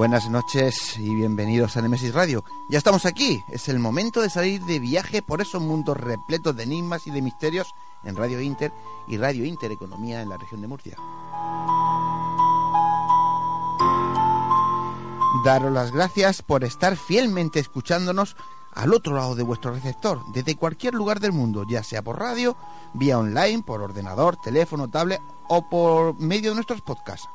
Buenas noches y bienvenidos a Nemesis Radio. Ya estamos aquí, es el momento de salir de viaje por esos mundos repletos de enigmas y de misterios en Radio Inter y Radio Inter Economía en la región de Murcia. Daros las gracias por estar fielmente escuchándonos al otro lado de vuestro receptor, desde cualquier lugar del mundo, ya sea por radio, vía online, por ordenador, teléfono, tablet o por medio de nuestros podcasts.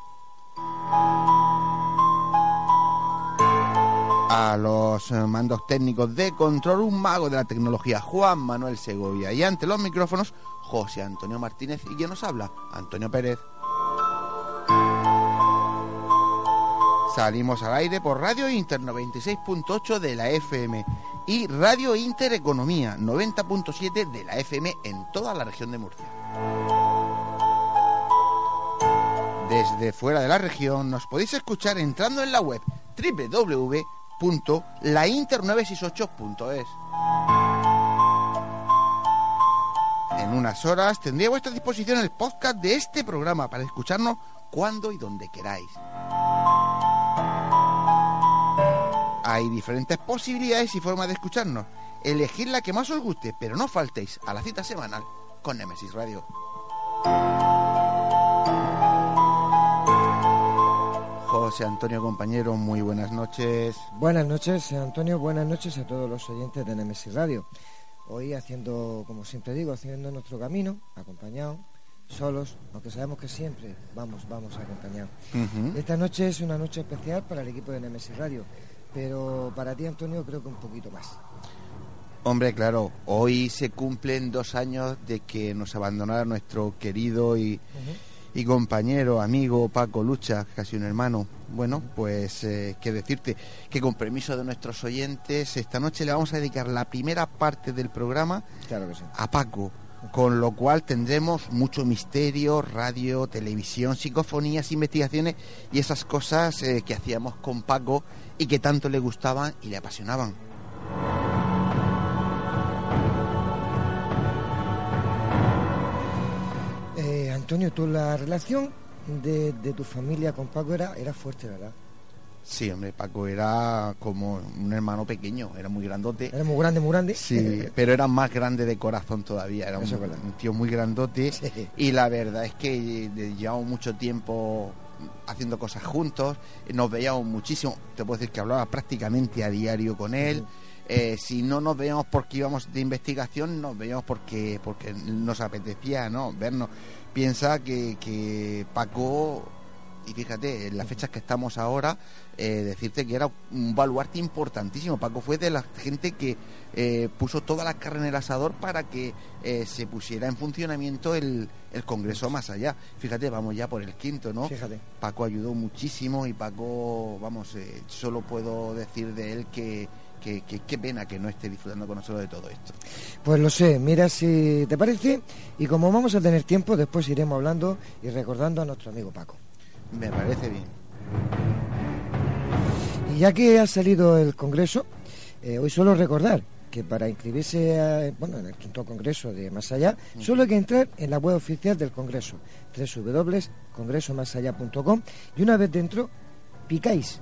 A los eh, mandos técnicos de control, un mago de la tecnología, Juan Manuel Segovia. Y ante los micrófonos, José Antonio Martínez. ¿Y quién nos habla? Antonio Pérez. Salimos al aire por Radio Inter 96.8 de la FM y Radio Inter Economía 90.7 de la FM en toda la región de Murcia. Desde fuera de la región nos podéis escuchar entrando en la web www lainter968.es. En unas horas tendré a vuestra disposición el podcast de este programa para escucharnos cuando y donde queráis. Hay diferentes posibilidades y formas de escucharnos. Elegid la que más os guste, pero no faltéis a la cita semanal con Nemesis Radio. José Antonio, compañero, muy buenas noches. Buenas noches, Antonio, buenas noches a todos los oyentes de Nemesis Radio. Hoy haciendo, como siempre digo, haciendo nuestro camino, acompañados, solos, aunque sabemos que siempre vamos, vamos acompañados. Esta noche es una noche especial para el equipo de Nemesis Radio, pero para ti, Antonio, creo que un poquito más. Hombre, claro, hoy se cumplen dos años de que nos abandonara nuestro querido y y compañero, amigo Paco Lucha, casi un hermano. Bueno, pues eh, qué decirte que con permiso de nuestros oyentes, esta noche le vamos a dedicar la primera parte del programa a Paco, con lo cual tendremos mucho misterio, radio, televisión, psicofonías, investigaciones y esas cosas eh, que hacíamos con Paco y que tanto le gustaban y le apasionaban. Antonio, tú la relación de, tu familia con Paco era, era fuerte, ¿verdad? Sí, hombre, Paco era como un hermano pequeño, era muy grandote. Era muy grande, muy grande. Sí, pero era más grande de corazón todavía, era un, tío muy grandote. Y la verdad es que llevamos mucho tiempo haciendo cosas juntos, nos veíamos muchísimo, te puedo decir que hablaba prácticamente a diario con él. Eh, si no nos veíamos porque íbamos de investigación, nos veíamos porque, porque nos apetecía ¿no? vernos. Piensa que, que Paco, y fíjate, en las fechas que estamos ahora, eh, decirte que era un baluarte importantísimo. Paco fue de la gente que eh, puso toda la carne en el asador para que se pusiera en funcionamiento el, el, Congreso más allá. Fíjate, vamos ya por el quinto, ¿no? Fíjate. Paco ayudó muchísimo y Paco, vamos, solo puedo decir de él que qué pena que no esté disfrutando con nosotros de todo esto. Pues lo sé, mira si te parece, y como vamos a tener tiempo, después iremos hablando y recordando a nuestro amigo Paco. Me parece bien. Y ya que ha salido el Congreso, eh, hoy suelo recordar que para inscribirse bueno, en el quinto congreso de Más Allá, solo hay que entrar en la web oficial del congreso, www.congresomasallá.com, y una vez dentro, picáis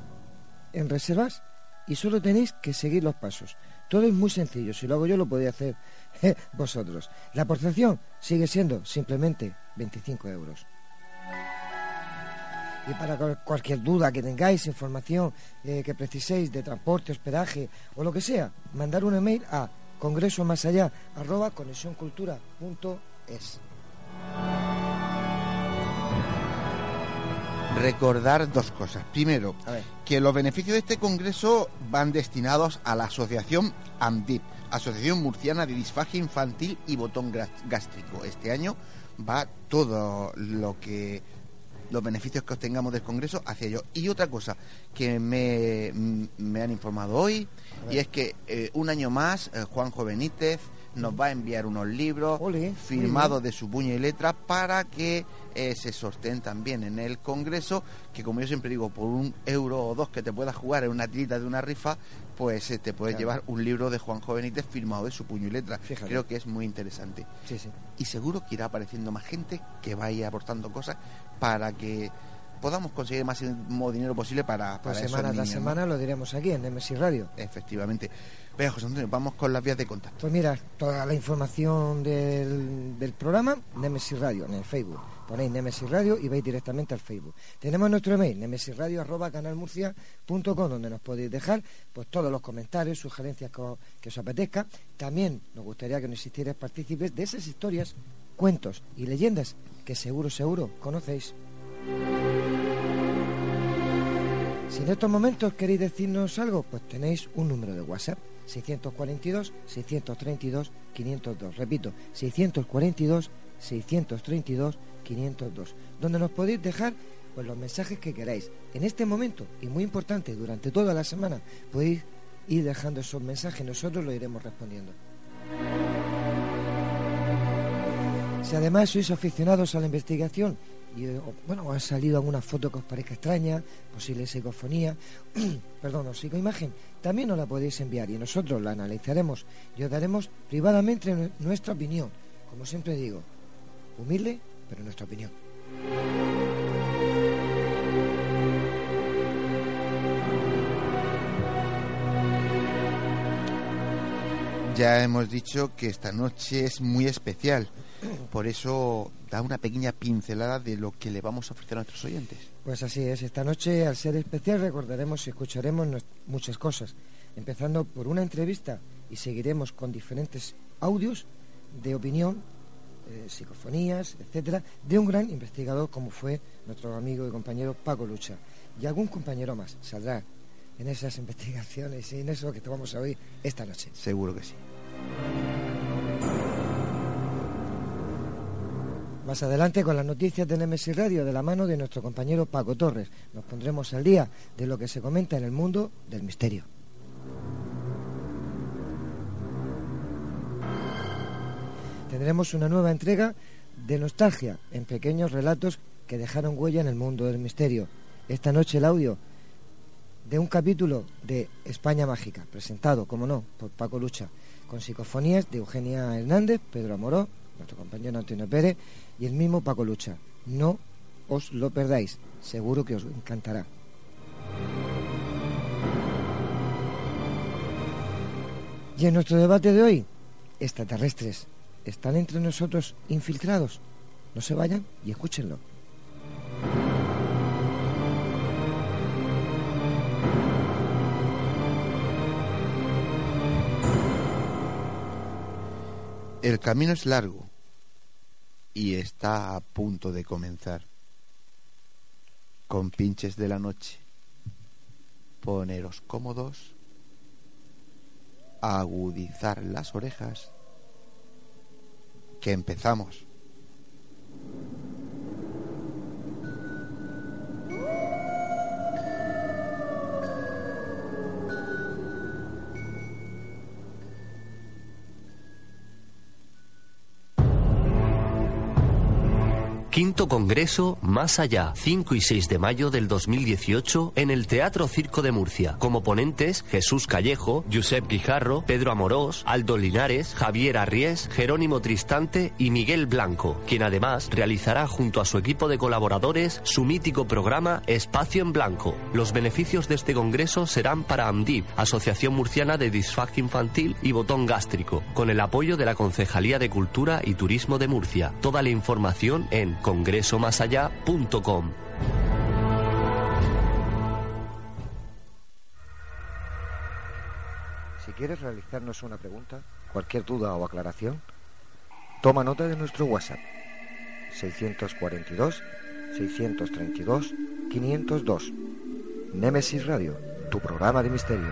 en reservas y solo tenéis que seguir los pasos. Todo es muy sencillo, si lo hago yo lo podéis hacer vosotros. La aportación sigue siendo simplemente 25 euros. Y para cualquier duda que tengáis, información eh, que preciséis de transporte, hospedaje o lo que sea, mandar un email a congreso más allá arroba conexioncultura.es. Recordar dos cosas. Primero, que los beneficios de este congreso van destinados a la asociación AMDIP, Asociación Murciana de Disfagia Infantil y Botón Gástrico. Este año va todo lo que los beneficios que obtengamos del Congreso hacia ello. Y otra cosa que me, han informado hoy, y es que eh, un año más eh, Juanjo Benítez nos va a enviar unos libros firmados de su puño y letra para que eh, se sorteen también en el Congreso, que como yo siempre digo, por un euro o dos que te puedas jugar en una tirita de una rifa, pues te puedes llevar un libro de Juanjo Benítez firmado de su puño y letra. Creo que es muy interesante. Y seguro que irá apareciendo más gente que vaya aportando cosas para que podamos conseguir el máximo dinero posible para, pues para semana tras semana lo diremos aquí en MSI Radio. Efectivamente. Venga, José Antonio, vamos con las vías de contacto. Pues mira, toda la información del, del programa, Nemesis Radio, en el Facebook. Ponéis Nemesis Radio y vais directamente al Facebook. Tenemos nuestro email, nemesisradio.canalmurcia.com, donde nos podéis dejar pues todos los comentarios, sugerencias que os, apetezca. También nos gustaría que nos hicierais partícipes de esas historias, cuentos y leyendas que seguro, seguro conocéis. Si en estos momentos queréis decirnos algo, pues tenéis un número de WhatsApp, 642-632-502. Repito, 642-632-502, donde nos podéis dejar pues, los mensajes que queráis. En este momento, y muy importante, durante toda la semana, podéis ir dejando esos mensajes, nosotros los iremos respondiendo. Si además sois aficionados a la investigación y bueno, ha salido alguna foto que os parezca extraña, posible psicofonía, perdón, o psicoimagen, también nos la podéis enviar y nosotros la analizaremos y os daremos privadamente nuestra opinión. Como siempre digo, humilde, pero nuestra opinión. Ya hemos dicho que esta noche es muy especial, por eso da una pequeña pincelada de lo que le vamos a ofrecer a nuestros oyentes. Pues así es, esta noche al ser especial recordaremos y escucharemos muchas cosas, empezando por una entrevista y seguiremos con diferentes audios de opinión, eh, psicofonías, etcétera, de un gran investigador como fue nuestro amigo y compañero Paco Lucha. Y algún compañero más saldrá en esas investigaciones y en eso que te vamos a oír esta noche. Seguro que sí. Más adelante con las noticias de Nemesis Radio de la mano de nuestro compañero Paco Torres. Nos pondremos al día de lo que se comenta en el mundo del misterio. Tendremos una nueva entrega de nostalgia en pequeños relatos que dejaron huella en el mundo del misterio. Esta noche el audio de un capítulo de España Mágica, presentado, como no, por Paco Lucha, con psicofonías de Eugenia Hernández, Pedro Amoró, nuestro compañero Antonio Pérez y el mismo Paco Lucha. No os lo perdáis, seguro que os encantará. Y en nuestro debate de hoy, extraterrestres, ¿están entre nosotros infiltrados? No se vayan y escúchenlo. El camino es largo y está a punto de comenzar. Con pinches de la noche, poneros cómodos, agudizar las orejas, que empezamos. Quinto Congreso Más Allá, 5 y 6 de mayo del 2018 en el Teatro Circo de Murcia. Como ponentes, Jesús Callejo, Josep Guijarro, Pedro Amorós, Aldo Linares, Javier Arries, Jerónimo Tristante y Miguel Blanco, quien además realizará junto a su equipo de colaboradores su mítico programa Espacio en Blanco. Los beneficios de este congreso serán para AMDIP, Asociación Murciana de Disfagia Infantil y Botón Gástrico, con el apoyo de la Concejalía de Cultura y Turismo de Murcia. Toda la información en congresomasallá.com. Si quieres realizarnos una pregunta, cualquier duda o aclaración, toma nota de nuestro WhatsApp 642 632 502. Nemesis Radio, tu programa de misterio.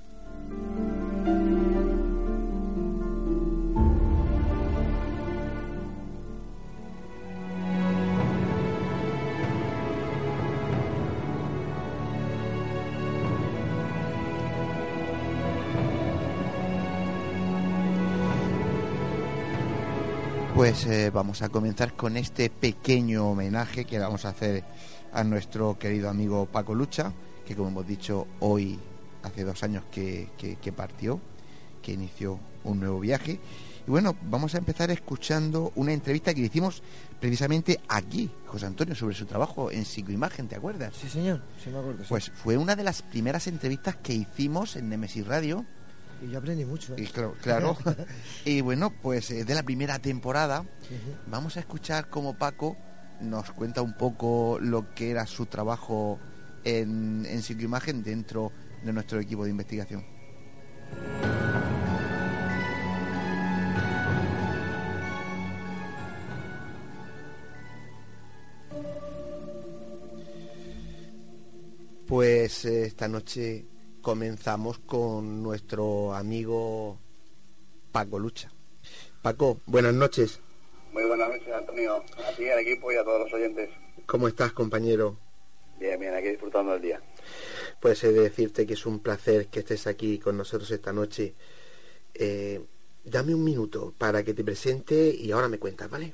Pues eh, vamos a comenzar con este pequeño homenaje que vamos a hacer a nuestro querido amigo Paco Lucha, que como hemos dicho hoy hace dos años que, que- que partió, que inició un nuevo viaje. Y bueno, vamos a empezar escuchando una entrevista que le hicimos precisamente aquí, José Antonio, sobre su trabajo en psicoimagen, ¿te acuerdas? Sí, señor, sí me acuerdo. sí. Pues fue una de las primeras entrevistas que hicimos en Nemesis Radio. Y yo aprendí mucho. ¿eh? Y claro, claro. y bueno, pues eh, de la primera temporada vamos a escuchar cómo Paco nos cuenta un poco lo que era su trabajo en, en psicoimagen dentro de nuestro equipo de investigación. Pues eh, esta noche comenzamos con nuestro amigo Paco Lucha. Paco, buenas noches. Muy buenas noches, Antonio. A ti, al equipo y a todos los oyentes. ¿Cómo estás, compañero? Bien, bien, aquí disfrutando del día. Pues he de decirte que es un placer que estés aquí con nosotros esta noche. Eh, dame un minuto para que te presente y ahora me cuentas, ¿vale?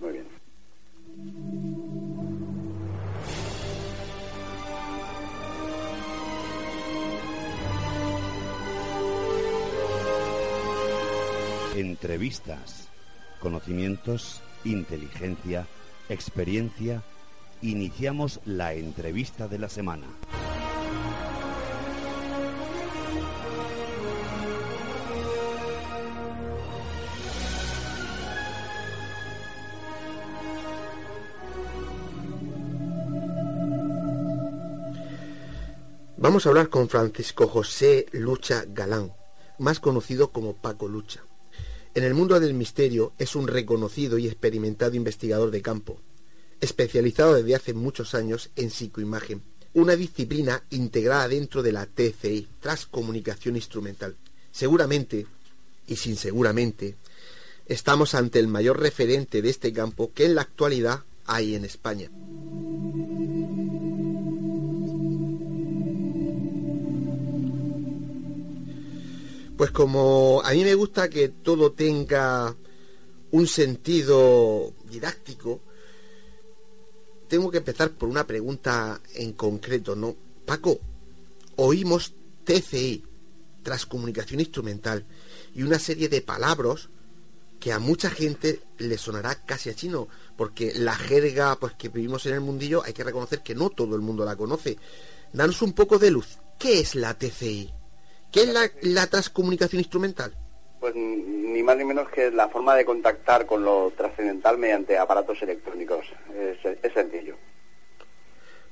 Muy bien. Entrevistas, conocimientos, inteligencia, experiencia. Iniciamos la entrevista de la semana. Vamos a hablar con Francisco José Lucha Galán, más conocido como Paco Lucha. En el mundo del misterio es un reconocido y experimentado investigador de campo, especializado desde hace muchos años en psicoimagen, una disciplina integrada dentro de la TCI, transcomunicación instrumental. Seguramente, y sin seguramente, estamos ante el mayor referente de este campo que en la actualidad hay en España. Pues como a mí me gusta que todo tenga un sentido didáctico, tengo que empezar por una pregunta en concreto, ¿no? Paco, oímos TCI, transcomunicación instrumental, y una serie de palabras que a mucha gente le sonará casi a chino, porque la jerga pues que vivimos en el mundillo hay que reconocer que no todo el mundo la conoce. Danos un poco de luz. ¿Qué es la TCI? ¿Qué es la, la transcomunicación instrumental? Pues ni más ni menos que la forma de contactar con lo trascendental mediante aparatos electrónicos. Es, es sencillo.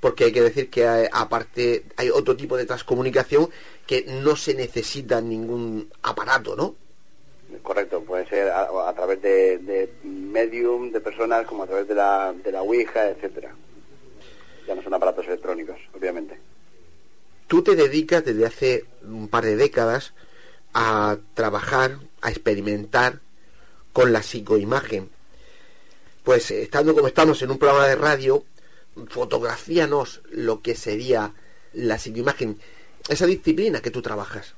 Porque hay que decir que hay- aparte hay otro tipo de transcomunicación que no se necesita ningún aparato, ¿no? Correcto, puede ser a, través de, medium, de personas, como a través de la, de la Ouija, etcétera. Ya no son aparatos electrónicos, obviamente. Tú te dedicas desde hace un par de décadas a trabajar, a experimentar con la psicoimagen. Pues eh, estando como estamos en un programa de radio, fotografíanos lo que sería la psicoimagen, esa disciplina que tú trabajas.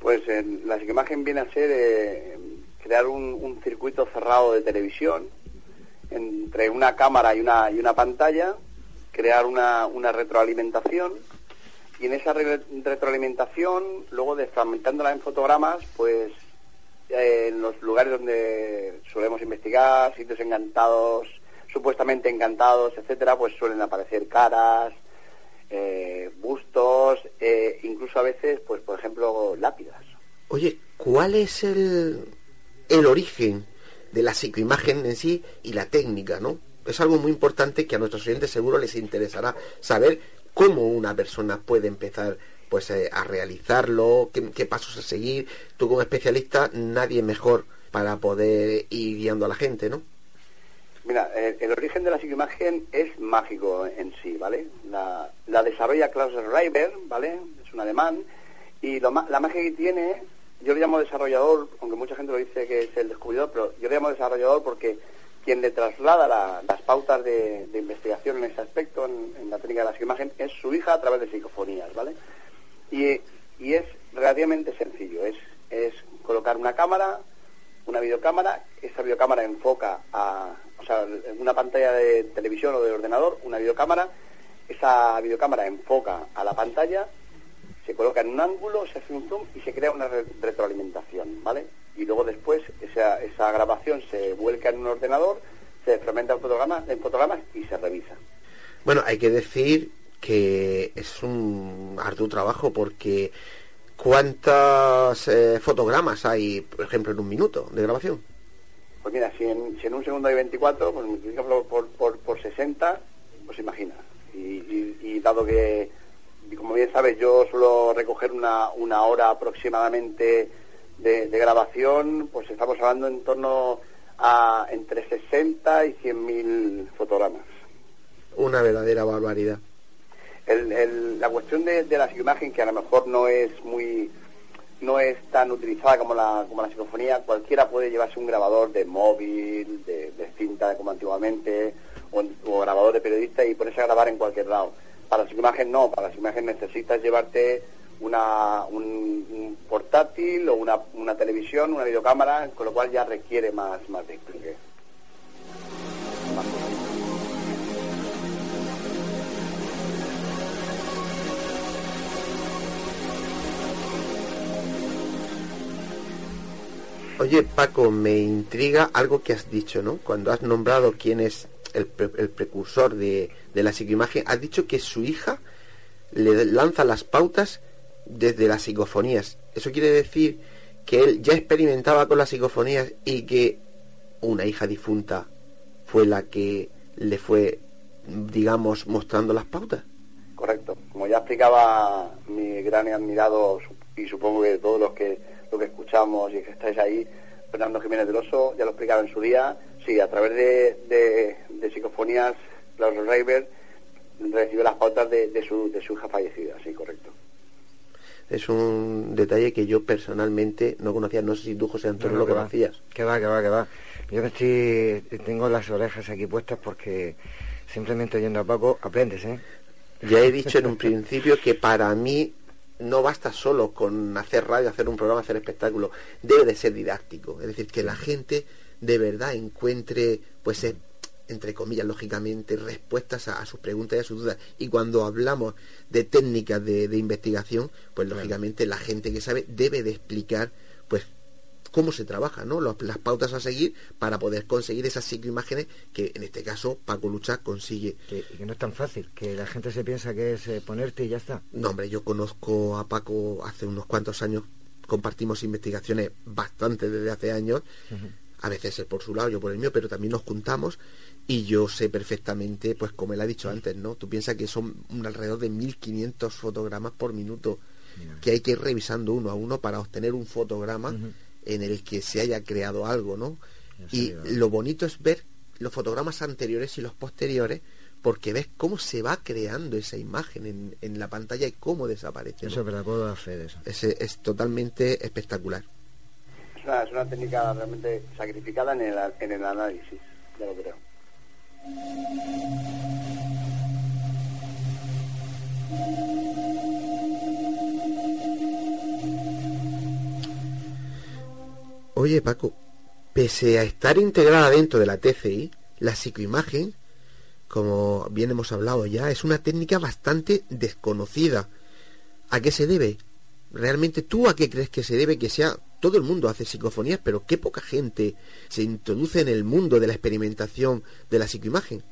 Pues la psicoimagen viene a ser eh, crear un, circuito cerrado de televisión entre una cámara y una, y una pantalla, crear una, una retroalimentación y en esa retroalimentación, luego desfragmentándola en fotogramas, pues eh, en los lugares donde solemos investigar, sitios encantados, supuestamente encantados, etcétera, pues suelen aparecer caras, eh, bustos, eh, incluso a veces, pues por ejemplo, lápidas. Oye, ¿cuál es el, el origen de la psicoimagen en sí y la técnica, no? Es algo muy importante que a nuestros oyentes seguro les interesará saber cómo una persona puede empezar pues eh, a realizarlo, qué, pasos a seguir. Tú como especialista, nadie mejor para poder ir guiando a la gente, ¿no? Mira, el, origen de la psicoimagen es mágico en sí, ¿vale? La, la desarrolla Klaus Reiber, ¿vale? Es un alemán, y lo, la magia que tiene, yo le llamo desarrollador, aunque mucha gente lo dice que es el descubridor, pero yo le llamo desarrollador porque quien le traslada las pautas de, investigación en ese aspecto, en, la técnica de la psicoimagen, es su hija a través de psicofonías, ¿vale? Y, es relativamente sencillo, es, es colocar una cámara, una videocámara, esa videocámara enfoca a, o sea, una pantalla de televisión o de ordenador, una videocámara, esa videocámara enfoca a la pantalla, se coloca en un ángulo, se hace un zoom y se crea una retroalimentación, ¿vale? y luego después esa, esa grabación se vuelca en un ordenador, se fragmenta en fotogramas, en fotogramas y se revisa. Bueno, hay que decir que es un arduo trabajo porque ¿cuántos eh, fotogramas hay, por ejemplo, en un minuto de grabación? Pues mira, si en, si en un segundo hay 24, pues por, por, por 60, pues imagina. Y, y, dado que, como bien sabes, yo suelo recoger una, una hora aproximadamente de, grabación, pues estamos hablando en torno a entre 60 y 100 mil fotogramas. Una verdadera barbaridad. la cuestión de, la imagen, que a lo mejor no es muy no es tan utilizada como la, como la psicofonía, cualquiera puede llevarse un grabador de móvil, de, cinta como antiguamente, o, grabador de periodista y ponerse a grabar en cualquier lado. Para la imagen no, para la imagen necesitas llevarte una, un, portátil o una, una, televisión, una videocámara, con lo cual ya requiere más, más despliegue. Oye, Paco, me intriga algo que has dicho, ¿no? Cuando has nombrado quién es el, el precursor de, la psicoimagen, has dicho que su hija le lanza las pautas desde las psicofonías. Eso quiere decir que él ya experimentaba con las psicofonías y que una hija difunta fue la que le fue, digamos, mostrando las pautas. Correcto. Como ya explicaba mi gran admirado, y supongo que todos los que, lo que escuchamos y que estáis ahí, Fernando Jiménez del Oso, ya lo explicaba en su día, sí, a través de, de, psicofonías, Klaus Reiber recibió las pautas de, de, su, de su hija fallecida, sí, correcto es un detalle que yo personalmente no conocía. No sé si tú, José Antonio, lo conocías. Que va, que va, que va. Yo estoy, tengo las orejas aquí puestas porque simplemente oyendo a Paco aprendes, ¿eh? Ya he dicho en un principio que para mí no basta solo con hacer radio, hacer un programa, hacer espectáculo. Debe de ser didáctico. Es decir, que la gente de verdad encuentre pues entre comillas, lógicamente, respuestas a, sus preguntas y a sus dudas. Y cuando hablamos de técnicas de, investigación, pues lógicamente la gente que sabe debe de explicar, cómo se trabaja, ¿no? las pautas a seguir para poder conseguir esas psicoimágenes que en este caso Paco Lucha consigue. Que, que no es tan fácil, que la gente se piensa que es eh, ponerte y ya está. No, hombre, yo conozco a Paco hace unos cuantos años, compartimos investigaciones bastante desde hace años, a veces él por su lado, yo por el mío, pero también nos juntamos y yo sé perfectamente, pues como él ha dicho antes, ¿no? Tú piensas que son alrededor de 1500 fotogramas por minuto que hay que ir revisando uno a uno para obtener un fotograma en el que se haya creado algo, ¿no? Y lo bonito es ver los fotogramas anteriores y los posteriores porque ves cómo se va creando esa imagen en, en la pantalla y cómo desaparece. Eso es verdad, puedo dar fe de eso. Es, es totalmente espectacular. Es una, es una técnica realmente sacrificada en el, en el análisis, ya lo creo. Oye, Paco, pese a estar integrada dentro de la TCI, la psicoimagen, como bien hemos hablado ya, es una técnica bastante desconocida. ¿A qué se debe? ¿Realmente tú a qué crees que se debe que sea? Todo el mundo hace psicofonías, pero qué poca gente se introduce en el mundo de la experimentación de la psicoimagen.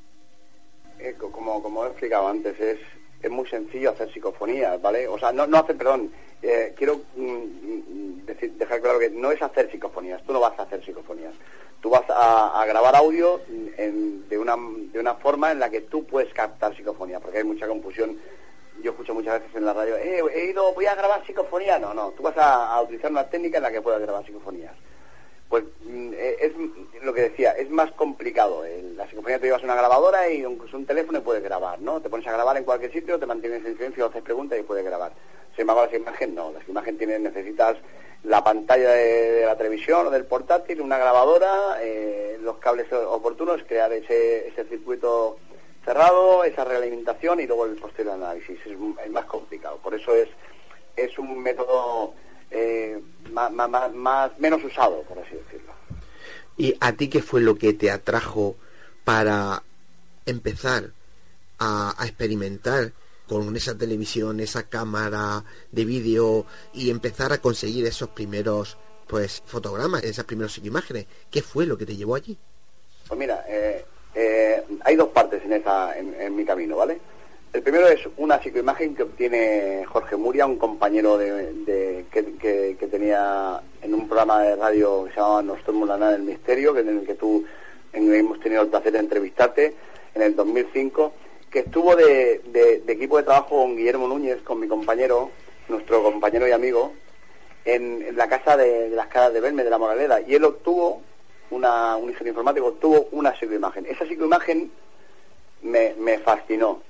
Eh, como, como he explicado antes, es, es muy sencillo hacer psicofonías, ¿vale? O sea, no, no hacer, perdón, eh, quiero mm, mm, decir, dejar claro que no es hacer psicofonías, tú no vas a hacer psicofonías. Tú vas a, grabar audio de, una, de una forma en la que tú puedes captar psicofonía, porque hay mucha confusión. Yo escucho muchas veces en la radio, eh, he ido, voy a grabar psicofonía. No, no, tú vas a, utilizar una técnica en la que puedas grabar psicofonías. Pues mm, eh, es lo que decía, es más complicado. La psicofonía te llevas una grabadora y incluso un teléfono y puedes grabar, ¿no? Te pones a grabar en cualquier sitio, te mantienes en silencio, haces preguntas y puedes grabar. Sin embargo, la imagen no. La imagen tiene, necesitas la pantalla de, la televisión o del portátil, una grabadora, eh, los cables oportunos, crear ese, ese circuito cerrado, esa realimentación y luego el posterior análisis. Es, más complicado. Por eso es, es un método eh, más, más, menos usado, por así decirlo. ¿Y a ti qué fue lo que te atrajo para empezar a experimentar con esa televisión, esa cámara de vídeo y empezar a conseguir esos primeros pues fotogramas, esas primeras imágenes. ¿Qué fue lo que te llevó allí? Pues mira, eh, eh, hay dos partes en, esa, en, mi camino, ¿vale? El primero es una psicoimagen que obtiene Jorge Muria, un compañero de, que, tenía en un programa de radio que se llamaba Nostromo la nada del misterio, que en el que tú hemos tenido el placer de entrevistarte en el 2005 que estuvo de, equipo de trabajo con Guillermo Núñez, con mi compañero, nuestro compañero y amigo, en, la casa de, las caras de Belme, de la Moraleda, y él obtuvo, una, un ingeniero informático, obtuvo una psicoimagen. Esa psicoimagen me, me fascinó.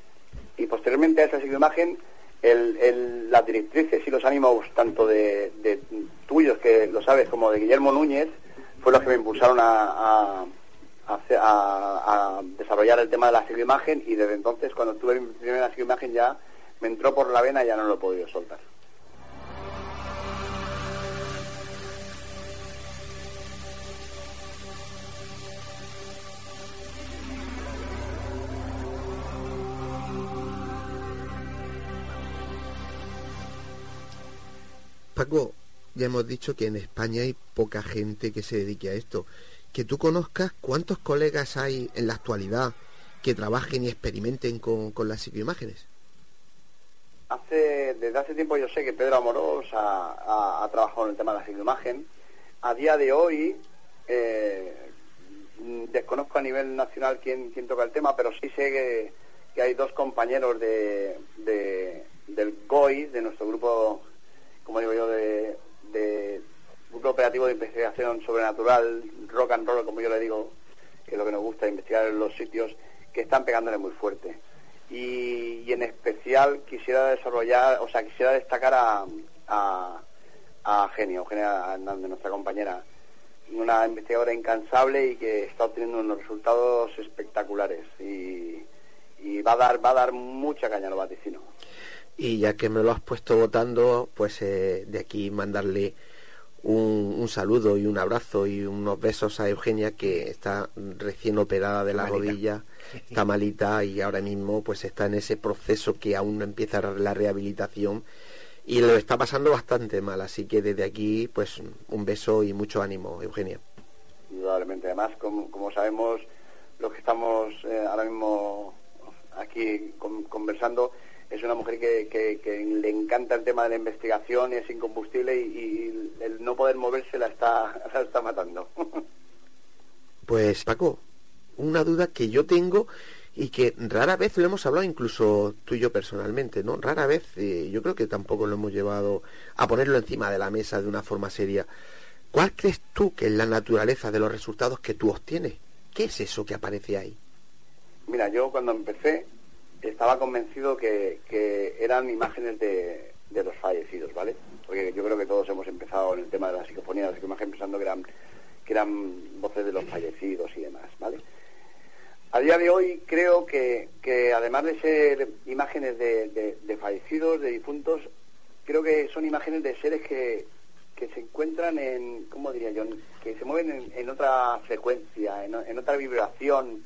Y posteriormente a esa psicoimagen, el, el, las directrices y los ánimos, tanto de, tuyos, que lo sabes, como de Guillermo Núñez, fueron los que me impulsaron a a, desarrollar el tema de la psicoimagen y desde entonces cuando tuve mi primera psicoimagen ya me entró por la vena y ya no lo he podido soltar. Paco, ya hemos dicho que en España hay poca gente que se dedique a esto que tú conozcas cuántos colegas hay en la actualidad que trabajen y experimenten con, las psicoimágenes. Hace, desde hace tiempo yo sé que Pedro Amorós ha, trabajado en el tema de la psicoimagen. A día de hoy, eh, desconozco a nivel nacional quién, toca el tema, pero sí sé que, hay dos compañeros de, del GOI, de nuestro grupo, como digo yo, de, grupo operativo de investigación sobrenatural, rock and roll, como yo le digo, que es lo que nos gusta investigar en los sitios, que están pegándole muy fuerte. Y, en especial quisiera desarrollar, o sea, quisiera destacar a, a, a Genio, Eugenia Hernández, nuestra compañera, una investigadora incansable y que está obteniendo unos resultados espectaculares y, va a dar va a dar mucha caña a lo vaticino. Y ya que me lo has puesto votando, pues eh, de aquí mandarle un, saludo y un abrazo y unos besos a Eugenia que está recién operada de la rodilla, está malita y ahora mismo pues está en ese proceso que aún no empieza la rehabilitación y lo está pasando bastante mal, así que desde aquí pues un beso y mucho ánimo, Eugenia. Indudablemente, además como, como sabemos los que estamos eh, ahora mismo aquí conversando, es una mujer que, le encanta el tema de la investigación y es incombustible y, el no poder moverse la está, la está matando. Pues Paco, una duda que yo tengo y que rara vez lo hemos hablado incluso tú y yo personalmente, ¿no? Rara vez, eh, yo creo que tampoco lo hemos llevado a ponerlo encima de la mesa de una forma seria. ¿Cuál crees tú que es la naturaleza de los resultados que tú obtienes? ¿Qué es eso que aparece ahí? Mira, yo cuando empecé estaba convencido que, eran imágenes de, los fallecidos, ¿vale? Porque yo creo que todos hemos empezado en el tema de la psicofonía, la psicomagia pensando que eran, que eran voces de los fallecidos y demás, ¿vale? A día de hoy creo que, que además de ser imágenes de, de, fallecidos, de difuntos, creo que son imágenes de seres que, que se encuentran en, ¿cómo diría yo?, que se mueven en, otra frecuencia, en, otra vibración,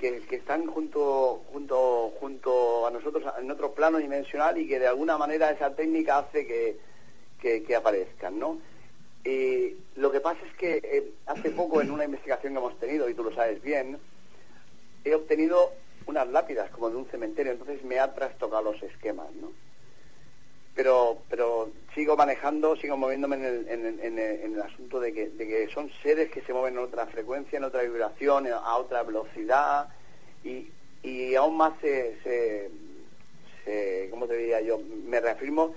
que, están junto, junto, junto a nosotros en otro plano dimensional y que de alguna manera esa técnica hace que, que, aparezcan, ¿no? Y lo que pasa es que eh, hace poco en una investigación que hemos tenido, y tú lo sabes bien, he obtenido unas lápidas como de un cementerio, entonces me ha trastocado los esquemas, ¿no? Pero, pero sigo manejando, sigo moviéndome en el, en, el asunto de que, de que, son seres que se mueven en otra frecuencia, en otra vibración, a otra velocidad y, y aún más se, se, se, ¿cómo te diría yo? Me reafirmo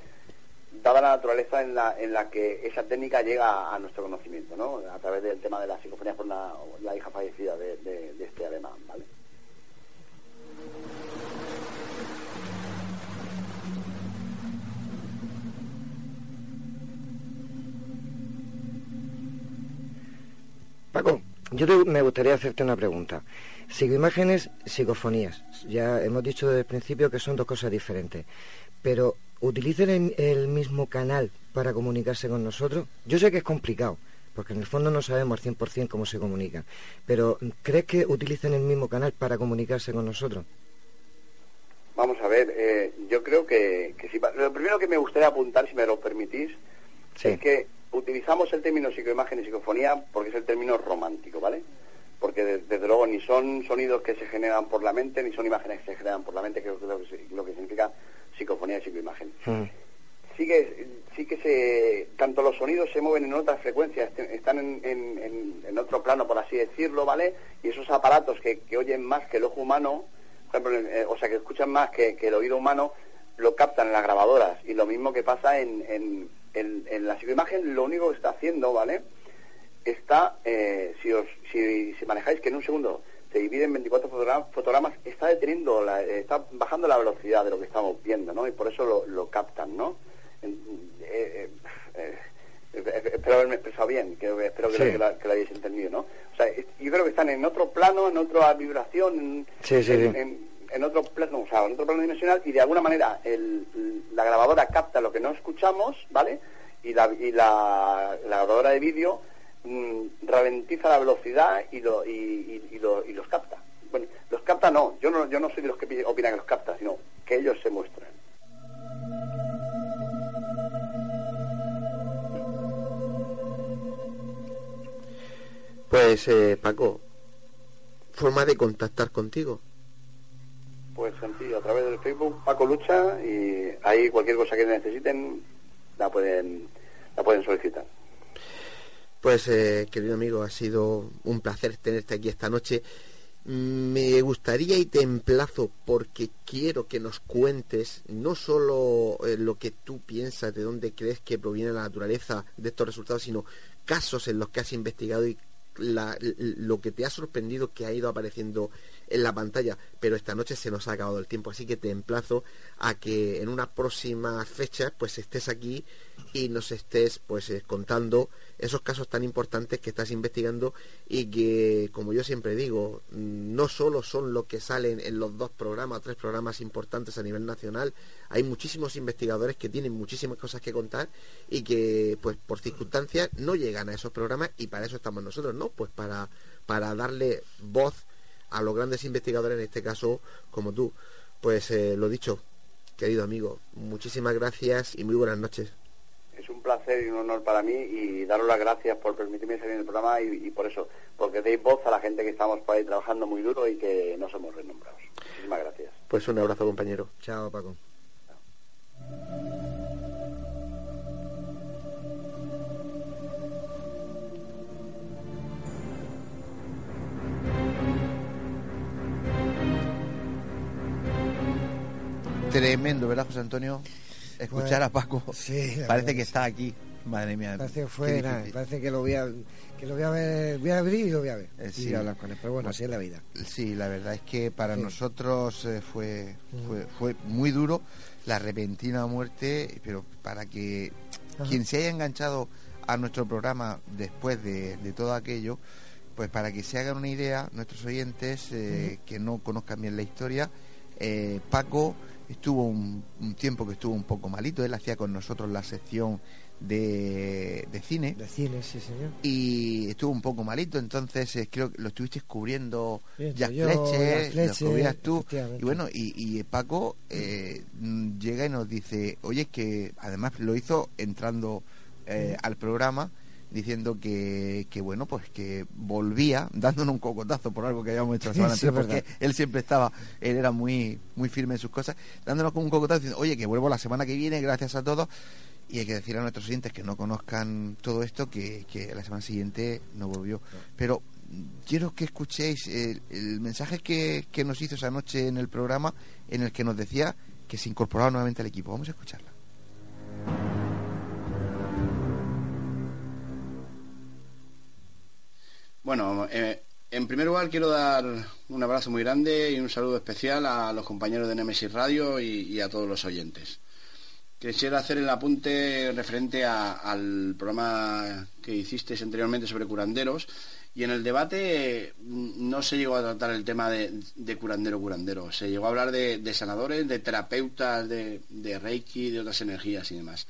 dada la naturaleza en la, en la que esa técnica llega a, nuestro conocimiento, ¿no? A través del tema de la psicofonía por la, hija fallecida de, de este alemán, ¿vale? Paco, yo me gustaría hacerte una pregunta. Psicoimágenes, psicofonías. Ya hemos dicho desde el principio que son dos cosas diferentes. Pero, ¿utilizan el, mismo canal para comunicarse con nosotros? Yo sé que es complicado, porque en el fondo no sabemos al 100% cómo se comunican. Pero, ¿crees que utilizan el mismo canal para comunicarse con nosotros? Vamos a ver, eh, yo creo que, que sí. Lo primero que me gustaría apuntar, si me lo permitís, es que utilizamos el término psicoimagen y psicofonía porque es el término romántico, ¿vale? Porque desde luego ni son sonidos que se generan por la mente, ni son imágenes que se generan por la mente, que es lo que, lo que significa psicofonía y psicoimagen. Mm. Sí que, sí que se, tanto los sonidos se mueven en otras frecuencias, están en, otro plano, por así decirlo, ¿vale? Y esos aparatos que, oyen más que el ojo humano, eh, o sea, que escuchan más que, que el oído humano, lo captan en las grabadoras. Y lo mismo que pasa en en, la psicoimagen lo único que está haciendo, ¿vale? Está, eh, si, os, si, manejáis que en un segundo se divide en 24 fotogramas, está deteniendo, la, está bajando la velocidad de lo que estamos viendo, ¿no? Y por eso lo, lo captan, ¿no? Eh, eh, espero haberme expresado bien, que, espero que, lo, hayáis entendido, ¿no? O sea, yo creo que están en otro plano, en otra vibración, en, en otro plano, o sea, en otro plano dimensional y de alguna manera la grabadora capta lo que no escuchamos, ¿vale? Y la, y la, grabadora de vídeo mm, ralentiza la velocidad y, lo, y, y, los capta. Bueno, los capta no, yo no, yo no soy de los que opinan que los capta, sino que ellos se muestran. Pues eh, Paco, forma de contactar contigo. Pues sencillo, a través del Facebook Paco Lucha y ahí cualquier cosa que necesiten la pueden, la pueden solicitar. Pues eh, querido amigo, ha sido un placer tenerte aquí esta noche. Me gustaría y te emplazo porque quiero que nos cuentes no solo eh, lo que tú piensas, de dónde crees que proviene la naturaleza de estos resultados, sino casos en los que has investigado y lo que te ha sorprendido que ha ido apareciendo en la pantalla, pero esta noche se nos ha acabado el tiempo, así que te emplazo a que en una próxima fecha pues estés aquí y nos estés pues eh, contando esos casos tan importantes que estás investigando y que como yo siempre digo no solo son lo que salen en los dos programas tres programas importantes a nivel nacional hay muchísimos investigadores que tienen muchísimas cosas que contar y que pues por circunstancias no llegan a esos programas y para eso estamos nosotros no pues para para darle voz a los grandes investigadores, en este caso como tú. Pues eh, lo dicho, querido amigo, muchísimas gracias y muy buenas noches. Es un placer y un honor para mí y daros las gracias por permitirme salir en el programa y, por eso, porque deis voz a la gente que estamos por ahí trabajando muy duro y que no somos renombrados. Muchísimas gracias. Pues un abrazo, compañero. Chao, Paco. Tremendo, ¿verdad, José Antonio? Escuchar a Paco. Sí, Parece que está aquí. Madre mía. Parece que fue, nada, parece que lo voy a que lo voy a ver, voy a abrir y lo voy a ver. Eh, y sí. a hablar con él. Pero bueno, así es la vida. Sí, la verdad es que para Sí. nosotros eh, fue, fue fue muy duro la repentina muerte, pero para que Ajá. quien se haya enganchado a nuestro programa después de, de todo aquello, pues para que se hagan una idea, nuestros oyentes eh, que no conozcan bien la historia, eh, Paco estuvo un, un tiempo que estuvo un poco malito, él hacía con nosotros la sección de, de cine. De cine, sí, señor. y estuvo un poco malito, entonces eh, creo que lo estuviste cubriendo Jack Fletcher, lo cubrías tú, y bueno, y, y Paco eh, mm, llega y nos dice, oye, que además lo hizo entrando eh, al programa diciendo que, que bueno pues que volvía dándonos un cocotazo por algo que habíamos hecho la semana Sí, anterior porque él siempre estaba él era muy muy firme en sus cosas dándonos como un cocotazo diciendo oye que vuelvo la semana que viene gracias a todos y hay que decir a nuestros oyentes que no conozcan todo esto que, que la semana siguiente no volvió. Pero quiero que escuchéis el, el mensaje que, que nos hizo esa noche en el programa en el que nos decía que se incorporaba nuevamente al equipo. Vamos a escucharla Bueno, eh, en primer lugar quiero dar un abrazo muy grande y un saludo especial a los compañeros de Nemesis Radio y, a todos los oyentes. Quisiera hacer el apunte referente al programa que hicisteis anteriormente sobre curanderos y en el debate mm, no se llegó a tratar el tema de, de curandero-curandero, se llegó a hablar de, sanadores, de terapeutas, de reiki, de otras energías y demás.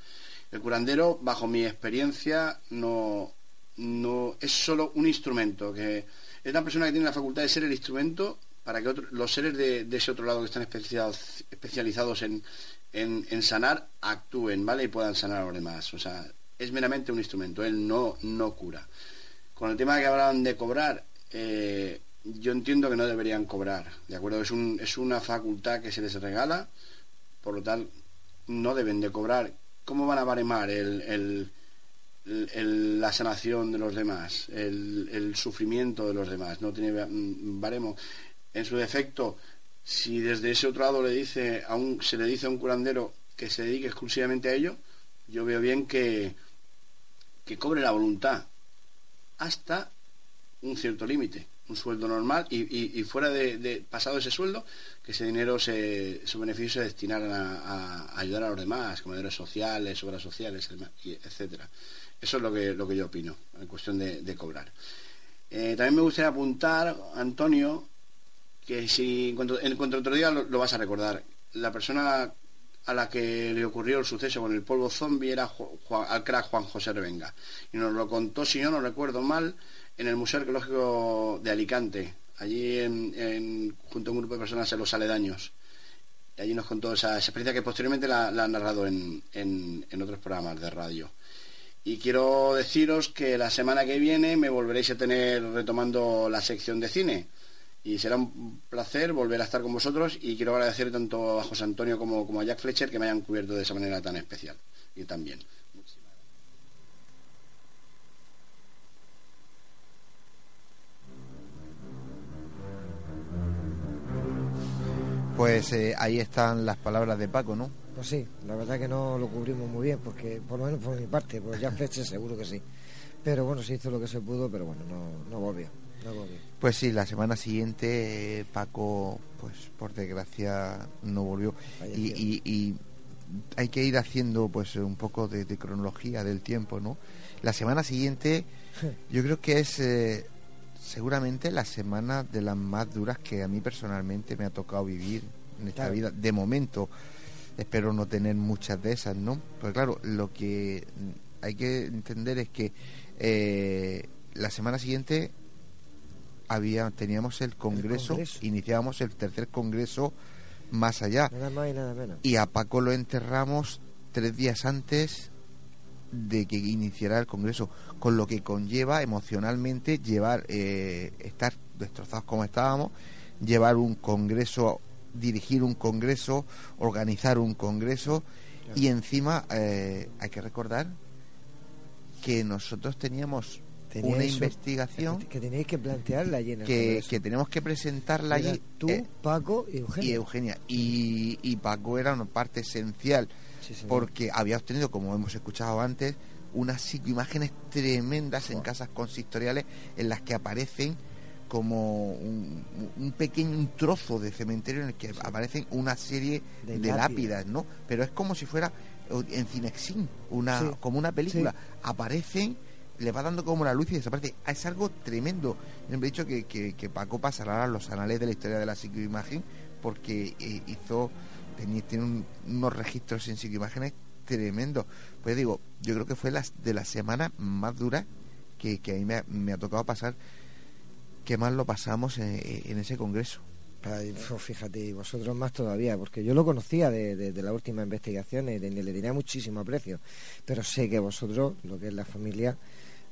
El curandero, bajo mi experiencia, no, no es solo un instrumento, que es una persona que tiene la facultad de ser el instrumento para que los seres de, ese otro lado que están especializados, especializados en, en- en sanar actúen, ¿vale? Y puedan sanar a los demás. O sea, es meramente un instrumento, él no, no cura. Con el tema que hablaban de cobrar, eh, yo entiendo que no deberían cobrar, ¿de acuerdo? Es, un, es una facultad que se les regala, por lo tal, no deben de cobrar. ¿Cómo van a baremar el, el- la sanación de los demás, el, sufrimiento de los demás? No tiene mm, baremo. En su defecto, si desde ese otro lado le dice a un, se le dice a un curandero que se dedique exclusivamente a ello, yo veo bien que, que cobre la voluntad hasta un cierto límite, un sueldo normal y, fuera de, pasado ese sueldo, que ese dinero, se, su beneficio se destinaran a, ayudar a los demás, comedores sociales, obras sociales, etcétera. Eso es lo que, lo que yo opino, en cuestión de, cobrar. Eh, también me gustaría apuntar, Antonio, que si en cuanto, en otro día lo, vas a recordar, la persona a la que le ocurrió el suceso con el polvo zombie era Ju- Juan- al crack Juan José Revenga. Y nos lo contó, si yo no recuerdo mal, en el Museo Arqueológico de Alicante, allí junto a un grupo de personas en los aledaños. Y allí nos contó esa, experiencia que posteriormente la, la han narrado en- en otros programas de radio. Y quiero deciros que la semana que viene me volveréis a tener retomando la sección de cine. Y será un placer volver a estar con vosotros y quiero agradecer tanto a José Antonio como, como a Jack Fletcher que me hayan cubierto de esa manera tan especial. Y también. Pues eh, ahí están las palabras de Paco, ¿no? Pues sí, la verdad que no lo cubrimos muy bien, porque por lo menos por mi parte, pues ya Fletcher seguro que sí. Pero bueno, se hizo lo que se pudo, pero bueno, no, no volvió. No volvió. Pues sí, la semana siguiente eh, Paco, pues por desgracia, no volvió. Y, y- y hay que ir haciendo pues un poco de, de cronología del tiempo, ¿no? La semana siguiente yo creo que es eh, seguramente la semana de las más duras que a mí personalmente me ha tocado vivir en esta Claro. vida. De momento, espero no tener muchas de esas, ¿no? Pues claro, lo que hay que entender es que eh, la semana siguiente había teníamos el congreso, congreso. iniciábamos el tercer congreso más allá Nada más y nada menos. y a Paco lo enterramos tres días antes de que iniciara el congreso con lo que conlleva emocionalmente llevar eh, estar destrozados como estábamos llevar un congreso dirigir un congreso organizar un congreso y encima eh, hay que recordar que nosotros teníamos una un- investigación que teníais que plantearla allí en el que, que tenemos que presentarla allí tú, eh, Paco y Eugenio. y Eugenia. Y, y Paco era una parte esencial Sí, porque había obtenido como hemos escuchado antes unas psicoimágenes tremendas en casas consistoriales en las que aparecen como un, pequeño un trozo de cementerio en el que aparecen una serie de, lápidas, ¿no? Pero es como si fuera en Cinexin, una, como una película. Aparecen, le va dando como la luz y desaparece. Es algo tremendo. Yo he dicho que, que, Paco pasará a los anales de la historia de la psicoimagen porque eh, hizo, tiene unos registros en psicoimágenes tremendos. Pues digo, yo creo que fue las de las semanas más duras que, que a mí me ha, tocado pasar, que más lo pasamos en, ese congreso. fíjate, y vosotros más todavía, porque yo lo conocía de, de, la última investigación y le tenía muchísimo aprecio, pero sé que vosotros, lo que es la familia,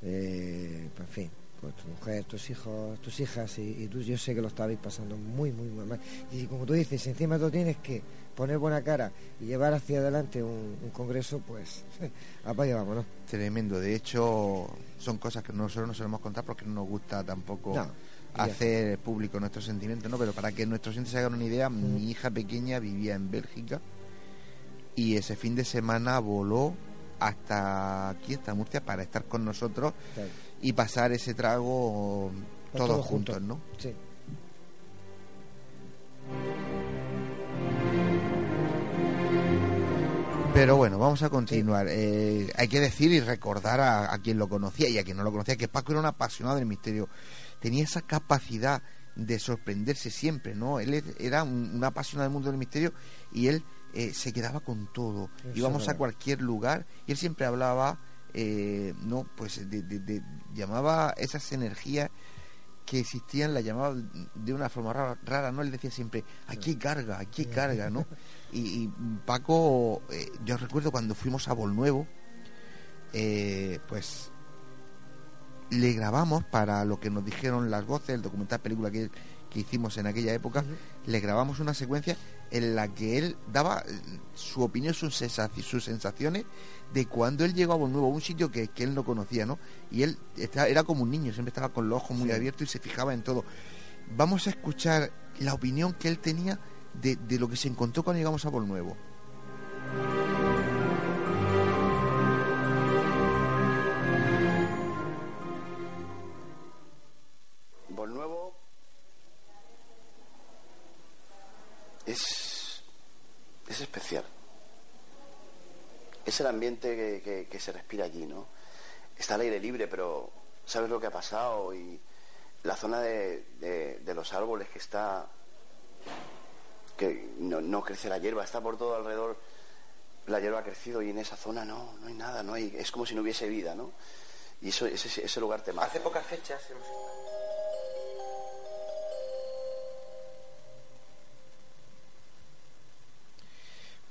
eh, pues, en fin, pues tu mujer, tus hijos, tus hijas y, tú, yo sé que lo estabais pasando muy, muy, muy mal. Y como tú dices, encima tú tienes que poner buena cara y llevar hacia adelante un, congreso, pues apaga vámonos. Tremendo. De hecho, son cosas que nosotros no solemos contar porque no nos gusta tampoco hacer público nuestros sentimientos, ¿no? Pero para que nuestros oyentes se hagan una idea, mi hija pequeña vivía en Bélgica y ese fin de semana voló hasta aquí, hasta Murcia, para estar con nosotros y pasar ese trago todos, juntos, ¿no? Sí. Pero bueno, vamos a continuar. Eh, hay que decir y recordar a, quien lo conocía y a quien no lo conocía que Paco era un apasionado del misterio. Tenía esa capacidad de sorprenderse siempre, ¿no? Él era un, apasionado del mundo del misterio y él eh, se quedaba con todo. Íbamos a cualquier lugar y él siempre hablaba, eh, no, pues de, llamaba esas energías que existían, la llamaba de una forma rara, rara, ¿no? Él decía siempre, aquí carga, aquí carga, ¿no? Y, Paco, eh, yo recuerdo cuando fuimos a Volnuevo, eh, pues le grabamos para lo que nos dijeron las voces, el documental película que, que hicimos en aquella época, le grabamos una secuencia en la que él daba eh, su opinión, sus, sensaciones de cuando él llegó a Volnuevo, un sitio que, él no conocía, ¿no? Y él era como un niño, siempre estaba con los ojos muy abiertos y se fijaba en todo. Vamos a escuchar la opinión que él tenía de, de lo que se encontró cuando llegamos a Nuevo Nuevo Es el ambiente que, que, se respira allí, ¿no? Está al aire libre, pero sabes lo que ha pasado y la zona de, de los árboles que está que no, crece la hierba, está por todo alrededor, la hierba ha crecido y en esa zona no, no hay nada, no hay, es como si no hubiese vida, ¿no? Y eso, ese, ese lugar te mata. Hace pocas fechas hemos...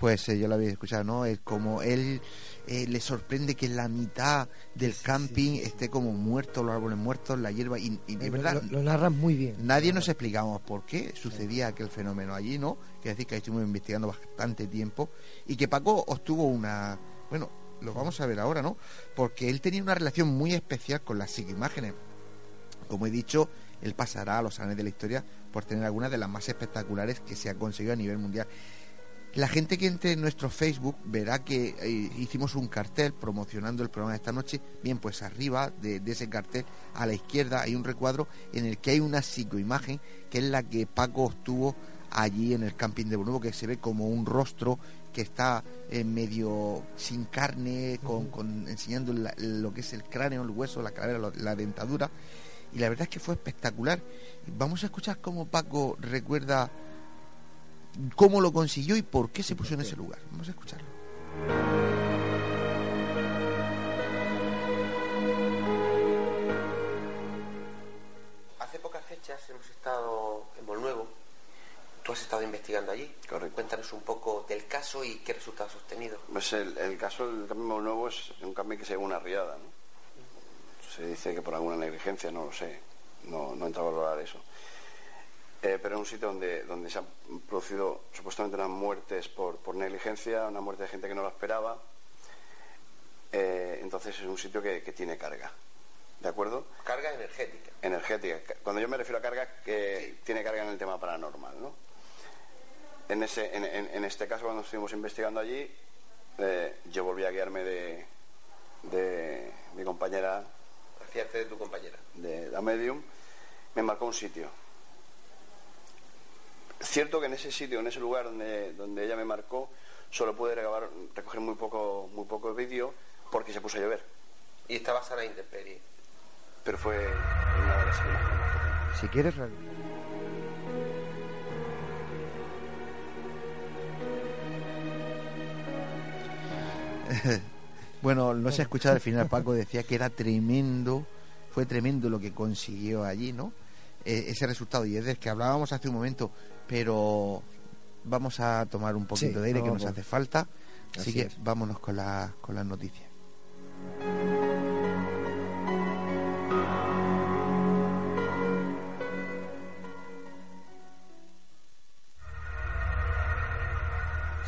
Pues eh, yo lo había escuchado, ¿no? Es como él eh, le sorprende que la mitad del camping esté como muerto, los árboles muertos, la hierba, y, de verdad... Lo, narran muy bien. Nadie nos explicamos por qué sucedía aquel fenómeno allí, ¿no? Que decir que estuvimos investigando bastante tiempo y que Paco obtuvo una... Bueno, lo vamos a ver ahora, ¿no? Porque él tenía una relación muy especial con las psicoimágenes. Como he dicho, él pasará a los años de la historia por tener algunas de las más espectaculares que se ha conseguido a nivel mundial. La gente que entre en nuestro Facebook verá que eh, hicimos un cartel promocionando el programa de esta noche. Bien, pues arriba de, ese cartel, a la izquierda, hay un recuadro en el que hay una psicoimagen, que es la que Paco obtuvo allí en el camping de Bonuevo, que se ve como un rostro que está eh, medio sin carne, con, enseñando lo que es el cráneo, el hueso, la cadera, la dentadura. Y la verdad es que fue espectacular. Vamos a escuchar cómo Paco recuerda cómo lo consiguió y por qué se puso en ese lugar. Vamos a escucharlo. Hace pocas fechas hemos estado en Volnuevo. Tú has estado investigando allí. Correcto. Cuéntanos un poco del caso y qué resultados has obtenido. Pues el, caso del camping Volnuevo es un camping que se llama una riada. Se dice que por alguna negligencia, no lo sé. No, no he entrado a valorar eso. Eh, pero es un sitio donde, donde se han producido supuestamente unas muertes por, por negligencia, una muerte de gente que no lo esperaba. Eh, entonces es un sitio que, tiene carga. ¿De acuerdo? Carga energética. Energética. Cuando yo me refiero a carga, que tiene carga en el tema paranormal, ¿no? En, ese, en, este caso, cuando estuvimos investigando allí, eh, yo volví a guiarme de, de mi compañera. Hacíarte de tu compañera. De la medium, me marcó un sitio. Es cierto que en ese sitio, en ese lugar donde, donde ella me marcó, solo pude recoger muy poco, muy poco vídeo porque se puso a llover. Y estabas a la intemperie. Pero fue una de las imágenes. Si quieres, bueno, no se ha escuchado al final, Paco decía que era tremendo, fue tremendo lo que consiguió allí, ¿no? Eh, ese resultado, y es del que hablábamos hace un momento, pero vamos a tomar un poquito de aire que nos hace falta, así, que vámonos con, la, con las noticias.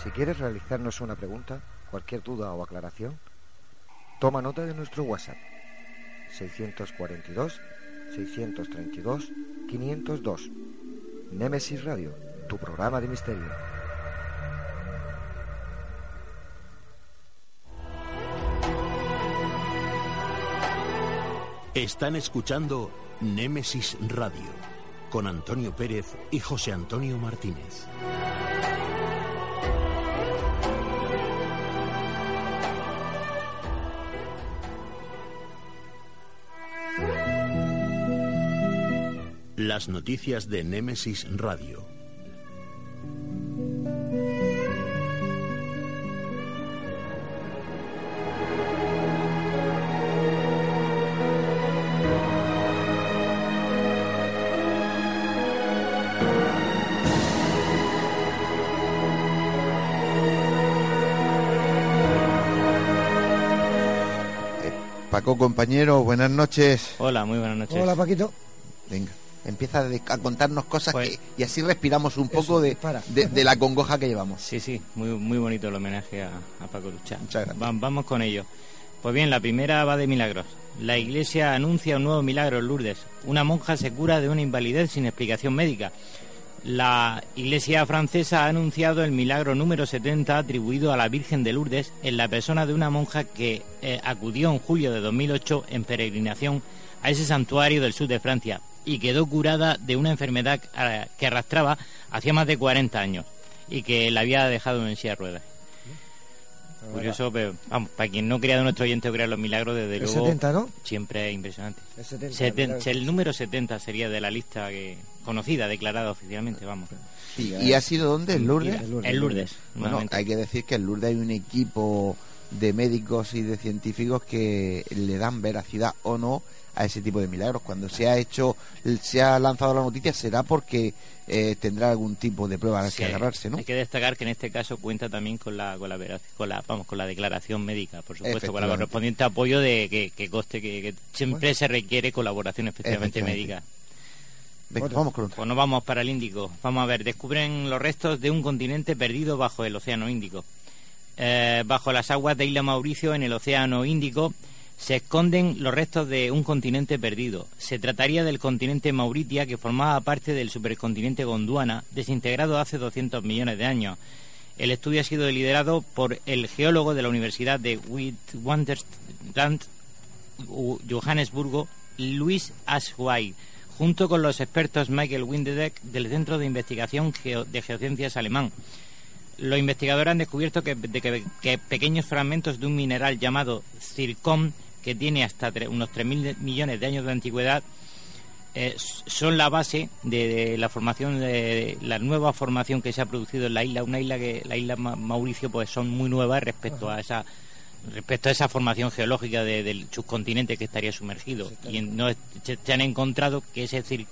Si quieres realizarnos una pregunta, cualquier duda o aclaración, toma nota de nuestro WhatsApp 642 632 502. Nemesis Radio, tu programa de misterio. Están escuchando Némesis Radio con Antonio Pérez y José Antonio Martínez. Las noticias de Némesis Radio. Eh, Paco, compañero, buenas noches. Hola, muy buenas noches. Hola, Paquito. Venga empieza a contarnos cosas Pues- que, y así respiramos un poco de, de, de la congoja que llevamos. Sí, sí, muy, muy bonito el homenaje a, a Paco Lucha. Muchas gracias. Va- vamos con ello. Pues bien, la primera va de milagros. La iglesia anuncia un nuevo milagro en Lourdes. Una monja se cura de una invalidez sin explicación médica. La iglesia francesa ha anunciado el milagro número 70 atribuido a la Virgen de Lourdes en la persona de una monja que eh, acudió en julio de 2008 en peregrinación a ese santuario del sur de Francia y quedó curada de una enfermedad que arrastraba hacía más de 40 años y que la había dejado en silla de ruedas. Curioso, pero vamos, para quien no crea de nuestro oyente o crea los milagros, desde El luego 70, ¿no? siempre es impresionante. El 70, Seten- milagros. el número 70 sería de la lista que conocida, declarada oficialmente, vamos. ¿Y, y ha sido dónde? ¿En Lourdes? En Lourdes, en Lourdes, Bueno, hay que decir que en Lourdes hay un equipo de médicos y de científicos que le dan veracidad o no a ese tipo de milagros. Cuando se ha hecho, se ha lanzado la noticia será porque eh, tendrá algún tipo de prueba a la Sí, que agarrarse, ¿no? Hay que destacar que en este caso cuenta también con la con la, con la vamos con la declaración médica, por supuesto, con el correspondiente apoyo de que, que coste que, que siempre se requiere colaboración efectivamente Efectivamente. médica. Venga, vamos con otro. Pues nos vamos para el Índico. Vamos a ver, descubren los restos de un continente perdido bajo el Océano Índico. Eh, bajo las aguas de Isla Mauricio, en el Océano Índico, se esconden los restos de un continente perdido. Se trataría del continente Mauritia, que formaba parte del supercontinente Gondwana, desintegrado hace 200 millones de años. El estudio ha sido liderado por el geólogo de la Universidad de Witwatersrand, Johannesburgo, Luis Ashway, junto con los expertos Michael Windedeck del Centro de Investigación de Geociencias alemán. Los investigadores han descubierto que, de que- que pequeños fragmentos de un mineral llamado zircón, que tiene hasta tre- unos 3.000 millones de años de antigüedad, eh, son la base de, la formación de la nueva formación que se ha producido en la isla, una isla que la isla Ma- Mauricio pues son muy nuevas respecto a esa respecto a esa formación geológica de- del subcontinente que estaría sumergido. Y no se, han encontrado que ese cir-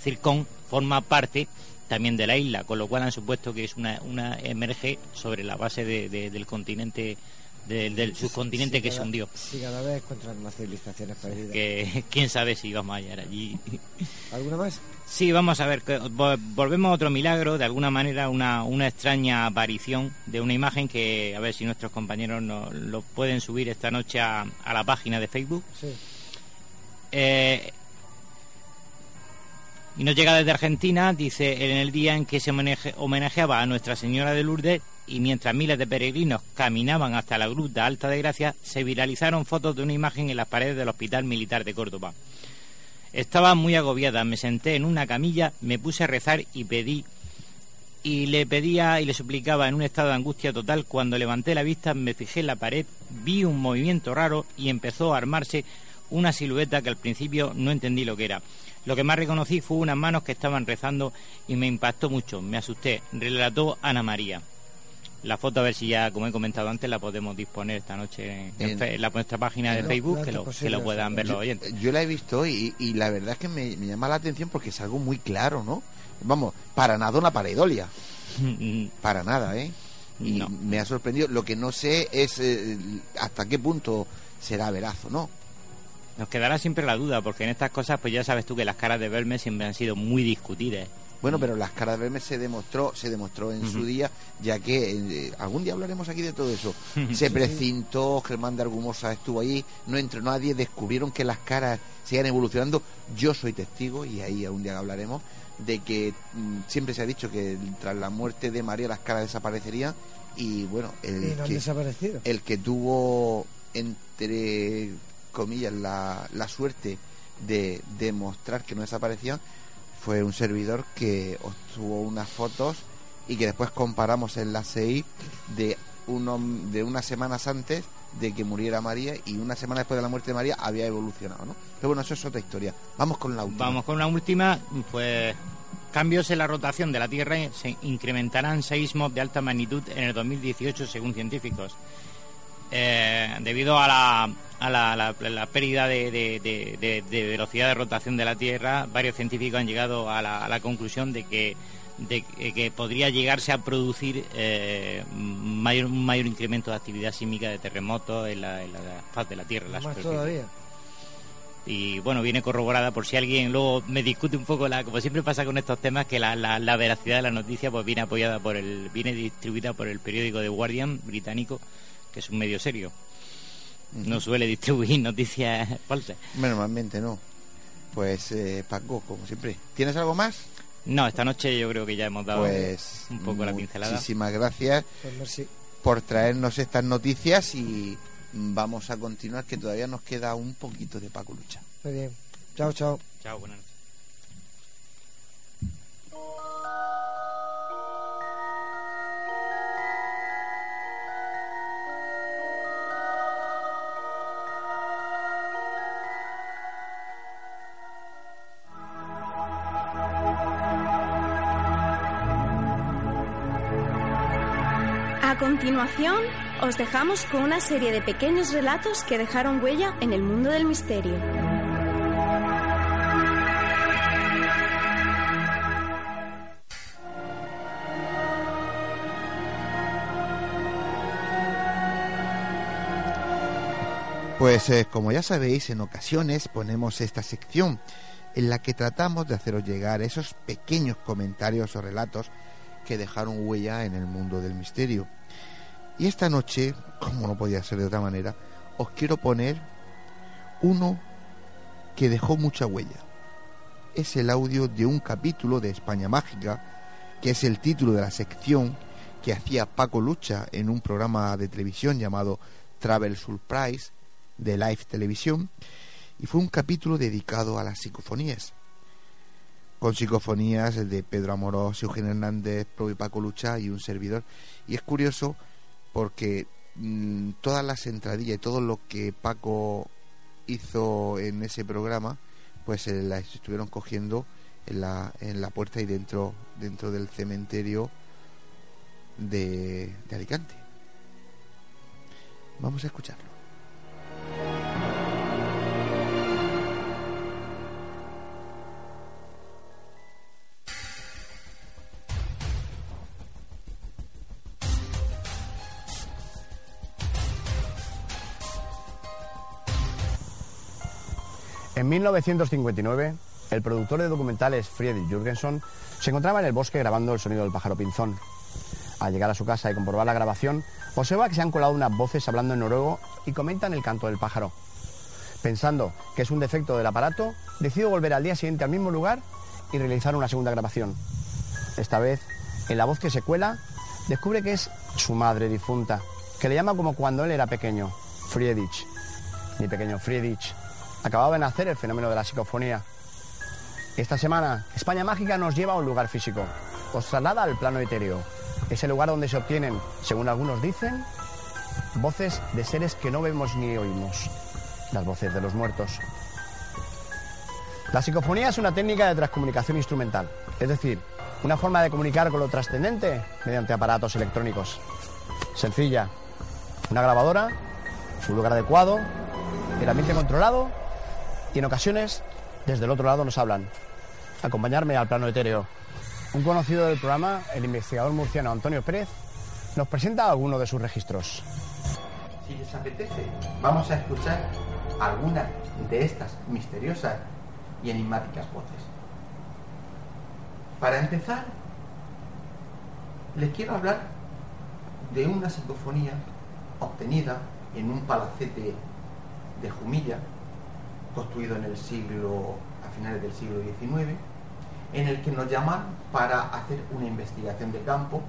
circón forma parte también de la isla, con lo cual han supuesto que es una, una emerge sobre la base de- de- del continente del, del subcontinente Sí, que se hundió. Sí, cada vez encuentran más civilizaciones perdidas. Que quién sabe si vamos a hallar allí. ¿Alguna más? Sí, vamos a ver, que volvemos a otro milagro, de alguna manera una, una extraña aparición de una imagen que, a ver si nuestros compañeros nos lo pueden subir esta noche a, a la página de Facebook. Sí. Eh, y nos llega desde Argentina, dice, en el día en que se homenaje- homenajeaba a Nuestra Señora de Lourdes, y mientras miles de peregrinos caminaban hasta la gruta Alta de Gracia, se viralizaron fotos de una imagen en las paredes del Hospital Militar de Córdoba. Estaba muy agobiada, me senté en una camilla, me puse a rezar y pedí y le pedía y le suplicaba en un estado de angustia total. Cuando levanté la vista me fijé en la pared, vi un movimiento raro y empezó a armarse una silueta que al principio no entendí lo que era. Lo que más reconocí fue unas manos que estaban rezando y me impactó mucho, me asusté, relató Ana María. La foto, a ver si ya, como he comentado antes, la podemos disponer esta noche en, la, nuestra página de Facebook, que lo, que lo, puedan ver los oyentes. Yo la he visto y, la verdad es que me, llama la atención porque es algo muy claro, ¿no? Vamos, para nada una pareidolia. para nada, ¿eh? Y me ha sorprendido. Lo que no sé es eh, hasta qué punto será verazo, ¿no? Nos quedará siempre la duda, porque en estas cosas, pues ya sabes tú que las caras de Verme siempre han sido muy discutidas. Bueno, pero las caras de Verme se demostró, se demostró en su día, ya que eh, algún día hablaremos aquí de todo eso. Se precintó, Germán de Argumosa estuvo ahí, no entró nadie, descubrieron que las caras siguen evolucionando. Yo soy testigo, y ahí algún día hablaremos, de que mm, siempre se ha dicho que tras la muerte de María las caras desaparecerían y bueno, el, que, el que tuvo entre comillas, la, la suerte de demostrar que no desaparecían fue un servidor que obtuvo unas fotos y que después comparamos en la CI de, uno, de unas semanas antes de que muriera María y una semana después de la muerte de María había evolucionado, ¿no? Pero bueno, eso es otra historia. Vamos con la última. Vamos con la última, pues cambios en la rotación de la Tierra se incrementarán seísmos de alta magnitud en el 2018 según científicos. Eh, debido a la, a la, pérdida de, velocidad de rotación de la Tierra, varios científicos han llegado a la, conclusión de que, de que podría llegarse a producir eh, mayor, un mayor incremento de actividad sísmica de terremotos en la, faz de la Tierra. Todavía. Y bueno, viene corroborada por si alguien luego me discute un poco, la, como siempre pasa con estos temas, que la, la, veracidad de la noticia pues viene apoyada por el, viene distribuida por el periódico The Guardian británico que es un medio serio. No suele distribuir noticias falsas. Normalmente no. Pues eh, Paco, como siempre. ¿Tienes algo más? No, esta noche yo creo que ya hemos dado pues, un poco la pincelada. Muchísimas gracias pues por traernos estas noticias y vamos a continuar que todavía nos queda un poquito de Paco Lucha. Muy bien. Chao, chao. Chao, buenas noches. A continuación, os dejamos con una serie de pequeños relatos que dejaron huella en el mundo del misterio. Pues eh, como ya sabéis, en ocasiones ponemos esta sección en la que tratamos de haceros llegar esos pequeños comentarios o relatos que dejaron huella en el mundo del misterio. Y esta noche, como no podía ser de otra manera, os quiero poner uno que dejó mucha huella. Es el audio de un capítulo de España Mágica, que es el título de la sección que hacía Paco Lucha en un programa de televisión llamado Travel Surprise de Live Televisión, y fue un capítulo dedicado a las psicofonías, con psicofonías de Pedro Amorós, Eugenio Hernández, Pro Paco Lucha y un servidor. Y es curioso porque mm, todas las entradillas y todo lo que Paco hizo en ese programa, pues eh, las estuvieron cogiendo en la, en la puerta y dentro, dentro del cementerio de Alicante. Vamos a escucharlo. 1959, el productor de documentales Friedrich Jürgenson se encontraba en el bosque grabando el sonido del pájaro pinzón. Al llegar a su casa y comprobar la grabación, observa que se han colado unas voces hablando en noruego y comentan el canto del pájaro. Pensando que es un defecto del aparato, decide volver al día siguiente al mismo lugar y realizar una segunda grabación. Esta vez, en la voz que se cuela, descubre que es su madre difunta, que le llama como cuando él era pequeño, Friedrich. Mi pequeño Friedrich. Acababa de nacer el fenómeno de la psicofonía. Esta semana, España Mágica nos lleva a un lugar físico. Os traslada al plano etéreo. Ese lugar donde se obtienen, según algunos dicen, voces de seres que no vemos ni oímos. Las voces de los muertos. La psicofonía es una técnica de transcomunicación instrumental, es decir, una forma de comunicar con lo trascendente mediante aparatos electrónicos. Sencilla. Una grabadora, un lugar adecuado, el ambiente controlado y en ocasiones desde el otro lado nos hablan. Acompañarme al plano etéreo. Un conocido del programa, el investigador murciano Antonio Pérez, nos presenta alguno de sus registros. Si les apetece, vamos a escuchar algunas de estas misteriosas y enigmáticas voces. Para empezar, les quiero hablar de una psicofonía obtenida en un palacete de Jumilla, construido en el siglo, a finales del siglo XIX, en el que nos llaman para hacer una investigación de campo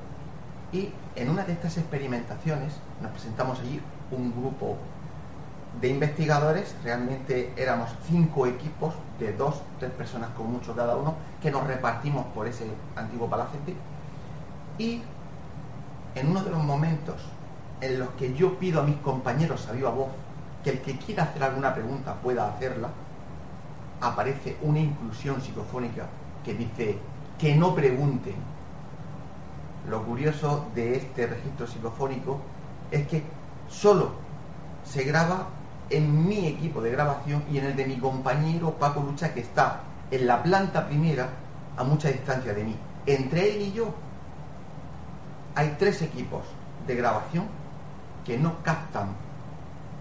y en una de estas experimentaciones nos presentamos allí un grupo de investigadores, realmente éramos cinco equipos de dos, tres personas con mucho cada uno, que nos repartimos por ese antiguo palacete. Y en uno de los momentos en los que yo pido a mis compañeros a viva voz que el que quiera hacer alguna pregunta pueda hacerla, aparece una inclusión psicofónica que dice que no pregunten. Lo curioso de este registro psicofónico es que solo se graba en mi equipo de grabación y en el de mi compañero Paco Lucha, que está en la planta primera a mucha distancia de mí. Entre él y yo hay tres equipos de grabación que no captan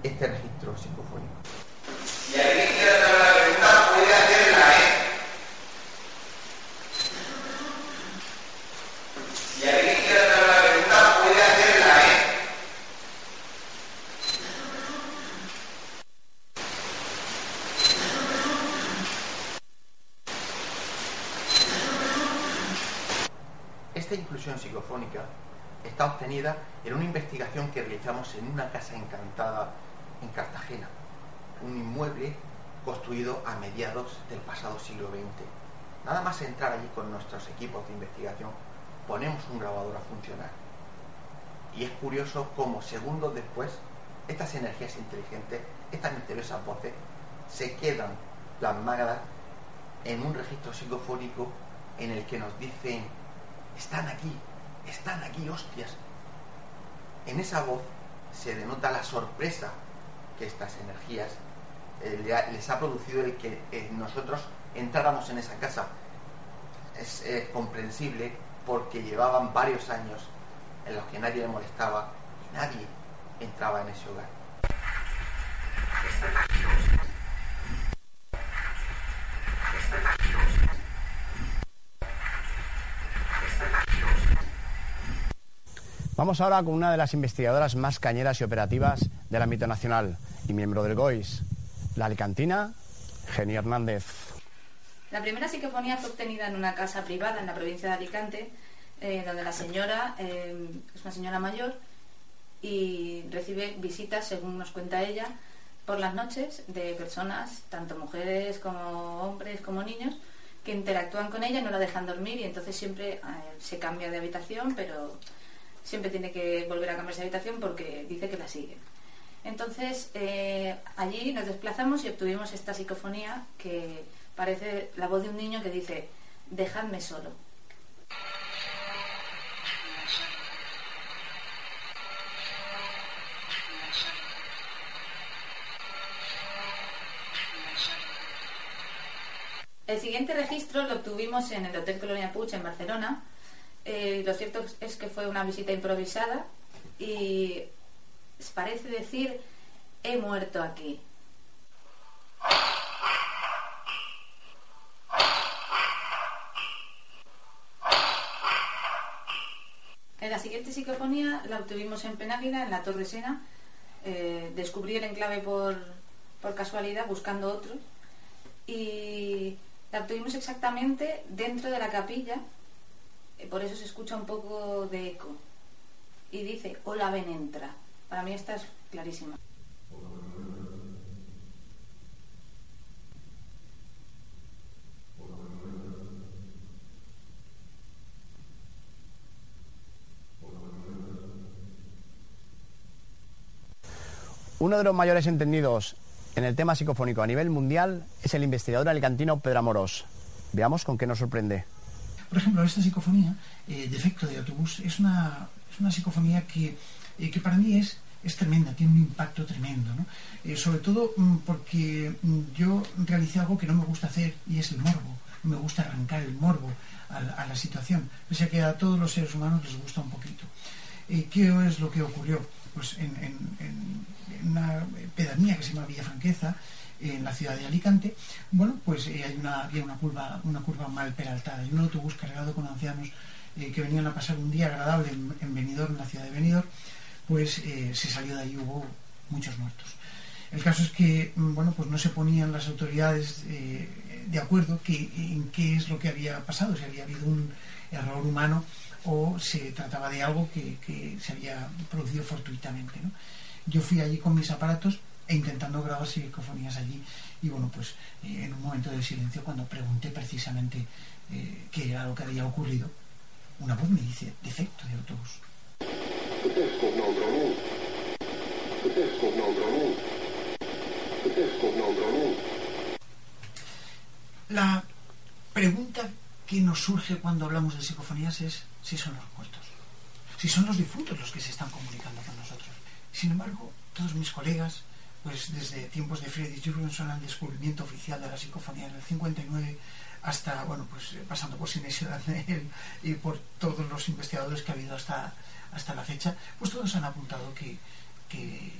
este registro psicofónico. Y alguien quiere hacer una pregunta, puede hacerla, ¿eh? Y alguien quiere hacer una pregunta, puede hacerla, ¿eh? Esta inclusión psicofónica está obtenida en una investigación que realizamos en una casa encantada en Cartagena, un inmueble construido a mediados del pasado siglo XX. Nada más entrar allí con nuestros equipos de investigación, ponemos un grabador a funcionar. Y es curioso cómo segundos después, estas energías inteligentes, estas misteriosas voces, se quedan plasmadas en un registro psicofónico en el que nos dicen, están aquí, están aquí, hostias. En esa voz se denota la sorpresa que estas energías eh, les ha producido el que eh, nosotros entráramos en esa casa. Es eh, comprensible porque llevaban varios años en los que nadie le molestaba y nadie entraba en ese hogar. Vamos ahora con una de las investigadoras más cañeras y operativas del ámbito nacional y miembro del GOIS, la alicantina Geni Hernández. La primera psicofonía fue obtenida en una casa privada en la provincia de Alicante, eh, donde la señora eh, es una señora mayor y recibe visitas, según nos cuenta ella, por las noches de personas, tanto mujeres como hombres como niños, que interactúan con ella, no la dejan dormir y entonces siempre eh, se cambia de habitación, pero siempre tiene que volver a cambiarse de habitación porque dice que la siguen. Entonces, eh, allí nos desplazamos y obtuvimos esta psicofonía que parece la voz de un niño que dice, dejadme solo. El siguiente registro lo obtuvimos en el Hotel Colonia Puig en Barcelona. Eh, lo cierto es que fue una visita improvisada y parece decir he muerto aquí. En la siguiente psicofonía la obtuvimos en Penáguila, en la Torre Sena. Eh, descubrí el enclave por, por casualidad buscando otro y la obtuvimos exactamente dentro de la capilla, por eso se escucha un poco de eco. y dice, hola, ven, entra. Para mí esta es clarísima. Uno de los mayores entendidos en el tema psicofónico a nivel mundial es el investigador alicantino Pedro Amorós. Veamos con qué nos sorprende. Por ejemplo, esta psicofonía, eh, Defecto de autobús, es una, es una psicofonía que, eh, que para mí es, es tremenda, tiene un impacto tremendo. ¿no? Eh, sobre todo mm, porque mm, yo realicé algo que no me gusta hacer y es el morbo. Me gusta arrancar el morbo a, la- situación, pese a que a todos los seres humanos les gusta un poquito. ¿Qué es lo que ocurrió? Pues en, en- una pedanía que se llama Villafranqueza, en la ciudad de Alicante, bueno, pues eh, hay una, había una curva, una curva mal peraltada y un autobús cargado con ancianos eh, que venían a pasar un día agradable en, en Benidorm, en la ciudad de Benidorm, pues eh, se salió de ahí hubo muchos muertos. El caso es que, mm, bueno, pues no se ponían las autoridades de acuerdo que, en qué es lo que había pasado, si había habido un error humano o se trataba de algo que, que se había producido fortuitamente. ¿no? Yo fui allí con mis aparatos e intentando grabar psicofonías allí y bueno, pues eh, en un momento de silencio cuando pregunté precisamente eh, qué era lo que había ocurrido, una voz me dice, defecto de autobús. La pregunta que nos surge cuando hablamos de psicofonías es si son los muertos, si son los difuntos los que se están comunicando con nosotros. Sin embargo, todos mis colegas, pues desde tiempos de Freddy Jurgenson al descubrimiento oficial de la psicofonía en el 59 hasta, bueno, pues eh, pasando por Sinesio Darnell y por todos los investigadores que ha habido hasta, hasta la fecha, pues todos han apuntado que, que,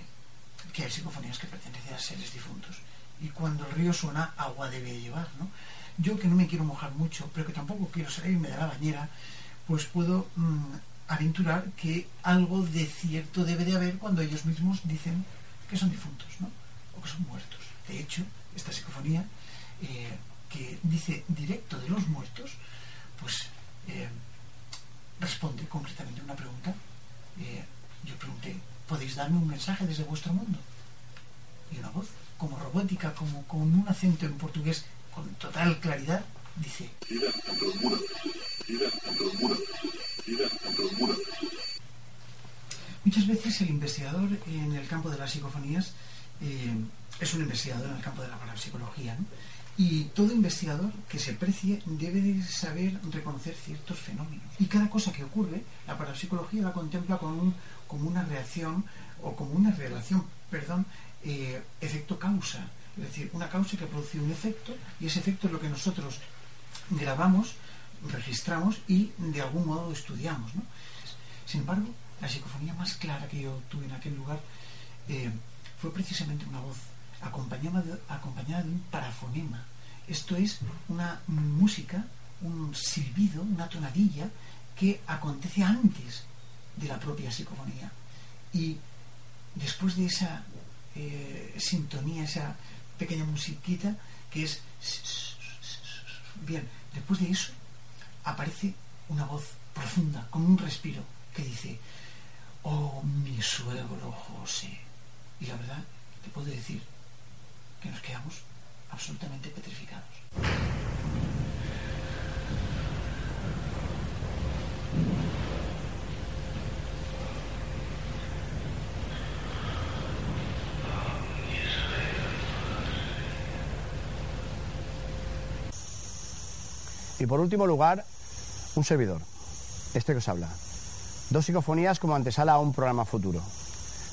que hay psicofonías que pertenecen a seres difuntos. Y cuando el río suena, agua debe llevar, ¿no? Yo que no me quiero mojar mucho, pero que tampoco quiero salirme de la bañera, pues puedo mm, aventurar que algo de cierto debe de haber cuando ellos mismos dicen que son difuntos, ¿no? O que son muertos. De hecho, esta psicofonía eh, que dice directo de los muertos, pues eh, responde concretamente a una pregunta. Eh, yo pregunté, ¿podéis darme un mensaje desde vuestro mundo? Y una voz, como robótica, como con un acento en portugués con total claridad, dice, Muchas veces el investigador en el campo de las psicofonías eh, es un investigador en el campo de la parapsicología, ¿no? Y todo investigador que se precie debe de saber reconocer ciertos fenómenos. Y cada cosa que ocurre, la parapsicología la contempla como, un- como una reacción o como una relación, perdón, eh, efecto-causa. Es decir, una causa que produce un efecto y ese efecto es lo que nosotros grabamos, registramos y de algún modo estudiamos. ¿no? Sin embargo, la psicofonía más clara que yo tuve en aquel lugar eh, fue precisamente una voz acompañada de, acompañada de un parafonema. Esto es una música, un silbido, una tonadilla que acontece antes de la propia psicofonía. Y después de esa eh, sintonía, esa pequeña musiquita que es... Bien, después de eso aparece una voz profunda, con un respiro, que dice, mi suegro José. Y la verdad, te puedo decir que nos quedamos absolutamente petrificados. Y por último lugar, un servidor, este que os habla. Dos psicofonías como antesala a un programa futuro.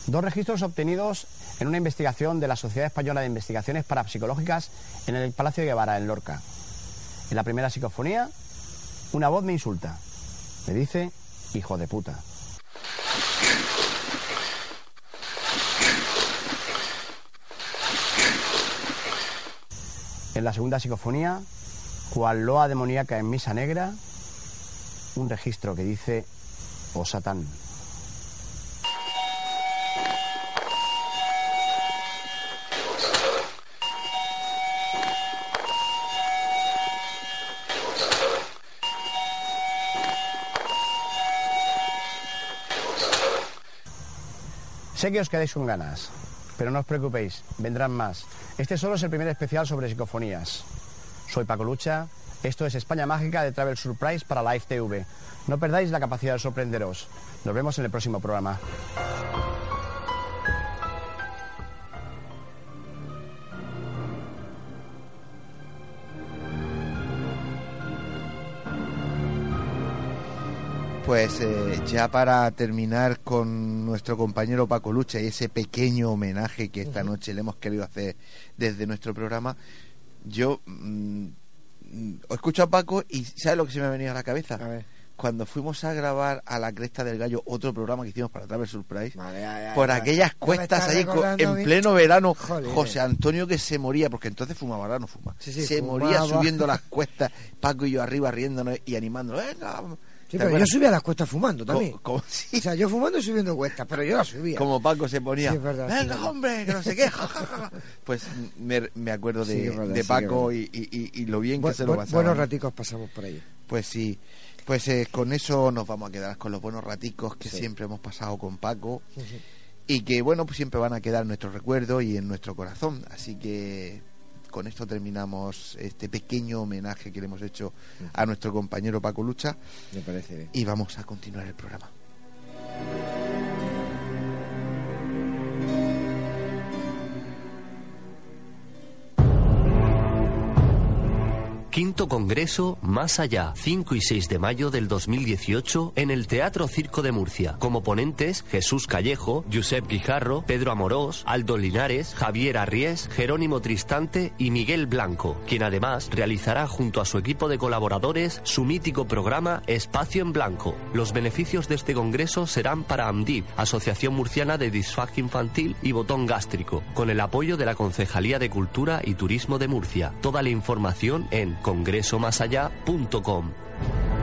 Dos registros obtenidos en una investigación de la Sociedad Española de Investigaciones Parapsicológicas en el Palacio de Guevara, en Lorca. En la primera psicofonía, una voz me insulta. Me dice, hijo de puta. En la segunda psicofonía, cual loa demoníaca en misa negra, un registro que dice, oh Satán. Sé que os quedáis con ganas, pero no os preocupéis, vendrán más. Este solo es el primer especial sobre psicofonías. Soy Paco Lucha, esto es España Mágica de Travel Surprise para Live TV. No perdáis la capacidad de sorprenderos. Nos vemos en el próximo programa. Pues eh, ya para terminar con nuestro compañero Paco Lucha y ese pequeño homenaje que esta noche le hemos querido hacer desde nuestro programa, yo mm, escucho a Paco y ¿sabes lo que se me ha venido a la cabeza? Cuando fuimos a grabar a la Cresta del Gallo otro programa que hicimos para Travel Surprise, por aquellas cuestas ahí en pleno verano, José Antonio que se moría, porque entonces fumaba, ahora no fuma, se moría subiendo las cuestas, Paco y yo arriba riéndonos y animándonos, venga, Sí, pero yo subía las cuestas fumando también. O sea, yo fumando y subiendo cuestas, pero yo las subía. Como Paco se ponía, venga hombre, que no sé qué. pues me, me acuerdo de, Paco y, y, lo bien que se lo pasaba. Buenos raticos pasamos por ahí. Pues sí, pues eh, con eso nos vamos a quedar con los buenos raticos que siempre hemos pasado con Paco. Y que bueno, pues siempre van a quedar en nuestro recuerdo y en nuestro corazón. Así que con esto terminamos este pequeño homenaje que le hemos hecho a nuestro compañero Paco Lucha. Me parece bien. Y vamos a continuar el programa. Quinto Congreso Más Allá, 5 y 6 de mayo del 2018 en el Teatro Circo de Murcia. Como ponentes, Jesús Callejo, Josep Guijarro, Pedro Amorós, Aldo Linares, Javier Arries, Jerónimo Tristante y Miguel Blanco, quien además realizará junto a su equipo de colaboradores su mítico programa Espacio en Blanco. Los beneficios de este congreso serán para AMDIP, Asociación Murciana de Disfagia Infantil y Botón Gástrico, con el apoyo de la Concejalía de Cultura y Turismo de Murcia. Toda la información en congresomasallá.com.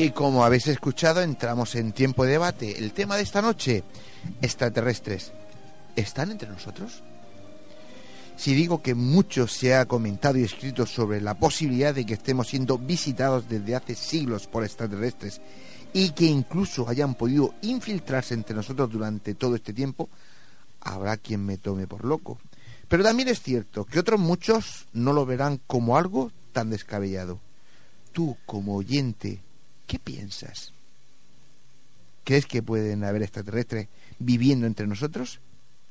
Y como habéis escuchado, entramos en tiempo de debate. El tema de esta noche, extraterrestres, ¿están entre nosotros? Si digo que mucho se ha comentado y escrito sobre la posibilidad de que estemos siendo visitados desde hace siglos por extraterrestres y que incluso hayan podido infiltrarse entre nosotros durante todo este tiempo, habrá quien me tome por loco. Pero también es cierto que otros muchos no lo verán como algo tan descabellado. Tú, como oyente, ¿qué piensas? ¿Crees que pueden haber extraterrestres viviendo entre nosotros?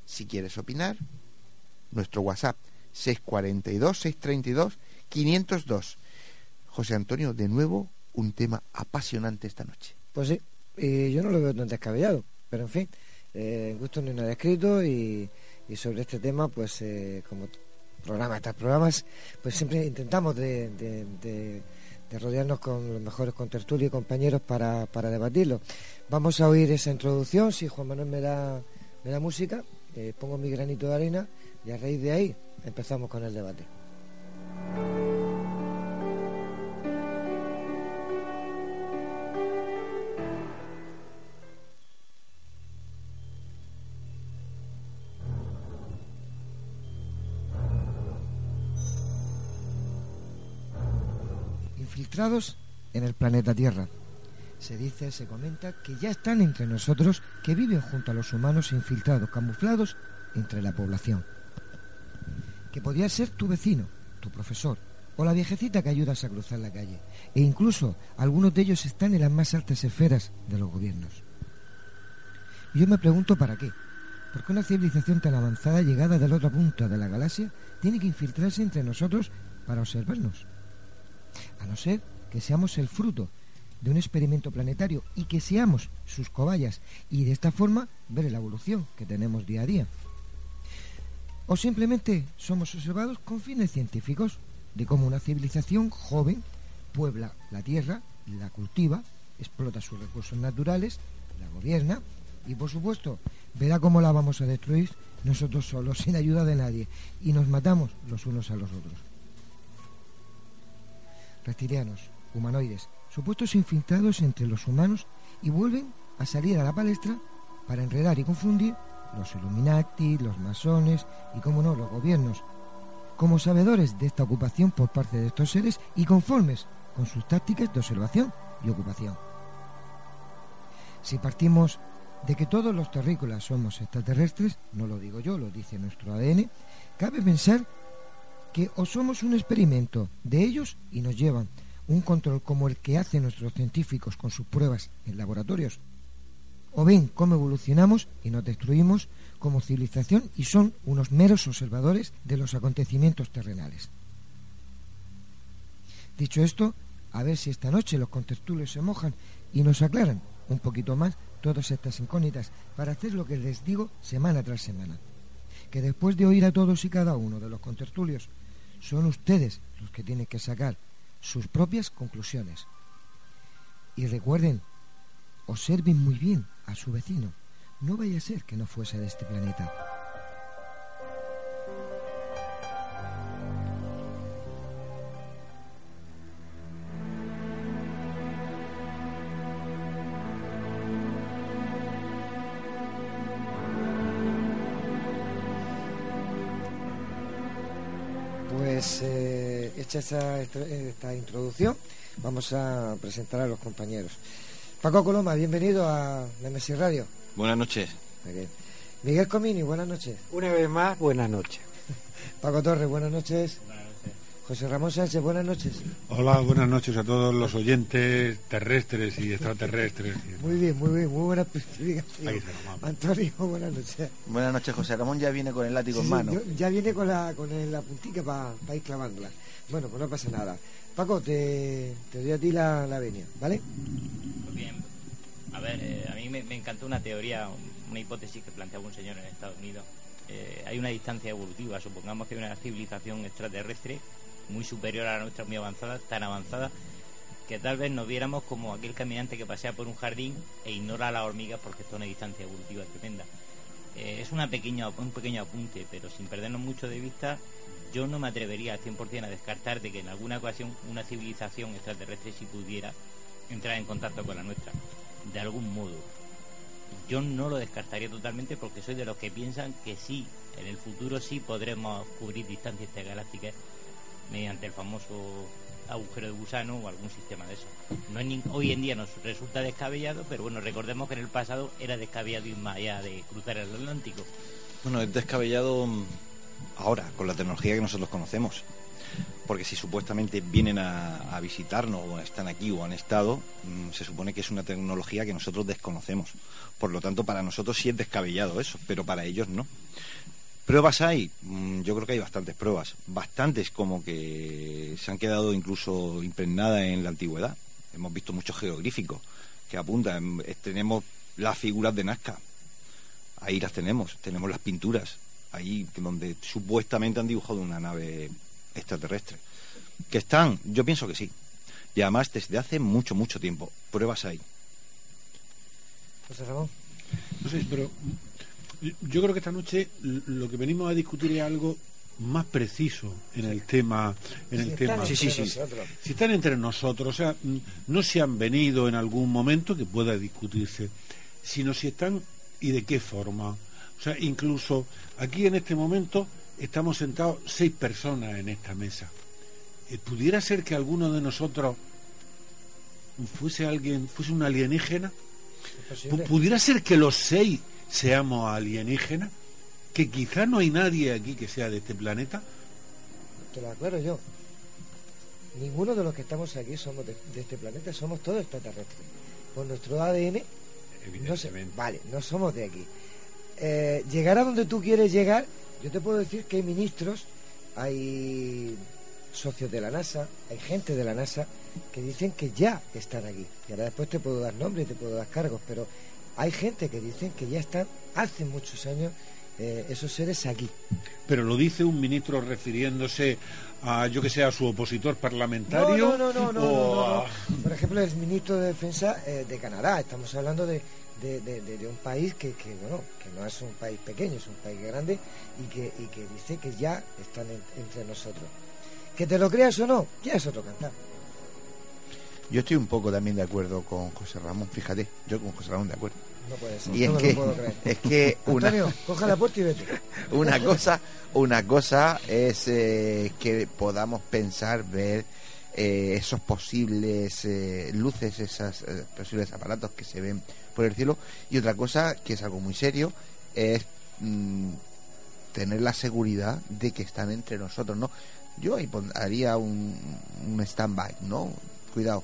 Si quieres opinar, nuestro WhatsApp 642-632-502. José Antonio, de nuevo, un tema apasionante esta noche. Pues sí, y yo no lo veo tan descabellado, pero en fin, eh, gusto no hay nada escrito y, sobre este tema, pues eh, como programa, tras programas, pues siempre intentamos de, rodearnos con los mejores contertulios y compañeros para, para debatirlo. Vamos a oír esa introducción, si Juan Manuel me da, me da música, eh, pongo mi granito de arena y a raíz de ahí empezamos con el debate. En el planeta Tierra. Se dice, se comenta que ya están entre nosotros, que viven junto a los humanos infiltrados, camuflados entre la población que podía ser tu vecino, tu profesor, o la viejecita que ayudas a cruzar la calle. E incluso algunos de ellos están en las más altas esferas de los gobiernos. Yo me pregunto para qué. ¿Por qué una civilización tan avanzada, llegada del otro punto de la galaxia, tiene que infiltrarse entre nosotros para observarnos? A no ser que seamos el fruto de un experimento planetario y que seamos sus cobayas y de esta forma ver la evolución que tenemos día a día. O simplemente somos observados con fines científicos de cómo una civilización joven puebla la tierra, la cultiva, explota sus recursos naturales, la gobierna y por supuesto verá cómo la vamos a destruir nosotros solos, sin ayuda de nadie, y nos matamos los unos a los otros. Reptilianos, humanoides, supuestos infiltrados entre los humanos y vuelven a salir a la palestra para enredar y confundir los Illuminati, los masones y, como no, los gobiernos, como sabedores de esta ocupación por parte de estos seres y conformes con sus tácticas de observación y ocupación. Si partimos de que todos los terrícolas somos extraterrestres, no lo digo yo, lo dice nuestro ADN, cabe pensar que o somos un experimento de ellos y nos llevan un control como el que hacen nuestros científicos con sus pruebas en laboratorios o ven cómo evolucionamos y nos destruimos como civilización y son unos meros observadores de los acontecimientos terrenales. Dicho esto, a ver si esta noche los contertulios se mojan y nos aclaran un poquito más todas estas incógnitas para hacer lo que les digo semana tras semana. Que después de oír a todos y cada uno de los contertulios, son ustedes los que tienen que sacar sus propias conclusiones. Y recuerden, observen muy bien a su vecino. No vaya a ser que no fuese de este planeta. Hecha esta, esta introducción, vamos a presentar a los compañeros. Paco Coloma, bienvenido a Nemesis Radio. Buenas noches. Miguel Comini, buenas noches. Una vez más, buenas noches. Paco Torres, buenas noches. José Ramón Sánchez, buenas noches. Hola, buenas noches a todos los oyentes terrestres y extraterrestres. Muy bien, muy bien, muy buena Antonio, buenas noches. Buenas noches, José Ramón ya viene con el látigo en mano. ya viene con la, con la puntica para ir clavándola. Bueno, pues no pasa nada. Paco, te, doy a ti la, la venia, ¿vale? Muy bien. A ver, eh, a mí me, encantó una teoría, una hipótesis que planteaba un señor en Estados Unidos. Eh, hay una distancia evolutiva, supongamos que hay una civilización extraterrestre muy superior a la nuestra, muy avanzada, tan avanzada, que tal vez nos viéramos como aquel caminante que pasea por un jardín e ignora a las hormigas porque está a una distancia evolutiva tremenda. Eh, es una pequeña, un pequeño apunte, pero sin perdernos mucho de vista, yo no me atrevería al 100% a descartar de que en alguna ocasión una civilización extraterrestre si pudiera entrar en contacto con la nuestra, de algún modo. Yo no lo descartaría totalmente porque soy de los que piensan que sí, en el futuro sí podremos cubrir distancias intergalácticas mediante el famoso agujero de gusano o algún sistema de eso. Hoy en día nos resulta descabellado, pero bueno, recordemos que en el pasado era descabellado ir más allá de cruzar el Atlántico. Bueno, es descabellado mm, ahora, con la tecnología que nosotros conocemos. Porque si supuestamente vienen a, visitarnos o están aquí o han estado, mm, se supone que es una tecnología que nosotros desconocemos. Por lo tanto, para nosotros sí es descabellado eso, pero para ellos no. Pruebas hay, mm, yo creo que hay bastantes pruebas, bastantes como que se han quedado incluso impregnadas en la antigüedad. Hemos visto muchos geográficos que apuntan, tenemos las figuras de Nazca, ahí las tenemos, tenemos las pinturas, ahí donde supuestamente han dibujado una nave extraterrestre. ¿Que están? Yo pienso que sí. Y además desde hace mucho, mucho tiempo. Pruebas hay. José Ramón. No sé, pero yo creo que esta noche lo que venimos a discutir es algo más preciso en el tema en el tema sí, sí, sí. si están entre nosotros o sea no se han venido en algún momento que pueda discutirse sino si están y de qué forma o sea incluso aquí en este momento estamos sentados seis personas en esta mesa eh, pudiera ser que alguno de nosotros fuese alguien fuese un alienígena pudiera ser que los seis seamos alienígenas, que quizá no hay nadie aquí que sea de este planeta. Te lo aclaro yo. Ninguno de los que estamos aquí somos de, este planeta, somos todos extraterrestres. Por nuestro ADN, no vale, no somos de aquí. Eh, llegar a donde tú quieres llegar, yo te puedo decir que hay ministros, hay socios de la NASA, hay gente de la NASA que dicen que ya están aquí. Y ahora después te puedo dar nombres, te puedo dar cargos, pero hay gente que dicen que ya están hace muchos años eh, esos seres aquí. Pero lo dice un ministro refiriéndose a, yo que sé, a su opositor parlamentario. No, no, no, no. Por ejemplo, el ministro de Defensa eh, de Canadá. Estamos hablando de, un país que, bueno, que no es un país pequeño, es un país grande y que, y que dice que ya están entre nosotros. Que te lo creas o no, ya es otro cantar. Yo estoy un poco también de acuerdo con José Ramón, fíjate, yo con José Ramón de acuerdo. No puede ser. Y es, que, es que una, coja la puerta y vete. una cosa, una cosa es eh, que podamos pensar, ver eh, esos posibles eh, luces, esos posibles aparatos que se ven por el cielo. Y otra cosa, que es algo muy serio, es mm, tener la seguridad de que están entre nosotros, ¿no? Yo ahí haría un, un stand-by, ¿no? Cuidado.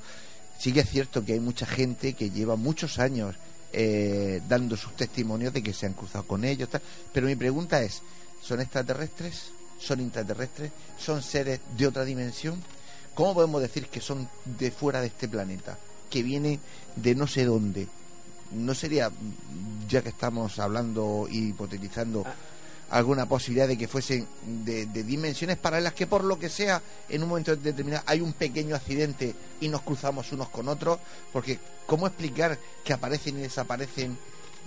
Sí que es cierto que hay mucha gente que lleva muchos años eh, dando sus testimonios de que se han cruzado con ellos. Pero mi pregunta es, ¿son extraterrestres? ¿Son intraterrestres? ¿Son seres de otra dimensión? ¿Cómo podemos decir que son de fuera de este planeta? Que vienen de no sé dónde. ¿No sería, ya que estamos hablando y hipotetizando, alguna posibilidad de que fuesen de, dimensiones paralelas que por lo que sea en un momento determinado hay un pequeño accidente y nos cruzamos unos con otros porque cómo explicar que aparecen y desaparecen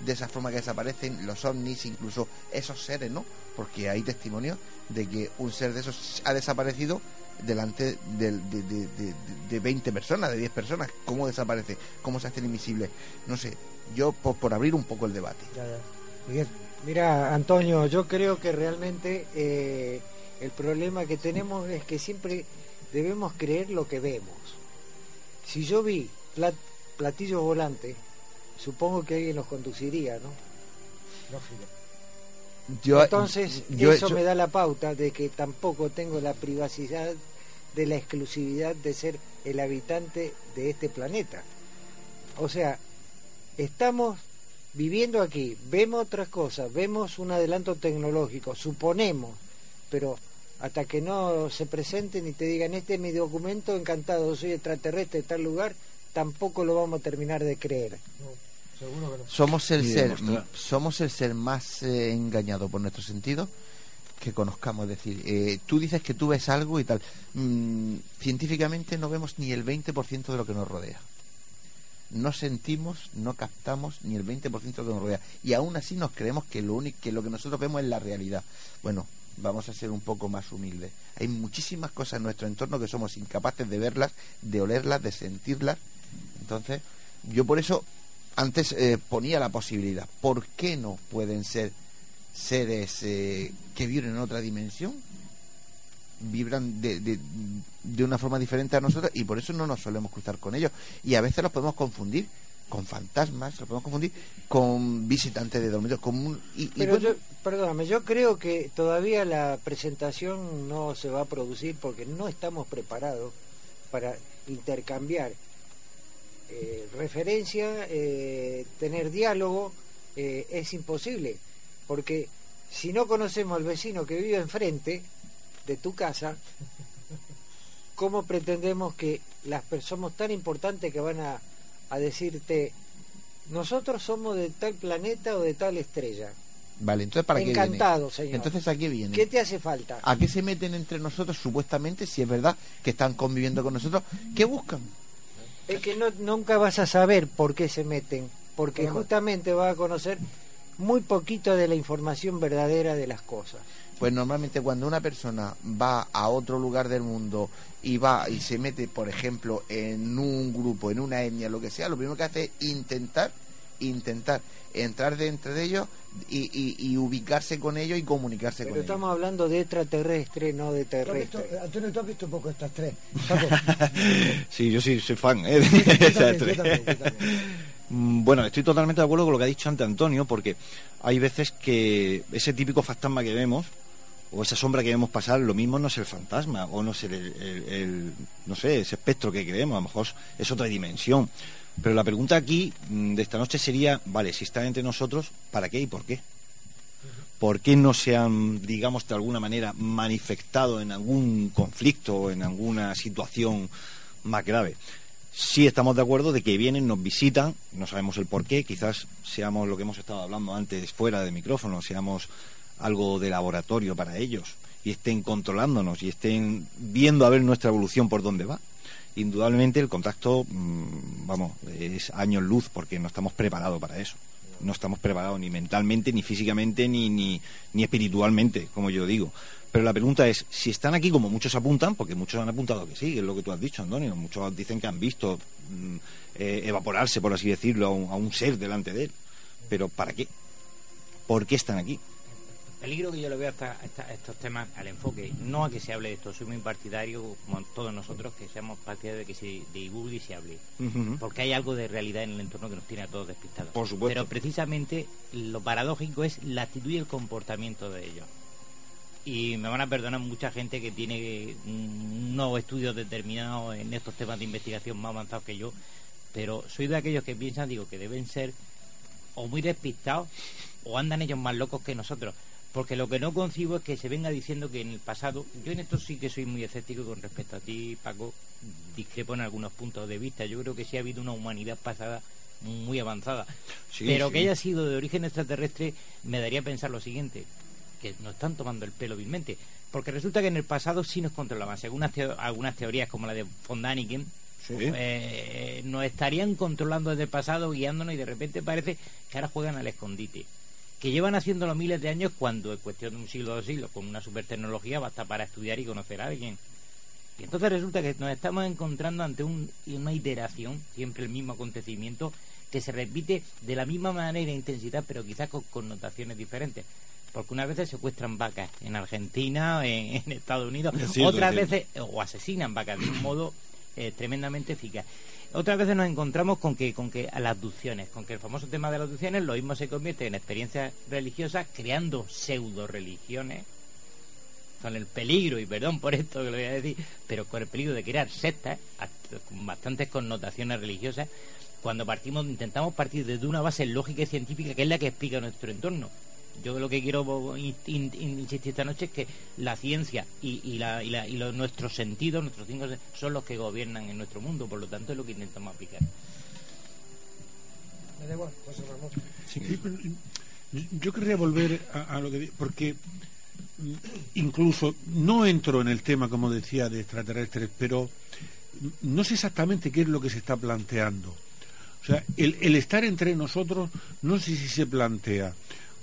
de esa forma que desaparecen los ovnis incluso esos seres no porque hay testimonios de que un ser de esos ha desaparecido delante de, de, de, 20 personas, de 10 personas. ¿Cómo desaparece? ¿Cómo se hace invisible? No sé, yo por, por abrir un poco el debate. Miguel. Mira, Antonio, yo creo que realmente eh, el problema que tenemos es que siempre debemos creer lo que vemos. Si yo vi platillos volantes, supongo que alguien los conduciría, ¿no? Yo, Entonces, eso me da la pauta de que tampoco tengo la privacidad de la exclusividad de ser el habitante de este planeta. O sea, estamos viviendo aquí, vemos otras cosas, vemos un adelanto tecnológico, suponemos, pero hasta que no se presenten y te digan, este es mi documento, encantado, soy extraterrestre de tal lugar, tampoco lo vamos a terminar de creer. Somos el ser, somos el ser más eh, engañado por nuestro sentido que conozcamos. Es decir, eh, tú dices que tú ves algo y tal. Mm, científicamente no vemos ni el 20% de lo que nos rodea no sentimos, no captamos ni el 20% de lo que nos rodea. Y aún así nos creemos que lo, único, que lo que nosotros vemos es la realidad. Bueno, vamos a ser un poco más humildes. Hay muchísimas cosas en nuestro entorno que somos incapaces de verlas, de olerlas, de sentirlas Entonces, yo por eso antes eh, ponía la posibilidad. ¿Por qué no pueden ser seres eh, que viven en otra dimensión? Vibran de, de, de, una forma diferente a nosotros y por eso no nos solemos cruzar con ellos. Y a veces los podemos confundir con fantasmas, los podemos confundir con visitantes de dormitorios. Con y, Pero yo, perdóname, yo creo que todavía la presentación no se va a producir porque no estamos preparados para intercambiar eh, referencia, eh, tener diálogo, eh, es imposible, porque si no conocemos al vecino que vive enfrente de tu casa, ¿cómo pretendemos que las personas somos tan importantes que van a, a decirte, nosotros somos de tal planeta o de tal estrella? Vale, entonces ¿para Encantado, qué señor. Entonces ¿a qué viene? ¿Qué te hace falta? ¿A qué se meten entre nosotros supuestamente si es verdad que están conviviendo con nosotros? ¿Qué buscan? Es que no, nunca vas a saber por qué se meten, porque justamente vas a conocer muy poquito de la información verdadera de las cosas. Pues normalmente cuando una persona va a otro lugar del mundo y va y se mete, por ejemplo, en un grupo, en una etnia, lo que sea, lo primero que hace es intentar, intentar entrar dentro de ellos y, ubicarse con ellos y comunicarse con ellos. Estamos hablando de extraterrestre, no de terrestre. ¿Tú Antonio, ¿tú has visto un poco estas tres? sí, yo sí soy fan ¿eh? de mm, Bueno, estoy totalmente de acuerdo con lo que ha dicho antes Antonio, porque hay veces que ese típico fantasma que vemos, o esa sombra que vemos pasar, lo mismo no es el fantasma, o no es el no sé, ese espectro que creemos, a lo mejor es otra dimensión. Pero la pregunta aquí mm, de esta noche sería, vale, si están entre nosotros, ¿para qué y por qué? ¿Por qué no se han, digamos, de alguna manera manifestado en algún conflicto o en alguna situación más grave? Sí estamos de acuerdo de que vienen, nos visitan, no sabemos el por qué, quizás seamos lo que hemos estado hablando antes fuera de micrófono, seamos algo de laboratorio para ellos y estén controlándonos y estén viendo a ver nuestra evolución por dónde va indudablemente el contacto, mm, vamos, es años luz porque no estamos preparados para eso. No estamos preparados ni mentalmente, ni físicamente, ni, ni, ni espiritualmente, como yo digo. Pero la pregunta es, si están aquí como muchos apuntan, porque muchos han apuntado que sí, es lo que tú has dicho, Antonio, muchos dicen que han visto mm, eh, evaporarse, por así decirlo, a un ser delante de él. Pero ¿para qué? ¿Por qué están aquí? Peligro que yo le veo a, estos temas al enfoque, no a que se hable de esto, soy muy partidario, como todos nosotros, que seamos partidarios de que se divulgue y se hable, porque hay algo de realidad en el entorno que nos tiene a todos despistados. Por supuesto. Pero precisamente lo paradójico es la actitud y el comportamiento de ellos. Y me van a perdonar mucha gente que tiene nuevos estudios determinados en estos temas de investigación más avanzados que yo, pero soy de aquellos que piensan, digo, que deben ser o muy despistados o andan ellos más locos que nosotros porque lo que no concibo es que se venga diciendo que en el pasado, yo en esto sí que soy muy escéptico con respecto a ti, Paco, discrepo en algunos puntos de vista. Yo creo que sí ha habido una humanidad pasada muy avanzada. pero que haya sido de origen extraterrestre me daría a pensar lo siguiente, que nos están tomando el pelo vilmente. Porque resulta que en el pasado sí nos controlaban. Según algunas teorías como la de von Daniken, eh, nos estarían controlando desde el pasado, guiándonos y de repente parece que ahora juegan al escondite que llevan haciéndolo miles de años cuando en cuestión de un siglo o dos siglos con una super tecnología basta para estudiar y conocer a alguien. Y entonces resulta que nos estamos encontrando ante una iteración, siempre el mismo acontecimiento, que se repite de la misma manera e intensidad, pero quizás con connotaciones diferentes. Porque unas veces secuestran vacas en Argentina, en, en Estados Unidos, otras veces o asesinan vacas de un modo eh, tremendamente eficaz. Otras veces nos encontramos con que, con que a las abducciones, con que el famoso tema de las abducciones, lo mismo se convierte en experiencias religiosas, creando pseudo religiones, con el peligro, y perdón por esto que lo voy a decir, pero con el peligro de crear sectas, con bastantes connotaciones religiosas, cuando partimos, intentamos partir desde una base lógica y científica que es la que explica nuestro entorno yo lo que quiero insistir esta noche es que la ciencia y, y, la, y, la, y nuestros sentidos, nuestros cinco son los que gobiernan en nuestro mundo, por lo tanto es lo que intentamos aplicar. yo querría volver a, lo que porque mm, incluso no entro en el tema, como decía, de extraterrestres, pero no sé exactamente qué es lo que se está planteando. O sea, el, el estar entre nosotros, no sé si se plantea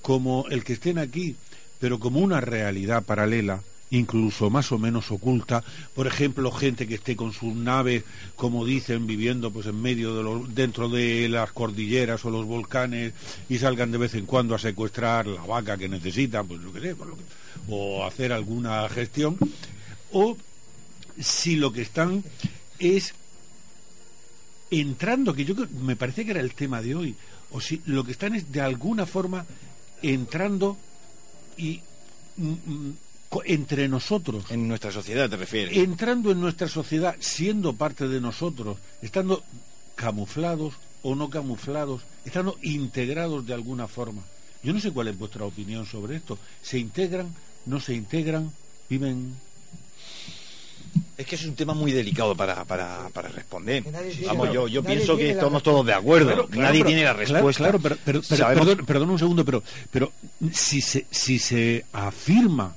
como el que estén aquí, pero como una realidad paralela incluso más o menos oculta, por ejemplo, gente que esté con sus naves, como dicen, viviendo pues en medio de los, dentro de las cordilleras o los volcanes y salgan de vez en cuando a secuestrar la vaca que necesitan, pues lo que sé, o hacer alguna gestión, o si lo que están es entrando, que yo me parece que era el tema de hoy, o si lo que están es de alguna forma entrando y mm, mm, entre nosotros. En nuestra sociedad, te refieres. Entrando en nuestra sociedad, siendo parte de nosotros, estando camuflados o no camuflados, estando integrados de alguna forma. Yo no sé cuál es vuestra opinión sobre esto. ¿Se integran? ¿No se integran? ¿Viven es que es un tema muy delicado para, para, para responder. Vamos, yo, yo pienso que estamos todos de acuerdo. nadie tiene la respuesta. Claro, pero, pero, perdón, perdón, un segundo, pero, pero si, se, si se afirma,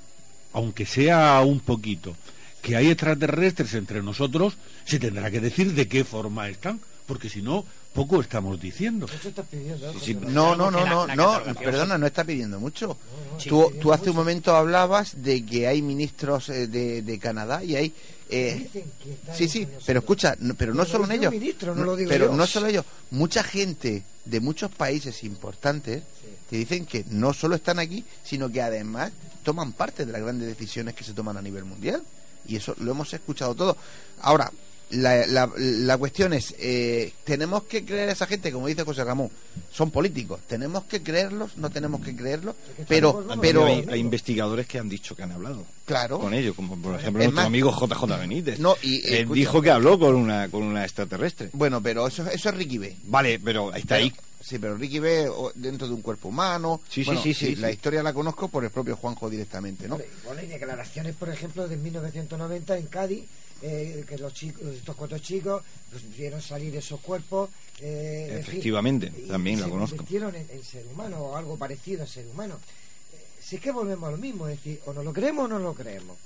aunque sea un poquito, que hay extraterrestres entre nosotros, se tendrá que decir de qué forma están, porque si no, poco estamos diciendo. no, no, no, no, no, perdona, no está pidiendo mucho. tú, tú hace un momento hablabas de que hay ministros eh, de, de Canadá y hay eh, sí, sí, pero escucha, pero no solo en ellos, pero no solo ellos, mucha gente de muchos países importantes te dicen que no solo están aquí, sino que además toman parte de las grandes decisiones que se toman a nivel mundial. Y eso lo hemos escuchado todo. Ahora, la, la, la, cuestión es, eh, ¿tenemos que creer a esa gente, como dice José Ramón? Son políticos, ¿tenemos que creerlos? ¿No tenemos que creerlos? Pero, pero hay, investigadores que han dicho que han hablado claro. con ellos, como por ejemplo nuestro amigo JJ Benítez. No, y, Él dijo que habló con una, con una extraterrestre. Bueno, pero eso, eso es Ricky B. Vale, pero está ahí. Sí, pero Ricky B dentro de un cuerpo humano. Sí, sí, sí, sí, La historia la conozco por el propio Juanjo directamente, ¿no? Bueno, hay declaraciones, por ejemplo, de 1990 en Cádiz eh, que los chicos, estos cuatro chicos pues, vieron salir esos cuerpos. Eh, Efectivamente, también la conozco. Se en, en, ser humano o algo parecido a ser humano. Eh, si es que volvemos a lo mismo, es decir, o no lo creemos o no lo creemos.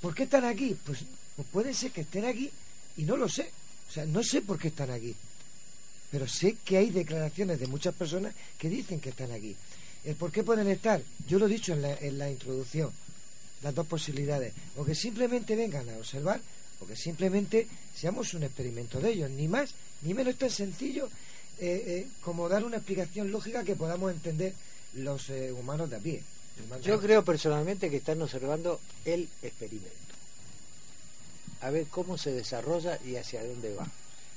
¿Por qué están aquí? Pues, pues puede ser que estén aquí y no lo sé. O sea, no sé por qué están aquí. Pero sé que hay declaraciones de muchas personas que dicen que están aquí. ¿Por qué pueden estar? Yo lo he dicho en la, en la introducción las dos posibilidades, o que simplemente vengan a observar, o que simplemente seamos un experimento de ellos, ni más ni menos tan sencillo eh, eh, como dar una explicación lógica que podamos entender los eh, humanos de a pie. Yo creo personalmente que están observando el experimento, a ver cómo se desarrolla y hacia dónde va.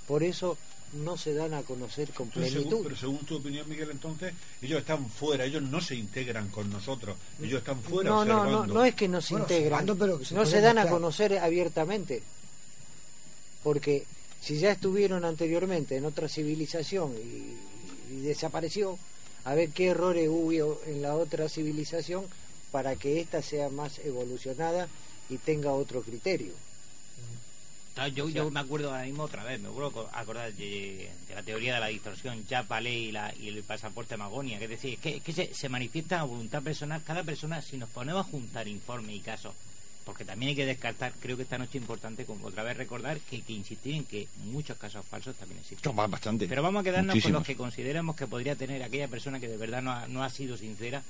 Por eso no se dan a conocer con plenitud. Pero según, tu opinión, Miguel, entonces ellos están fuera, ellos no se integran con nosotros, ellos están fuera. No, no, no, no es que no se integran, no se dan a conocer abiertamente, porque si ya estuvieron anteriormente en otra civilización y, y desapareció, a ver qué errores hubo en la otra civilización para que ésta sea más evolucionada y tenga otro criterio. Yo, yo me acuerdo ahora mismo otra vez, me vuelvo a acordar de, la teoría de la distorsión, ya y, la, y el pasaporte Magonia, que es decir, que, que se, se, manifiesta a voluntad personal, cada persona, si nos ponemos a juntar informes y casos, porque también hay que descartar, creo que esta noche es importante como otra vez recordar que, que insistir en que muchos casos falsos también existen. Bastante. Pero vamos a quedarnos con los que consideremos que podría tener aquella persona que de verdad no ha, no ha sido sincera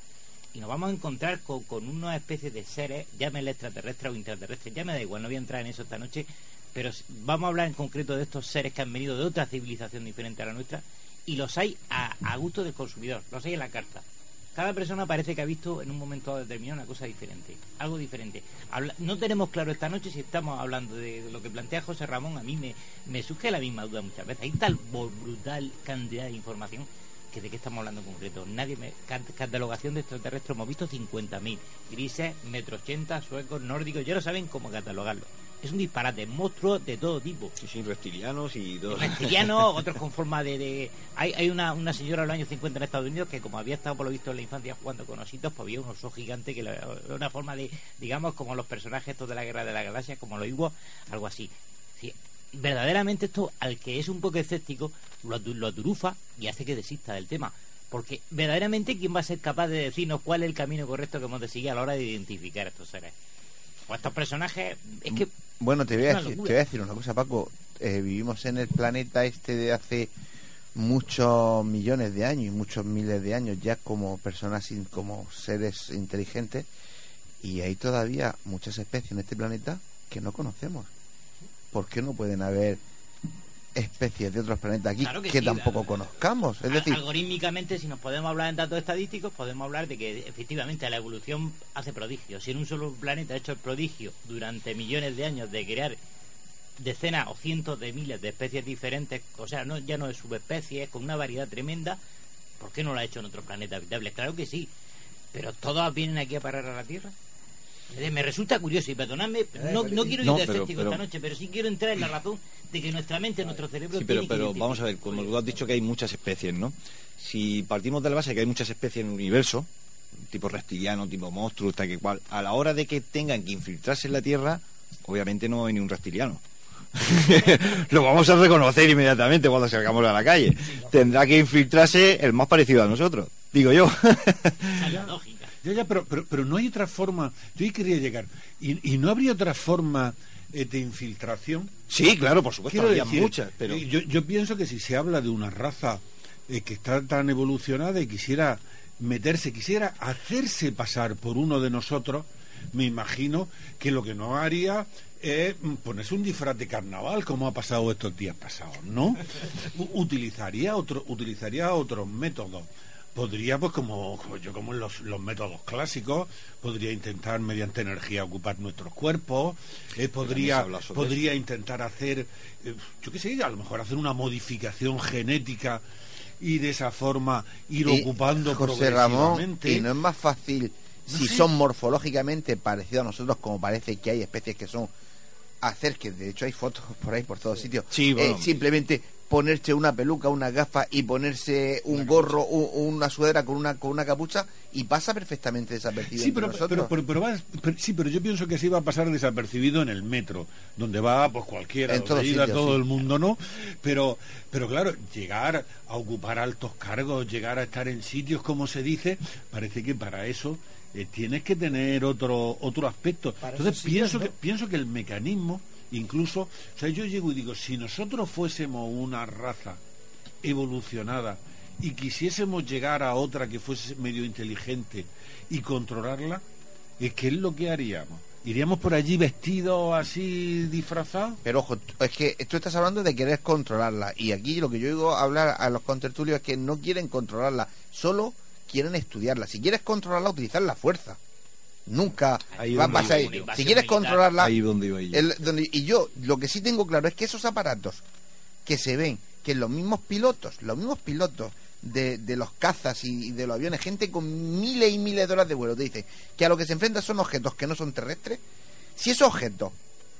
y nos vamos a encontrar con, con una especie de seres, llámele extraterrestre o intraterrestre, ya me da igual, no voy a entrar en eso esta noche, pero vamos a hablar en concreto de estos seres que han venido de otra civilización diferente a la nuestra y los hay a, gusto del consumidor, los hay en la carta. Cada persona parece que ha visto en un momento determinado una cosa diferente, algo diferente. no tenemos claro esta noche si estamos hablando de, lo que plantea José Ramón, a mí me, me surge la misma duda muchas veces. Hay tal brutal cantidad de información que de qué estamos hablando en concreto. Nadie me. Catalogación de extraterrestres hemos visto 50.000. Grises, metro ochenta, suecos, nórdicos, ya no saben cómo catalogarlo es un disparate, monstruos de todo tipo. Sí, sí, reptilianos y dos. Reptilianos, otros con forma de... Hay, hay una, una señora de los años 50 en Estados Unidos que como había estado por lo visto en la infancia jugando con ositos, pues había un oso gigante que era una forma de, digamos, como los personajes estos de la Guerra de la Galaxia, como lo Iguos, algo así. verdaderamente esto, al que es un poco escéptico, lo, lo aturufa y hace que desista del tema. Porque verdaderamente, ¿quién va a ser capaz de decirnos cuál es el camino correcto que hemos de seguir a la hora de identificar a estos seres? Pues estos personajes, es que bueno, te voy, a decir, te voy a decir una cosa, Paco. Eh, vivimos en el planeta este de hace muchos millones de años y muchos miles de años ya como personas, como seres inteligentes. Y hay todavía muchas especies en este planeta que no conocemos. ¿Por qué no pueden haber especies de otros planetas aquí Claro que, que sí, tampoco conozcamos? Es decir, algorítmicamente, si nos podemos hablar en datos estadísticos, podemos hablar de que efectivamente la evolución hace prodigios. Si en un solo planeta ha hecho el prodigio durante millones de años de crear decenas o cientos de miles de especies diferentes, o sea, no, ya no es subespecies, con una variedad tremenda, ¿por qué no lo ha hecho en otros planetas habitables? Claro que sí, pero todas vienen aquí a parar a la Tierra. Decir, Me resulta curioso y perdonadme, no, no quiero ir No, de pero- esta noche, pero sí quiero entrar en la razón de que nuestra mente, nuestro cerebro Sí, pero, tiene pero vamos a ver, como tú has dicho que hay muchas especies, ¿no? Si partimos de la base de que hay muchas especies en el universo, tipo reptiliano, tipo monstruo, tal que cual, a la hora de que tengan que infiltrarse en la Tierra, obviamente no a venir un reptiliano. Lo vamos a reconocer inmediatamente cuando salgamos a la calle. Tendrá que infiltrarse el más parecido a nosotros, digo yo. Ya, ya, pero, pero, pero no hay otra forma. Yo ahí quería llegar. ¿Y, y no habría otra forma eh, de infiltración? Sí, claro, por supuesto, Quiero habría decir, muchas, pero- Yo, yo pienso que si se habla de una raza eh, que está tan evolucionada y quisiera meterse, quisiera hacerse pasar por uno de nosotros, me imagino que lo que no haría es mm, ponerse un disfraz de carnaval, como ha pasado estos días pasados, ¿no? Utilizaría otro, utilizaría otros métodos. Podría, pues como, como yo, como en los, los métodos clásicos, podría intentar mediante energía ocupar nuestros cuerpos, eh, podría, podría intentar hacer, eh, yo qué sé, a lo mejor hacer una modificación genética y de esa forma ir y, ocupando José Ramón, progresivamente. y no es más fácil No si sé. son morfológicamente parecidos a nosotros, como parece que hay especies que son hacer que de hecho hay fotos por ahí por todos sitios Sí, bueno. Eh, simplemente ponerse una peluca una gafa y ponerse un gorro u- una sudadera con una con una capucha y pasa perfectamente desapercibido Sí, pero, pero, pero, pero va- pero- sí, pero yo pienso que así va a pasar desapercibido en el metro, donde va pues cualquiera, En donde sitios, todo sí. el mundo, ¿no? Pero, pero claro, llegar a ocupar altos cargos, llegar a estar en sitios, como se dice, parece que para eso eh, tienes que tener otro otro aspecto. Para Entonces sitios, pienso ¿no? que pienso que el mecanismo, incluso, o sea, yo llego y digo, si nosotros fuésemos una raza evolucionada y quisiésemos llegar a otra que fuese medio inteligente y controlarla, ¿eh, ¿qué es lo que haríamos? ¿Iríamos por allí vestidos así disfrazados? Pero ojo, es que tú estás hablando de querer controlarla y aquí lo que yo digo hablar a los contertulios es que no quieren controlarla, solo quieren estudiarla. Si quieres controlarla, utilizar la fuerza. Nunca Ahí va a yo. Si quieres controlarla, Ahí donde iba yo. el- donde- y yo lo que sí tengo claro es que esos aparatos que se ven, que los mismos pilotos, los mismos pilotos de, de los cazas y, de los aviones, gente con miles y miles de horas de vuelo, te dicen que a lo que se enfrentan son objetos que no son terrestres. Si esos objetos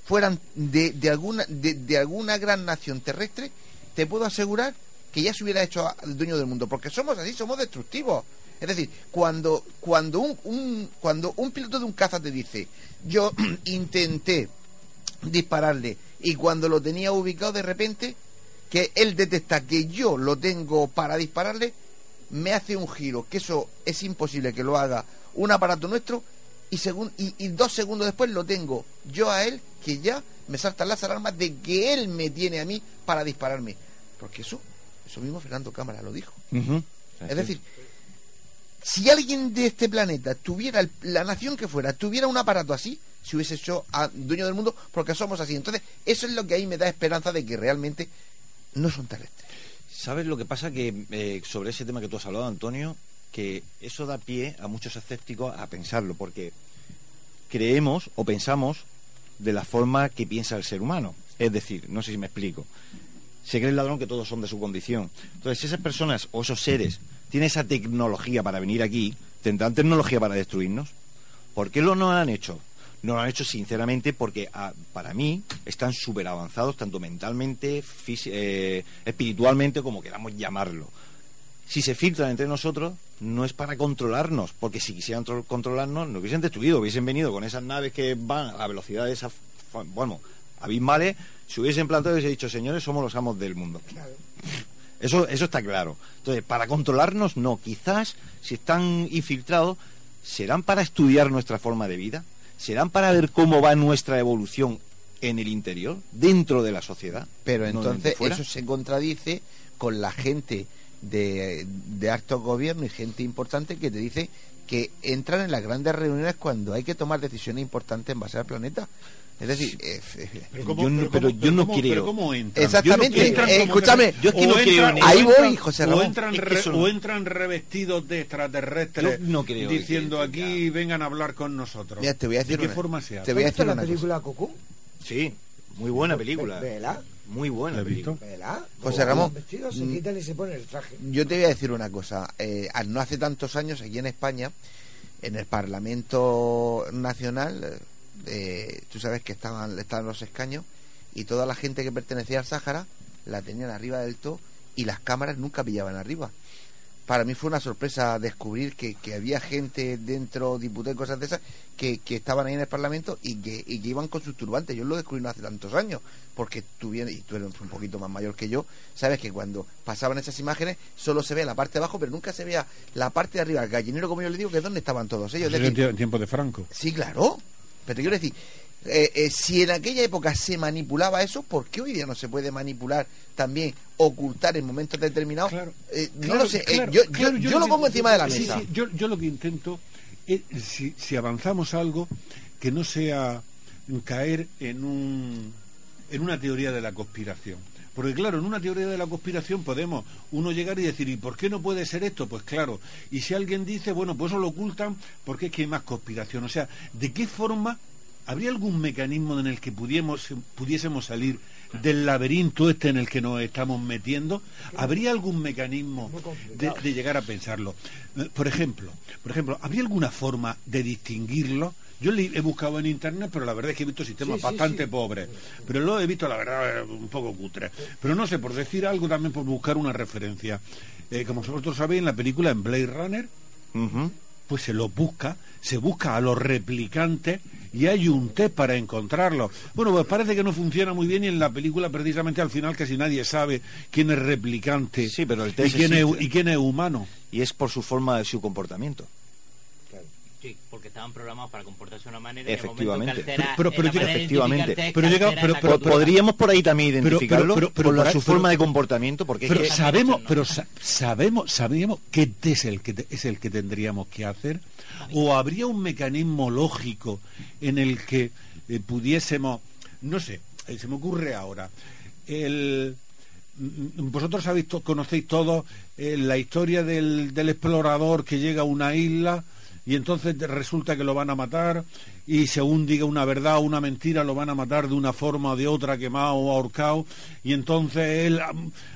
fueran de, de alguna de, de alguna gran nación terrestre, te puedo asegurar que ya se hubiera hecho al dueño del mundo, porque somos así, somos destructivos. Es decir, cuando cuando un, un- cuando un piloto de un caza te dice, yo intenté dispararle y cuando lo tenía ubicado de repente que él detecta que yo lo tengo para dispararle, me hace un giro, que eso es imposible que lo haga un aparato nuestro y, segun- y, y dos segundos después lo tengo yo a él que ya me saltan las alarmas de que él me tiene a mí para dispararme. Porque eso, eso mismo Fernando Cámara lo dijo. Es decir, si alguien de este planeta tuviera, la nación que fuera, tuviera un aparato así, se hubiese hecho a dueño del mundo porque somos así. Entonces, eso es lo que ahí me da esperanza de que realmente no son terrestres. ¿Sabes lo que pasa? Que eh, sobre ese tema que tú has hablado, Antonio, que eso da pie a muchos escépticos a pensarlo, porque creemos o pensamos de la forma que piensa el ser humano. Es decir, no sé si me explico. Se cree el ladrón que todos son de su condición. Entonces, esas personas o esos seres tienen esa tecnología para venir aquí, tendrán tecnología para destruirnos. ¿Por qué lo no han hecho? No lo han hecho sinceramente porque ah, para mí están súper avanzados tanto mentalmente, eh, espiritualmente, como queramos llamarlo. Si se filtran entre nosotros, no es para controlarnos, porque si quisieran tro- controlarnos, nos hubiesen destruido, hubiesen venido con esas naves que van a la velocidad de esas, fa- bueno, abismales, se hubiesen plantado y hubiesen dicho, señores, somos los amos del mundo. Eso, eso está claro. Entonces, para controlarnos, no. Quizás, si están infiltrados, serán para estudiar nuestra forma de vida, serán para ver cómo va nuestra evolución en el interior, dentro de la sociedad. Pero entonces eso se contradice con la gente de, de alto gobierno y gente importante que te dice que entran en las grandes reuniones cuando hay que tomar decisiones importantes en base al planeta. Es decir, eh, pero, yo no, pero, yo no creo. ¿cómo entran? Exactamente. Entran eh, escúchame, yo es que no creo entran, ahí voy, José Ramón. O entran, re, o entran revestidos de extraterrestres no creo diciendo aquí vengan a hablar con nosotros. Mira, te voy a decir ¿De qué una, forma se hace? Te voy a decir la película. Coco? Sí, muy buena película. ¿Vela? Muy buena ¿La has visto? ¿Vela? José Ramón, Vestidos, se mm, quitan y se ponen el traje. Yo te voy a decir una cosa. Eh, no hace tantos años aquí en España, en el Parlamento Nacional, eh, tú sabes que estaban, estaban los escaños y toda la gente que pertenecía al Sáhara la tenían arriba del todo y las cámaras nunca pillaban arriba. Para mí fue una sorpresa descubrir que, que había gente dentro, diputados y cosas de esas, que, que estaban ahí en el Parlamento y que, y que iban con sus turbantes. Yo lo descubrí no hace tantos años, porque tú vienes, y tú eres un poquito más mayor que yo, sabes que cuando pasaban esas imágenes solo se ve la parte de abajo, pero nunca se veía la parte de arriba, el gallinero, como yo le digo, que es donde estaban todos ellos. Decir, en tiempo de Franco. Sí, claro. Pero te quiero decir, eh, eh, si en aquella época se manipulaba eso, ¿por qué hoy día no se puede manipular también, ocultar en momentos determinados? Eh, no lo sé, eh, claro, yo, claro, yo, yo lo pongo encima de la mesa. sí, yo lo que intento es, si, si avanzamos algo, que no sea caer en, un, en una teoría de la conspiración. Porque claro, en una teoría de la conspiración podemos uno llegar y decir, ¿y por qué no puede ser esto? Pues claro, y si alguien dice, bueno, pues eso lo ocultan porque es que hay más conspiración. O sea, ¿de qué forma habría algún mecanismo en el que pudiésemos, pudiésemos salir del laberinto este en el que nos estamos metiendo? ¿Habría algún mecanismo de, de llegar a pensarlo? Eh, Por ejemplo, por ejemplo, ¿habría alguna forma de distinguirlo? Yo le he buscado en internet, pero la verdad es que he visto sistemas Sí, bastante sí. pobres. Pero lo he visto, la verdad, un poco cutre. Pero no sé, por decir algo también, por buscar una referencia. Eh, como vosotros sabéis, en la película en Blade Runner, pues se los busca, se busca a los replicantes y hay un test para encontrarlos. Bueno, pues parece que no funciona muy bien y en la película precisamente al final casi nadie sabe quién es replicante Sí, pero el y, quién es, y quién es humano. Y es por su forma de su comportamiento. Sí, porque estaban programados para comportarse de una manera Efectivamente. Pero- pero efectivamente. Pero llega- pero-. Podríamos por ahí también Pero- pero- identificarlo pero- pero por la- su pero- forma de comportamiento, porque es Pero que sabemos, pero sa- sabemos, sabemos qué es el que te- es el que tendríamos que hacer, o habría un mecanismo lógico en el que eh, pudiésemos, no sé, eh, se me ocurre ahora, el mm, vosotros sabéis, conocéis todos eh, la historia del, del explorador que llega a una isla y entonces resulta que lo van a matar y según diga una verdad o una mentira lo van a matar de una forma o de otra, quemado o ahorcado y entonces él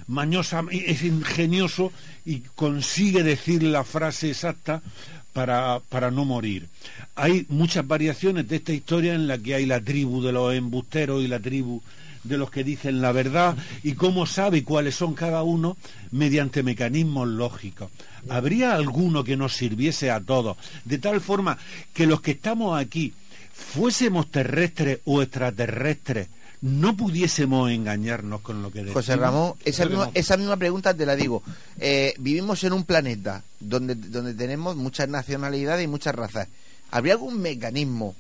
mañosa, es ingenioso y consigue decir la frase exacta para, para no morir. Hay muchas variaciones de esta historia en la que hay la tribu de los embusteros y la tribu de los que dicen la verdad y cómo sabe cuáles son cada uno mediante mecanismos lógicos. ¿Habría alguno que nos sirviese a todos? De tal forma que los que estamos aquí fuésemos terrestres o extraterrestres, no pudiésemos engañarnos con lo que decimos. José Ramón, esa misma pregunta te la digo. Eh, vivimos en un planeta donde, donde tenemos muchas nacionalidades y muchas razas. ¿Habría algún mecanismo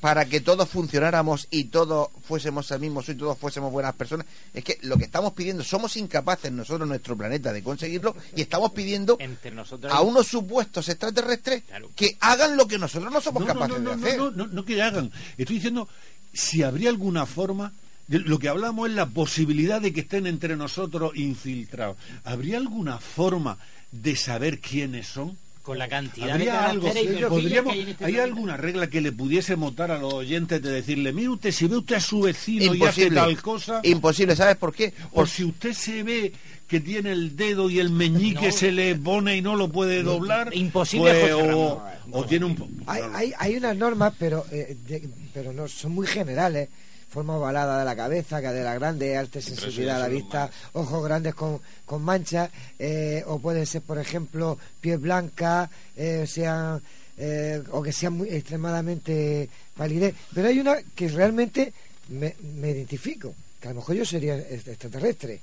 para que todos funcionáramos y todos fuésemos al mismo y todos fuésemos buenas personas? Es que lo que estamos pidiendo, somos incapaces nosotros, nuestro planeta, de conseguirlo y estamos pidiendo Entre nosotros a unos supuestos extraterrestres que hagan lo que nosotros no somos No, no, capaces no, de no, hacer. No, no, no que hagan. Estoy diciendo si habría alguna forma. de- lo que hablamos es la posibilidad de que estén entre nosotros infiltrados. ¿Habría alguna forma de saber quiénes son? Con la cantidad de ¿Habría algo? y ¿Podríamos- que hay en este ¿Hay alguna regla que le pudiésemos dar a los oyentes de decirle, mire usted, si ve usted a su vecino y hace Imposible. tal cosa, Imposible, ¿sabes por qué? o si usted se ve que tiene el dedo y el meñique se le pone y no lo puede doblar, imposible, pues, José o, Ramón. o tiene un... Hay, hay, hay unas normas, pero eh, de- pero no son muy generales. Forma ovalada de la cabeza, cadera grande, alta sensibilidad a la vista, ojos grandes con, con manchas, eh, o pueden ser, por ejemplo, piel blanca, eh, sean, eh, o que sean muy extremadamente palidez. Pero hay una que realmente me, me identifico, que a lo mejor yo sería est- extraterrestre.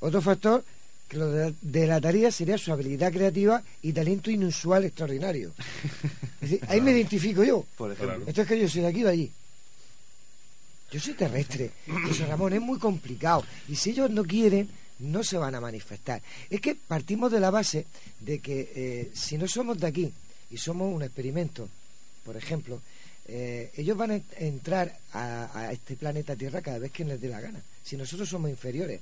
Otro factor que lo de- delataría sería su habilidad creativa y talento inusual extraordinario. Es decir, ahí me identifico yo. Por ejemplo. Esto es que yo soy de aquí o de allí. Yo soy terrestre. José Ramón, es muy complicado. Y si ellos no quieren, no se van a manifestar. Es que partimos de la base de que eh, si no somos de aquí, y somos un experimento. Por ejemplo, eh, ellos van a entrar a, este planeta Tierra cada vez que les dé la gana, si nosotros somos inferiores.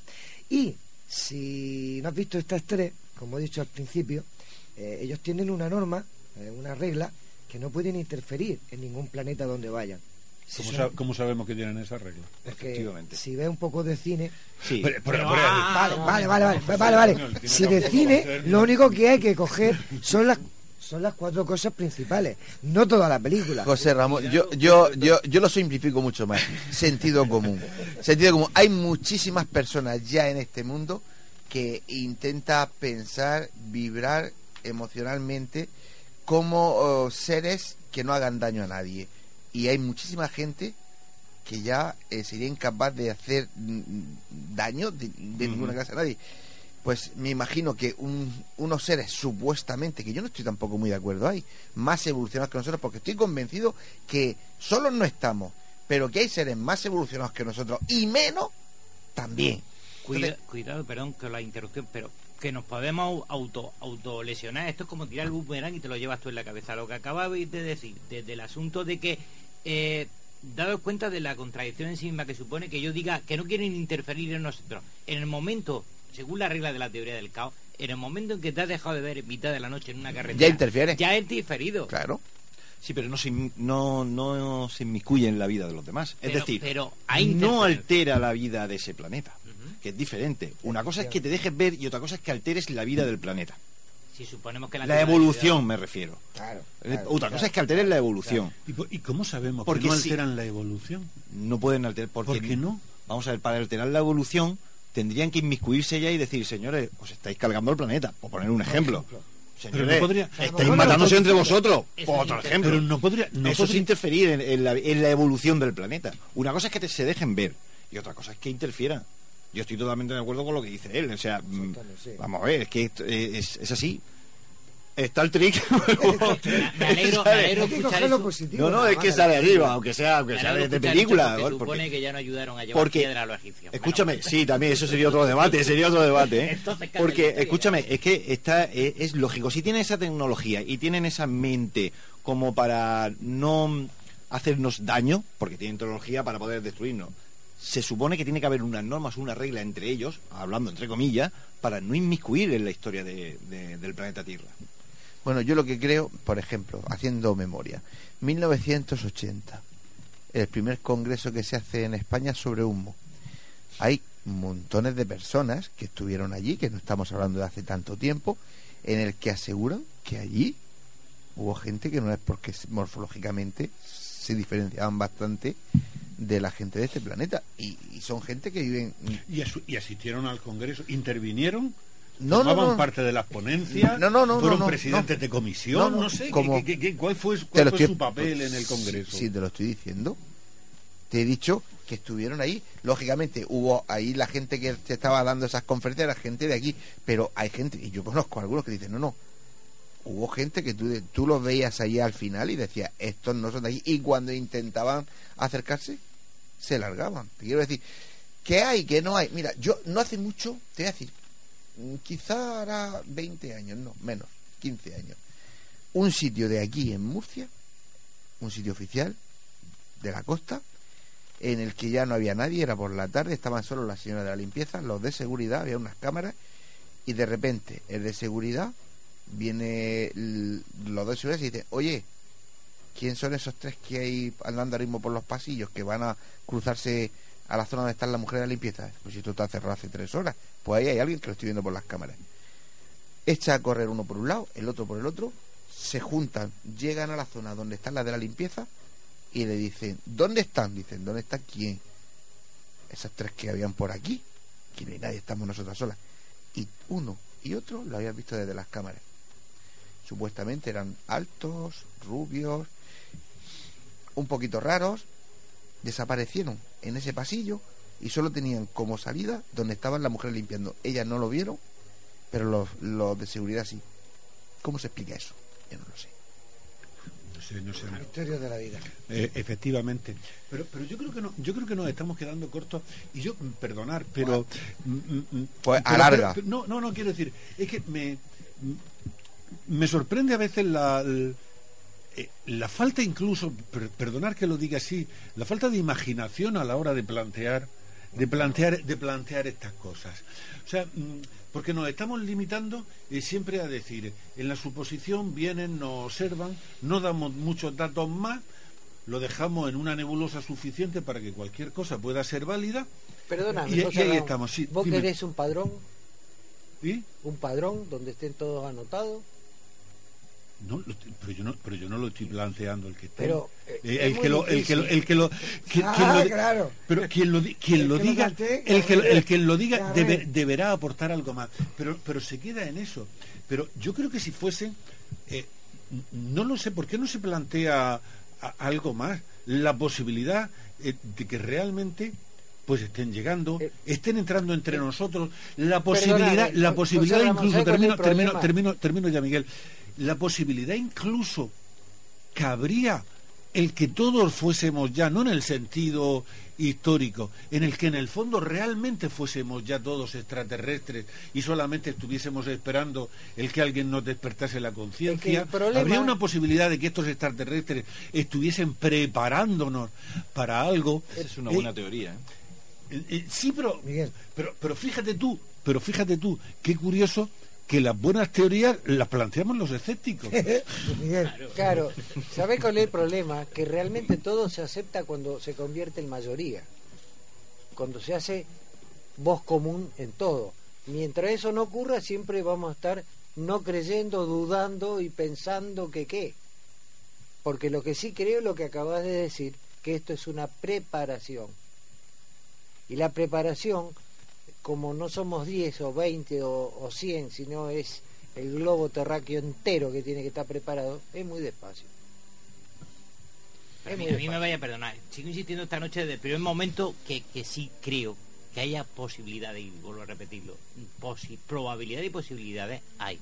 Y si no has visto estas tres, como he dicho al principio, eh, ellos tienen una norma, una regla, que no pueden interferir en ningún planeta donde vayan. ¿Cómo, sabemos que tienen esa regla? Efectivamente. Si ve un poco de cine. Sí. vale, vale, vale, vale, vale, Si de cine, lo único que hay que coger son las son las cuatro cosas principales, no toda la película. José Ramón, yo, yo, yo, yo lo simplifico mucho más. Sentido común. Sentido común. Hay muchísimas personas ya en este mundo que intenta pensar, vibrar emocionalmente como oh, seres que no hagan daño a nadie. Y hay muchísima gente que ya eh, sería incapaz de hacer mm, daño de, ninguna clase a nadie pues me imagino que unos seres supuestamente, que yo no estoy tampoco muy de acuerdo ahí, más evolucionados que nosotros, porque estoy convencido que solos no estamos, pero que hay seres más evolucionados que nosotros y menos también. cuidado, perdón, que la interrupción, pero que nos podemos auto autolesionar. Esto es como tirar el boomerang y te lo llevas tú en la cabeza. Lo que acababais de decir, desde el asunto de que, eh, dado cuenta de la contradicción en sí misma que supone que yo diga que no quieren interferir en nosotros, en el momento según la regla de la teoría del caos, en el momento en que te has dejado de ver en mitad de la noche en una carretera... Ya interfiere. Ya es diferido. Claro. Sí, pero no se, no, no se inmiscuye en la vida de los demás. es decir, pero no altera la vida de ese planeta, que es diferente. Una cosa es que te dejes ver y otra cosa es que alteres la vida del planeta. Si suponemos que la, la evolución, me refiero. Claro, eh, otra cosa es que alteres la evolución. ¿Y, cómo sabemos que no alteran la evolución? No pueden alterar. Porque, ¿Por qué no? Vamos a ver, para alterar la evolución tendrían que inmiscuirse ya y decir, señores, os estáis cargando el planeta, por poner un ejemplo. Señores, estáis matándose entre vosotros, por otro ejemplo. Pero no podría, Eso es interferir en, la, evolución del planeta. Una cosa es que se dejen ver y otra cosa es que interfieran. Yo estoy totalmente de acuerdo con lo que dice él. O sea, mm, vamos a ver, es que es, es así está el trick. me alegro, me alegro escuchar Positivo, no, no, es que sale arriba, aunque sea, aunque sea de, película. Porque supone que ya no ayudaron a llevar porque, piedra a los egipcios. Escúchame, sí, también eso sería otro debate, sería otro debate. ¿eh? porque, escúchame, es que está, es, es lógico, si tienen esa tecnología y tienen esa mente como para no hacernos daño, porque tienen tecnología para poder destruirnos, se supone que tiene que haber unas normas, una regla entre ellos, hablando entre comillas, para no inmiscuir en la historia de, del planeta Tierra. Bueno, yo lo que creo, por ejemplo, haciendo memoria, 1980, el primer congreso que se hace en España sobre humo. Hay montones de personas que estuvieron allí, que no estamos hablando de hace tanto tiempo, en el que aseguran que allí hubo gente que no es porque morfológicamente se diferenciaban bastante de la gente de este planeta y, son gente que viven y, y asistieron al congreso intervinieron no, formaban parte de las ponencias, no, no, no, fueron presidentes de comisión, no, sé, cuál fue, su papel en el Congreso? Sí, te lo estoy diciendo. Te he dicho que estuvieron ahí. Lógicamente, hubo ahí la gente que te estaba dando esas conferencias, la gente de aquí, pero hay gente, y yo conozco a algunos que dicen, no, no, hubo gente que tú, tú los veías ahí al final y decías, estos no son de aquí, y cuando intentaban acercarse, se largaban. Te quiero decir, ¿qué hay? ¿Qué no hay? Mira, yo no hace mucho, te voy a decir, Mm, quizá hará 20 años, no, menos, 15 años. Un sitio de aquí en Murcia, un sitio oficial de la costa, en el que ya no había nadie, era por la tarde, estaban solo las señoras de la limpieza, los de seguridad, había unas cámaras, y de repente el de seguridad viene los de seguridad y dice, oye, ¿quién son esos tres que hay andando ahora mismo por los pasillos que van a cruzarse a la zona donde están las mujeres de la limpieza? Pues si esto está cerrado hace tres horas. Pues ahí hay alguien que lo estoy viendo por las cámaras. Echa a correr uno por un lado, el otro por el otro, se juntan, llegan a la zona donde están las de la limpieza y le dicen, ¿dónde están? Dicen, ¿dónde está quién? Esas tres que habían por aquí, que no hay nadie, estamos nosotras solas. Y uno y otro lo habían visto desde las cámaras. Supuestamente eran altos, rubios, un poquito raros, desaparecieron en ese pasillo y solo tenían como salida donde estaban las mujeres limpiando. Ellas no lo vieron, pero los, los de seguridad sí. ¿Cómo se explica eso? Yo no lo sé. No sé, no sé. Misterio de la vida. Eh, efectivamente. Pero, pero yo creo que no, yo creo que nos estamos quedando cortos. Y yo, perdonar, pero. Mm, mm, mm, pues alarga. no, no, no quiero decir. Es que me me sorprende a veces la, el- eh, la falta incluso, per- perdonar que lo diga así, la falta de imaginación a la hora de plantear, de plantear, de plantear estas cosas. O sea, mm, porque nos estamos limitando eh, siempre a decir, en la suposición vienen, nos observan, no damos muchos datos más, lo dejamos en una nebulosa suficiente para que cualquier cosa pueda ser válida. Perdóname, y, y ahí estamos. Sí, ¿Vos dime. querés un padrón? ¿Un padrón donde estén todos anotados? No, pero yo no, pero yo no lo estoy planteando el que esté. Pero, eh, Eh, el, que lo, el que lo, el que lo, que- Ah, quien lo di- claro. pero quien lo, quien El lo diga, el que, el que lo diga debe- deberá aportar algo más. Pero, pero se queda en eso. Pero yo creo que si fuese, eh, no lo sé, ¿por qué no se plantea algo más? La posibilidad eh, de que realmente pues estén llegando, estén entrando entre nosotros, la posibilidad, la posibilidad incluso, ¿sabe cuál es termino, termino, termino, termino ya Miguel, la posibilidad incluso cabría el que todos fuésemos ya, no en el sentido histórico, en el que en el fondo realmente fuésemos ya todos extraterrestres y solamente estuviésemos esperando el que alguien nos despertase la conciencia, problema- habría una posibilidad de que estos extraterrestres estuviesen preparándonos para algo. Es una Eh, buena teoría. ¿eh? eh, eh, sí, pero, pero, pero fíjate tú, pero fíjate tú, qué curioso que las buenas teorías las planteamos los escépticos. Claro, ¿sabés cuál es el problema? Que realmente todo se acepta cuando se convierte en mayoría. Cuando se hace voz común en todo. Mientras eso no ocurra, siempre vamos a estar no creyendo, dudando y pensando que qué. Porque lo que sí creo es lo que acabas de decir, que esto es una preparación. Y la preparación, como no somos 10 o 20 o, o 100, sino es el globo terráqueo entero que tiene que estar preparado, es muy despacio. A mí, a mí me vaya a perdonar. Sigo insistiendo esta noche desde el primer momento que, que sí creo que haya posibilidades, y vuelvo a repetirlo, posi- probabilidad y posibilidades hay.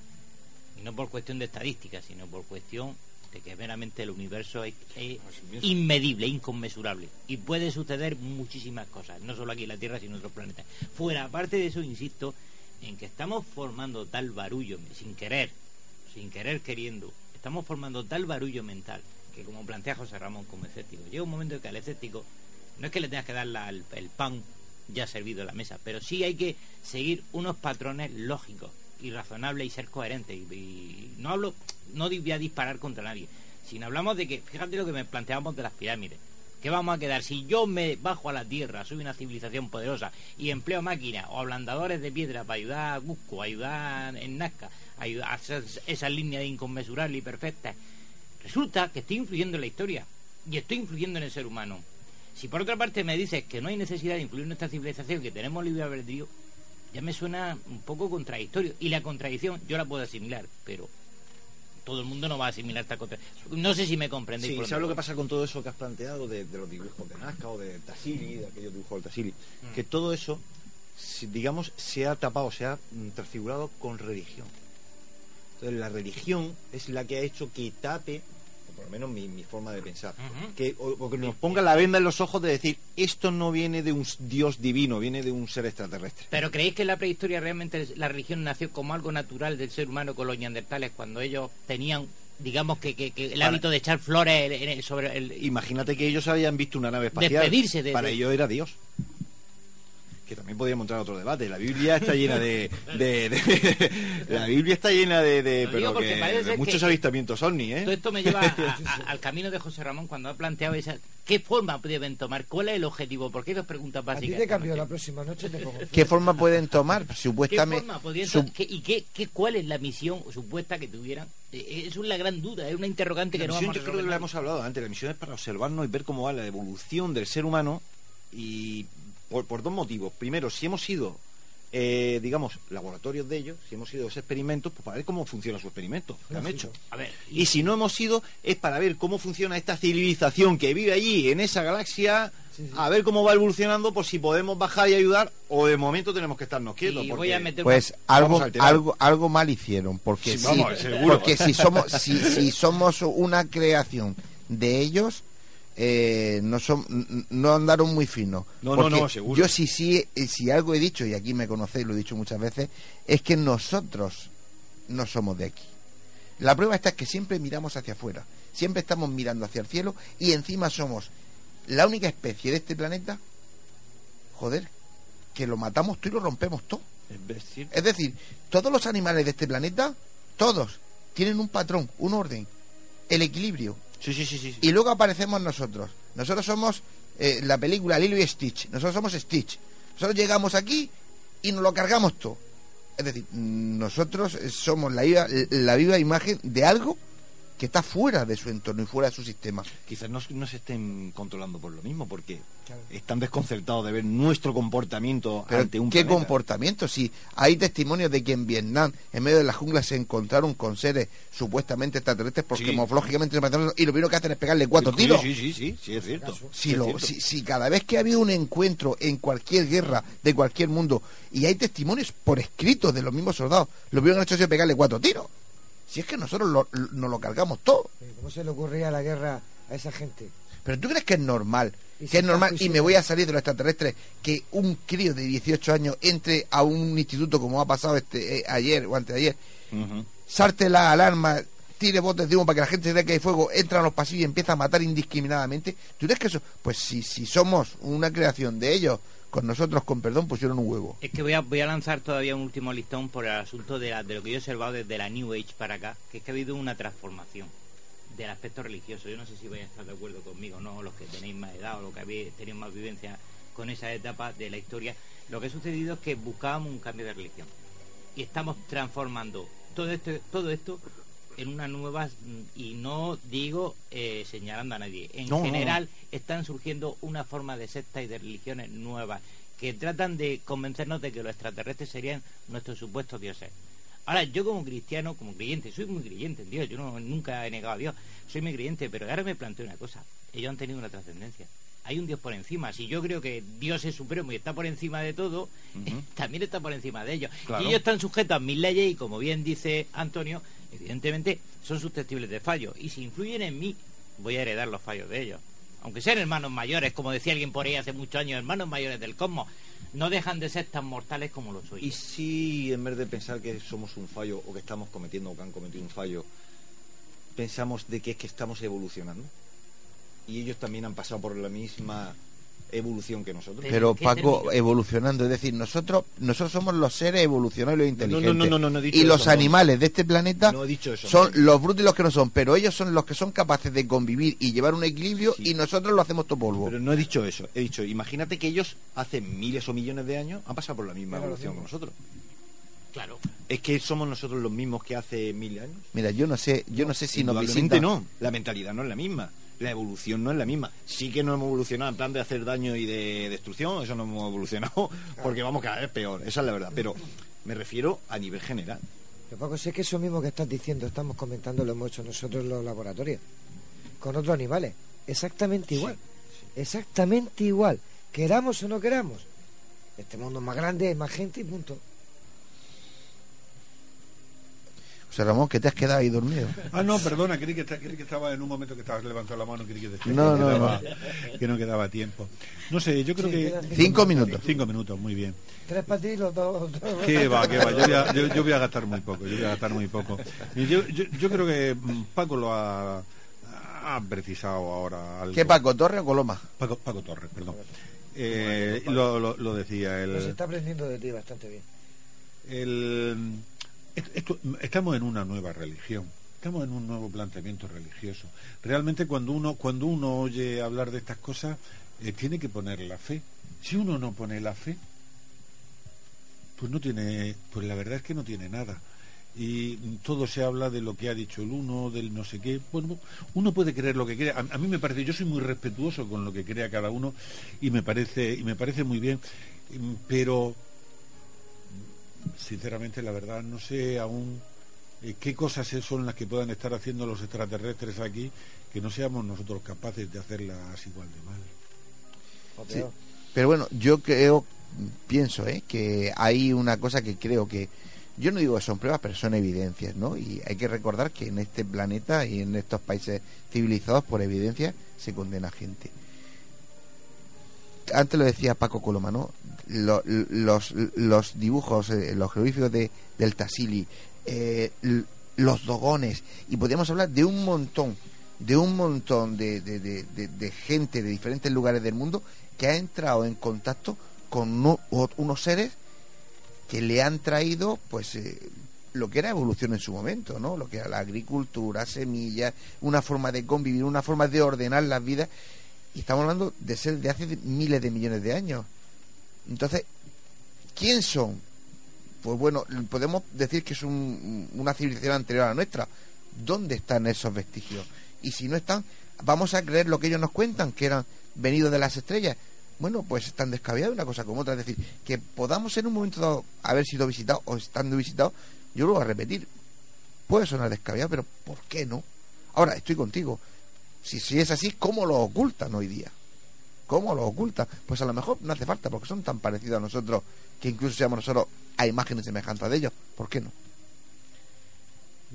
Y no por cuestión de estadística, sino por cuestión que meramente el universo es, inmedible, inconmensurable. Y puede suceder muchísimas cosas, no solo aquí en la Tierra, sino en otros planetas. Fuera, aparte de eso, insisto, en que estamos formando tal barullo, sin querer, sin querer queriendo, estamos formando tal barullo mental que como plantea José Ramón como escéptico, llega un momento en que al escéptico no es que le tengas que dar el, el pan ya servido en la mesa, pero sí hay que seguir unos patrones lógicos y razonables y ser coherentes. Y, no hablo, no voy a disparar contra nadie, sino hablamos de que, fíjate lo que me planteamos de las pirámides. ¿Qué vamos a quedar? Si yo me bajo a la tierra, soy una civilización poderosa y empleo máquinas o ablandadores de piedra para ayudar a Cusco, ayudar en Nazca, ayudar a hacer esas líneas inconmensurables y perfectas, resulta que estoy influyendo en la historia y estoy influyendo en el ser humano. Si por otra parte me dices que no hay necesidad de influir en nuestra civilización, que tenemos libre albedrío, ya me suena un poco contradictorio. Y la contradicción yo la puedo asimilar, pero todo el mundo no va a asimilar esta contradicción. No sé si me comprendéis. Sí, por ¿sabes lo que pasa con todo eso que has planteado de, de los dibujos de Nazca o de Tassili, de aquellos dibujos de Tassili? Mm. Que todo eso, digamos, se ha tapado, se ha mm, transfigurado con religión. Entonces, la religión es la que ha hecho que tape, por lo menos mi, mi forma de pensar, que, o, o que nos ponga la venda en los ojos de decir, esto no viene de un dios divino, viene de un ser extraterrestre. Pero ¿creéis que en la prehistoria realmente la religión nació como algo natural del ser humano con los neandertales cuando ellos tenían, digamos, que, que- que el Para- hábito de echar flores sobre el... Imagínate que ellos habían visto una nave espacial. Despedirse de- Para ellos era Dios. Que también podríamos entrar a otro debate. La Biblia está llena de. de- de- la Biblia está llena de. pero que- muchos que- avistamientos ovni, ¿eh? Todo esto me lleva a- a- al camino de José Ramón cuando ha planteado esa... ¿Qué forma deben tomar? ¿Cuál es el objetivo? Porque hay dos preguntas A ti básicas. te cambio la próxima noche te pongo. ¿Qué forma pueden tomar? ¿Qué Supuestamente. forma podrían su- to- qué- ¿Y qué, qué, cuál es la misión supuesta que tuvieran? Eh, Eso es la gran duda, es una interrogante que no misión vamos a yo creo que resolver la hemos hablado antes. La misión es para observarnos y ver cómo va la evolución del ser humano y por, por dos motivos. Primero, si hemos sido, eh, digamos, laboratorios de ellos, si hemos sido esos experimentos, pues para ver cómo funciona su experimento que han hecho. A ver, Y si no hemos sido, es para ver cómo funciona esta civilización que vive allí, en esa galaxia, a ver cómo va evolucionando, por si podemos bajar y ayudar, o de momento tenemos que estarnos quietos. Y porque- voy a meter Pues algo, algo, algo mal hicieron, porque Sí, vamos, porque si somos, si, si somos una creación de ellos, eh, no son, no andaron muy finos. No, no, no, seguro. Yo sí, sí, eh, si algo he dicho y aquí me conocéis, lo he dicho muchas veces, es que nosotros no somos de aquí. La prueba está que siempre miramos hacia afuera, siempre estamos mirando hacia el cielo y encima somos la única especie de este planeta, joder, que lo matamos todo y lo rompemos todo. Es decir, todos los animales de este planeta, todos, tienen un patrón, un orden, el equilibrio. Sí, sí, sí, sí. Y luego aparecemos nosotros. Nosotros somos eh, la película Lilo y Stitch. Nosotros somos Stitch. Nosotros llegamos aquí y nos lo cargamos todo. Es decir, nosotros somos la viva, la viva imagen de algo que está fuera de su entorno y fuera de su sistema. Quizás no, no se estén controlando por lo mismo, porque están desconcertados de ver nuestro comportamiento ante un ¿Qué planeta. comportamiento? Si hay testimonios de que en Vietnam, en medio de la jungla, se encontraron con seres supuestamente extraterrestres, porque Sí. morfológicamente se mataron, y lo primero que hacen es pegarle cuatro Sí, tiros. Sí, sí, sí, sí, es cierto. Si, Sí, es lo- cierto. si- si cada vez que ha habido un encuentro en cualquier guerra de cualquier mundo y hay testimonios por escrito de los mismos soldados, lo primero que han hecho ha sido pegarle cuatro tiros. Si es que nosotros lo- lo- nos lo cargamos todo. ¿Cómo se le ocurría la guerra a esa gente? Pero tú crees que es normal, Y que si es normal, y me voy a salir de los extraterrestres, que un crío de 18 años entre a un instituto como ha pasado este eh, ayer o antes de ayer, salte la alarma, tire botes de humo para que la gente vea que hay fuego, entra a los pasillos y empieza a matar indiscriminadamente. ¿Tú crees que eso? Pues si, si somos una creación de ellos, con nosotros, con perdón, pusieron un huevo. Es que voy a, voy a lanzar todavía un último listón por el asunto de, la- de lo que yo he observado desde la New Age para acá, que es que ha habido una transformación del aspecto religioso. Yo no sé si vais a estar de acuerdo conmigo, no los que tenéis más edad o los que habéis tenido más vivencia con esa etapa de la historia. Lo que ha sucedido es que buscábamos un cambio de religión y estamos transformando todo esto, todo esto en una nueva y no digo eh, señalando a nadie. En No, no, no. general están surgiendo una forma de sectas y de religiones nuevas que tratan de convencernos de que los extraterrestres serían nuestros supuestos dioses. Ahora, yo como cristiano, como creyente, soy muy creyente en Dios, yo no, nunca he negado a Dios, soy muy creyente, pero ahora me planteo una cosa, ellos han tenido una trascendencia. Hay un Dios por encima. Si yo creo que Dios es supremo y está por encima de todo, también está por encima de ellos. Claro. Y ellos están sujetos a mis leyes y, como bien dice Antonio, evidentemente son susceptibles de fallos. Y si influyen en mí, voy a heredar los fallos de ellos. Aunque sean hermanos mayores, como decía alguien por ahí hace muchos años, hermanos mayores del cosmos, no dejan de ser tan mortales como lo soy. Y si en vez de pensar que somos un fallo o que estamos cometiendo o que han cometido un fallo, pensamos de que es que estamos evolucionando. Y ellos también han pasado por la misma evolución que nosotros. Pero Paco, evolucionando, es decir, nosotros nosotros somos los seres evolucionarios e inteligentes. no, no, no, no he dicho y eso, los no. animales de este planeta No he dicho eso, son no. los brutos y los que no son, pero ellos son los que son capaces de convivir y llevar un equilibrio y nosotros lo hacemos todo polvo. Pero no he dicho eso. He dicho, imagínate que ellos hace miles o millones de años han pasado por la misma Claro, evolución sí. que nosotros. Claro. Es que somos nosotros los mismos que hace mil años. Mira, yo no sé, yo no sé si nos visitan. no. La mentalidad no es la misma. La evolución no es la misma. Sí que no hemos evolucionado en plan de hacer daño y de destrucción, eso no hemos evolucionado porque vamos cada vez peor, esa es la verdad. Pero me refiero a nivel general. Pero Paco, sé que eso mismo que estás diciendo, estamos comentando, lo hemos hecho nosotros en los laboratorios, con otros animales. Exactamente igual. Exactamente igual. Queramos o no queramos. Este mundo es más grande, hay más gente y punto. José Ramón, que te has quedado ahí dormido. Ah, no, perdona, creí que, esta- creí que estaba en un momento que estabas levantando la mano, creí que No, que, no, quedaba, que no quedaba tiempo. No sé, yo creo Sí, que... cinco Cinco minutos. Cinco minutos, muy bien. Tres para ti, los dos. dos- ¿Qué va, qué va? Yo voy, a, yo- yo voy a gastar muy poco, yo voy a gastar muy poco. Y yo, yo, yo creo que mm, Paco lo ha, ha precisado ahora algo. ¿Qué Paco, Torre o Coloma? Paco, Paco Torres, perdón. Eh, lo, lo- lo decía Pues se está aprendiendo de ti bastante bien. el- esto- estamos en una nueva religión estamos en un nuevo planteamiento religioso realmente cuando uno cuando uno oye hablar de estas cosas eh, tiene que poner la fe si uno no pone la fe pues no tiene pues la verdad es que no tiene nada y todo se habla de lo que ha dicho el uno, del no sé qué. Bueno, uno puede creer lo que crea. A, a mí me parece, yo soy muy respetuoso con lo que crea cada uno y me parece y me parece muy bien, Mm, pero sinceramente la verdad no sé aún eh, qué cosas son las que puedan estar haciendo los extraterrestres aquí que no seamos nosotros capaces de hacerlas igual de mal. Sí. Pero bueno, yo creo, pienso, ¿eh? que hay una cosa que creo que, yo no digo que son pruebas, pero son evidencias, ¿no? Y hay que recordar que en este planeta y en estos países civilizados, por evidencia, se condena gente. Antes lo decía Paco Coloma, ¿no? Lo- los, dibujos, eh, los jeroglíficos de, del Tassili, eh, los dogones, y podríamos hablar de un montón, de un montón de gente de diferentes lugares del mundo que ha entrado en contacto con unos seres que le han traído, pues, eh, lo que era evolución en su momento, ¿no? Lo que era la agricultura, semillas, una forma de convivir, una forma de ordenar las vidas. Y estamos hablando de ser de hace miles de millones de años. Entonces, ¿quién son? Pues bueno, podemos decir que es una civilización anterior a la nuestra. ¿Dónde están esos vestigios? Y si no están, vamos a creer lo que ellos nos cuentan, que eran venidos de las estrellas. Bueno, pues están descabellados una cosa como otra. Es decir, que podamos en un momento dado haber sido visitados o estando visitados, yo lo voy a repetir. Puede sonar descabellado, pero ¿por qué no? Ahora, estoy contigo. Si, si es así, ¿cómo lo ocultan hoy día? ¿Cómo lo ocultan? Pues a lo mejor no hace falta, porque son tan parecidos a nosotros que incluso seamos nosotros a imágenes semejantes de ellos. ¿Por qué no?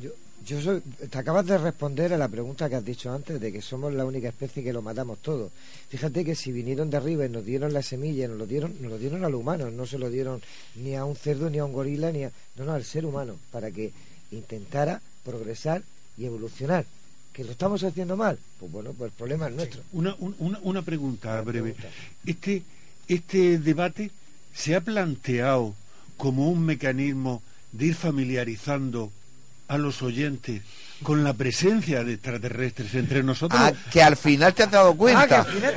Yo, yo te acabas de responder a la pregunta que has dicho antes de que somos la única especie que lo matamos todo. Fíjate que si vinieron de arriba y nos dieron la semilla, nos lo dieron, nos lo dieron a los humanos, no se lo dieron ni a un cerdo, ni a un gorila, ni a, no, no, al ser humano, para que intentara progresar y evolucionar. ¿Que lo estamos haciendo mal? Pues bueno, pues el problema es nuestro. Una, una, una pregunta breve. Este, este debate se ha planteado como un mecanismo de ir familiarizando a los oyentes con la presencia de extraterrestres entre nosotros. Ah, que al final te has dado cuenta. Ah, que al final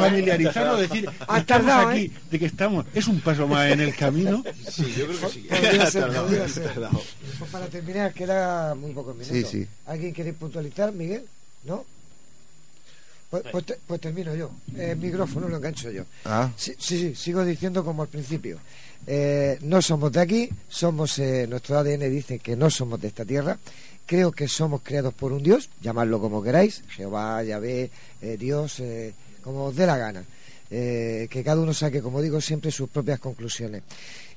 Familiarizarlo, decir, estamos aquí, ¿eh? de que estamos. ¿Es un paso más en el camino? Sí, yo creo que sí. Pues para terminar, queda muy poco minutos. Sí, sí. ¿Alguien quiere puntualizar, Miguel? ¿No? Pues, pues, pues termino yo. El micrófono lo engancho yo. Ah. Sí, sí, sí, sigo diciendo como al principio. Eh, no somos de aquí, somos eh, nuestro ADN dice que no somos de esta tierra. Creo que somos creados por un Dios, llamadlo como queráis, Jehová, Yahvé, eh, Dios, como os dé la gana. que cada uno saque, como digo, siempre sus propias conclusiones.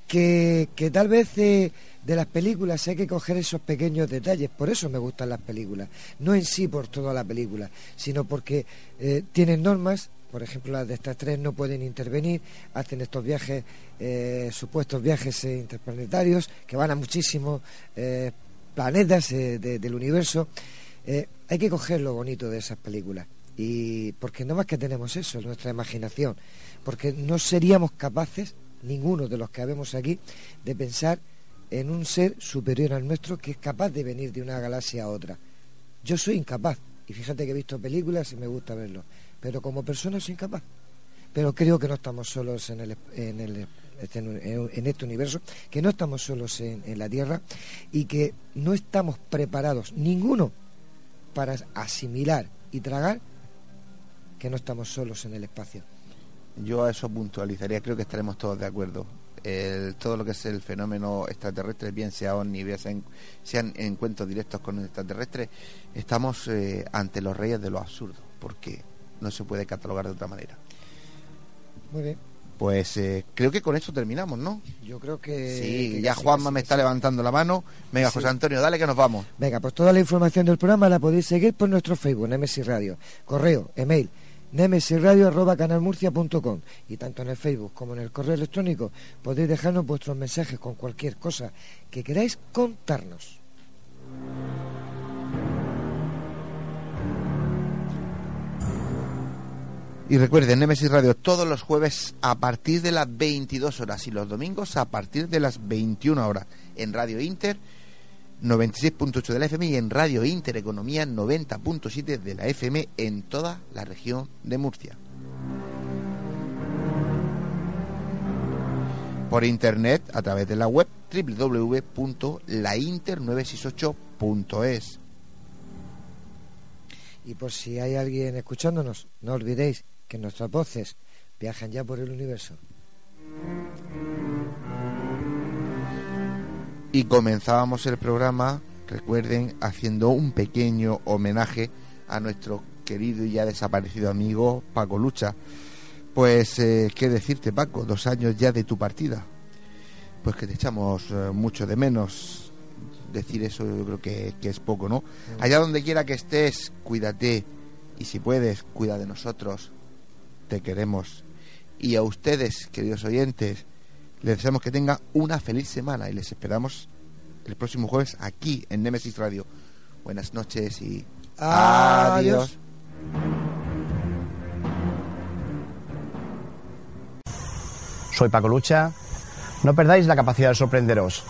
Que, que tal vez de las películas hay que coger esos pequeños detalles, por eso me gustan las películas, no en sí por toda la película, sino porque tienen normas, por ejemplo, las de estas tres no pueden intervenir, hacen estos viajes, eh, supuestos viajes eh, interplanetarios, que van a muchísimos eh, planetas del universo. hay que coger lo bonito de esas películas. Y porque no más que tenemos eso, nuestra imaginación. Porque no seríamos capaces, ninguno de los que habemos aquí, de pensar en un ser superior al nuestro que es capaz de venir de una galaxia a otra. Yo soy incapaz. Y fíjate que he visto películas y me gusta verlo pero como persona soy incapaz. Pero creo que no estamos solos en, el, en, el, en este universo, que no estamos solos en, en la Tierra y que no estamos preparados, ninguno, para asimilar y tragar que no estamos solos en el espacio. Yo a eso puntualizaría, creo que estaremos todos de acuerdo. El, todo lo que es el fenómeno extraterrestre, bien sea OVNI, bien sean, encuentros directos con extraterrestres, estamos eh, ante los reyes de lo absurdo, porque no se puede catalogar de otra manera. Muy bien. Pues eh, creo que con esto terminamos, ¿no? Yo creo que... Sí, ya Juanma me está levantando la mano. Venga, José Antonio, dale que nos vamos. Venga, pues toda la información del programa la podéis seguir por nuestro Facebook, Nemesis Radio. Correo, email, nemesisradio.canalmurcia.com y tanto en el Facebook como en el correo electrónico podéis dejarnos vuestros mensajes con cualquier cosa que queráis contarnos. Y recuerden, Nemesis Radio todos los jueves a partir de las 22 horas y los domingos a partir de las 21 horas en Radio Inter 96.8 de la FM y en Radio Inter Economía 90.7 de la FM en toda la región de Murcia. Por internet a través de la web www.lainter968.es. Y por si hay alguien escuchándonos, no olvidéis que nuestras voces viajan ya por el universo. Y comenzábamos el programa, recuerden, haciendo un pequeño homenaje a nuestro querido y ya desaparecido amigo Paco Lucha. Pues, eh, ¿qué decirte, Paco? Dos años ya de tu partida. Pues que te echamos eh, mucho de menos. Decir eso yo creo que, que es poco, ¿no? Allá donde quiera que estés, cuídate. Y si puedes, cuida de nosotros te queremos. Y a ustedes, queridos oyentes, les deseamos que tengan una feliz semana y les esperamos el próximo jueves aquí en Nemesis Radio. Buenas noches y Adiós. Soy Paco Lucha. No perdáis la capacidad de sorprenderos.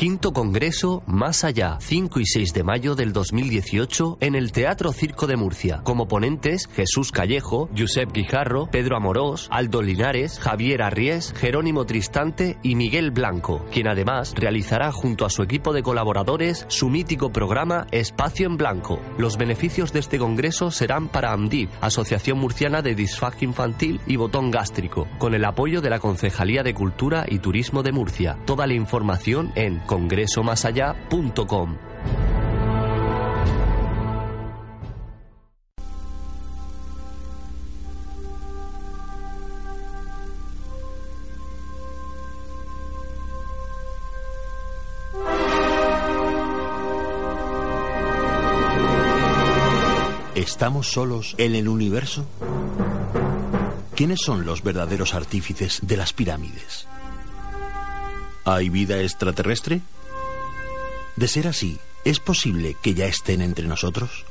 Quinto Congreso Más Allá, 5 y 6 de mayo del 2018 en el Teatro Circo de Murcia. Como ponentes, Jesús Callejo, Josep Guijarro, Pedro Amorós, Aldo Linares, Javier Arries, Jerónimo Tristante y Miguel Blanco, quien además realizará junto a su equipo de colaboradores su mítico programa Espacio en Blanco. Los beneficios de este congreso serán para AMDIV, Asociación Murciana de Disfagia Infantil y Botón Gástrico, con el apoyo de la Concejalía de Cultura y Turismo de Murcia. Toda la información en congresomasallá.com. ¿Estamos solos en el universo? ¿Quiénes son los verdaderos artífices de las pirámides? ¿Hay vida extraterrestre? De ser así, ¿es posible que ya estén entre nosotros?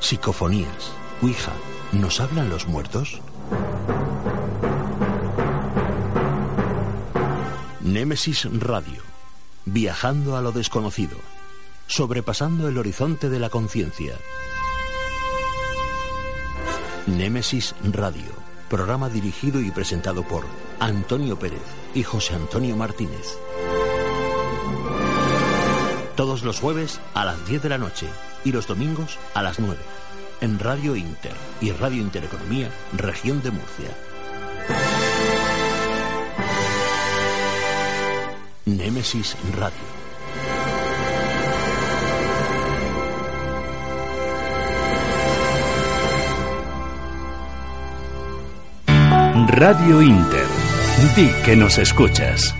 Psicofonías. Ouija, ¿nos hablan los muertos? Némesis Radio. Viajando a lo desconocido. Sobrepasando el horizonte de la conciencia. Némesis Radio. Programa dirigido y presentado por Antonio Pérez y José Antonio Martínez. Todos los jueves a las 10 de la noche y los domingos a las 9 en Radio Inter y Radio Intereconomía, Región de Murcia. Némesis Radio. Radio Inter. Di que nos escuchas.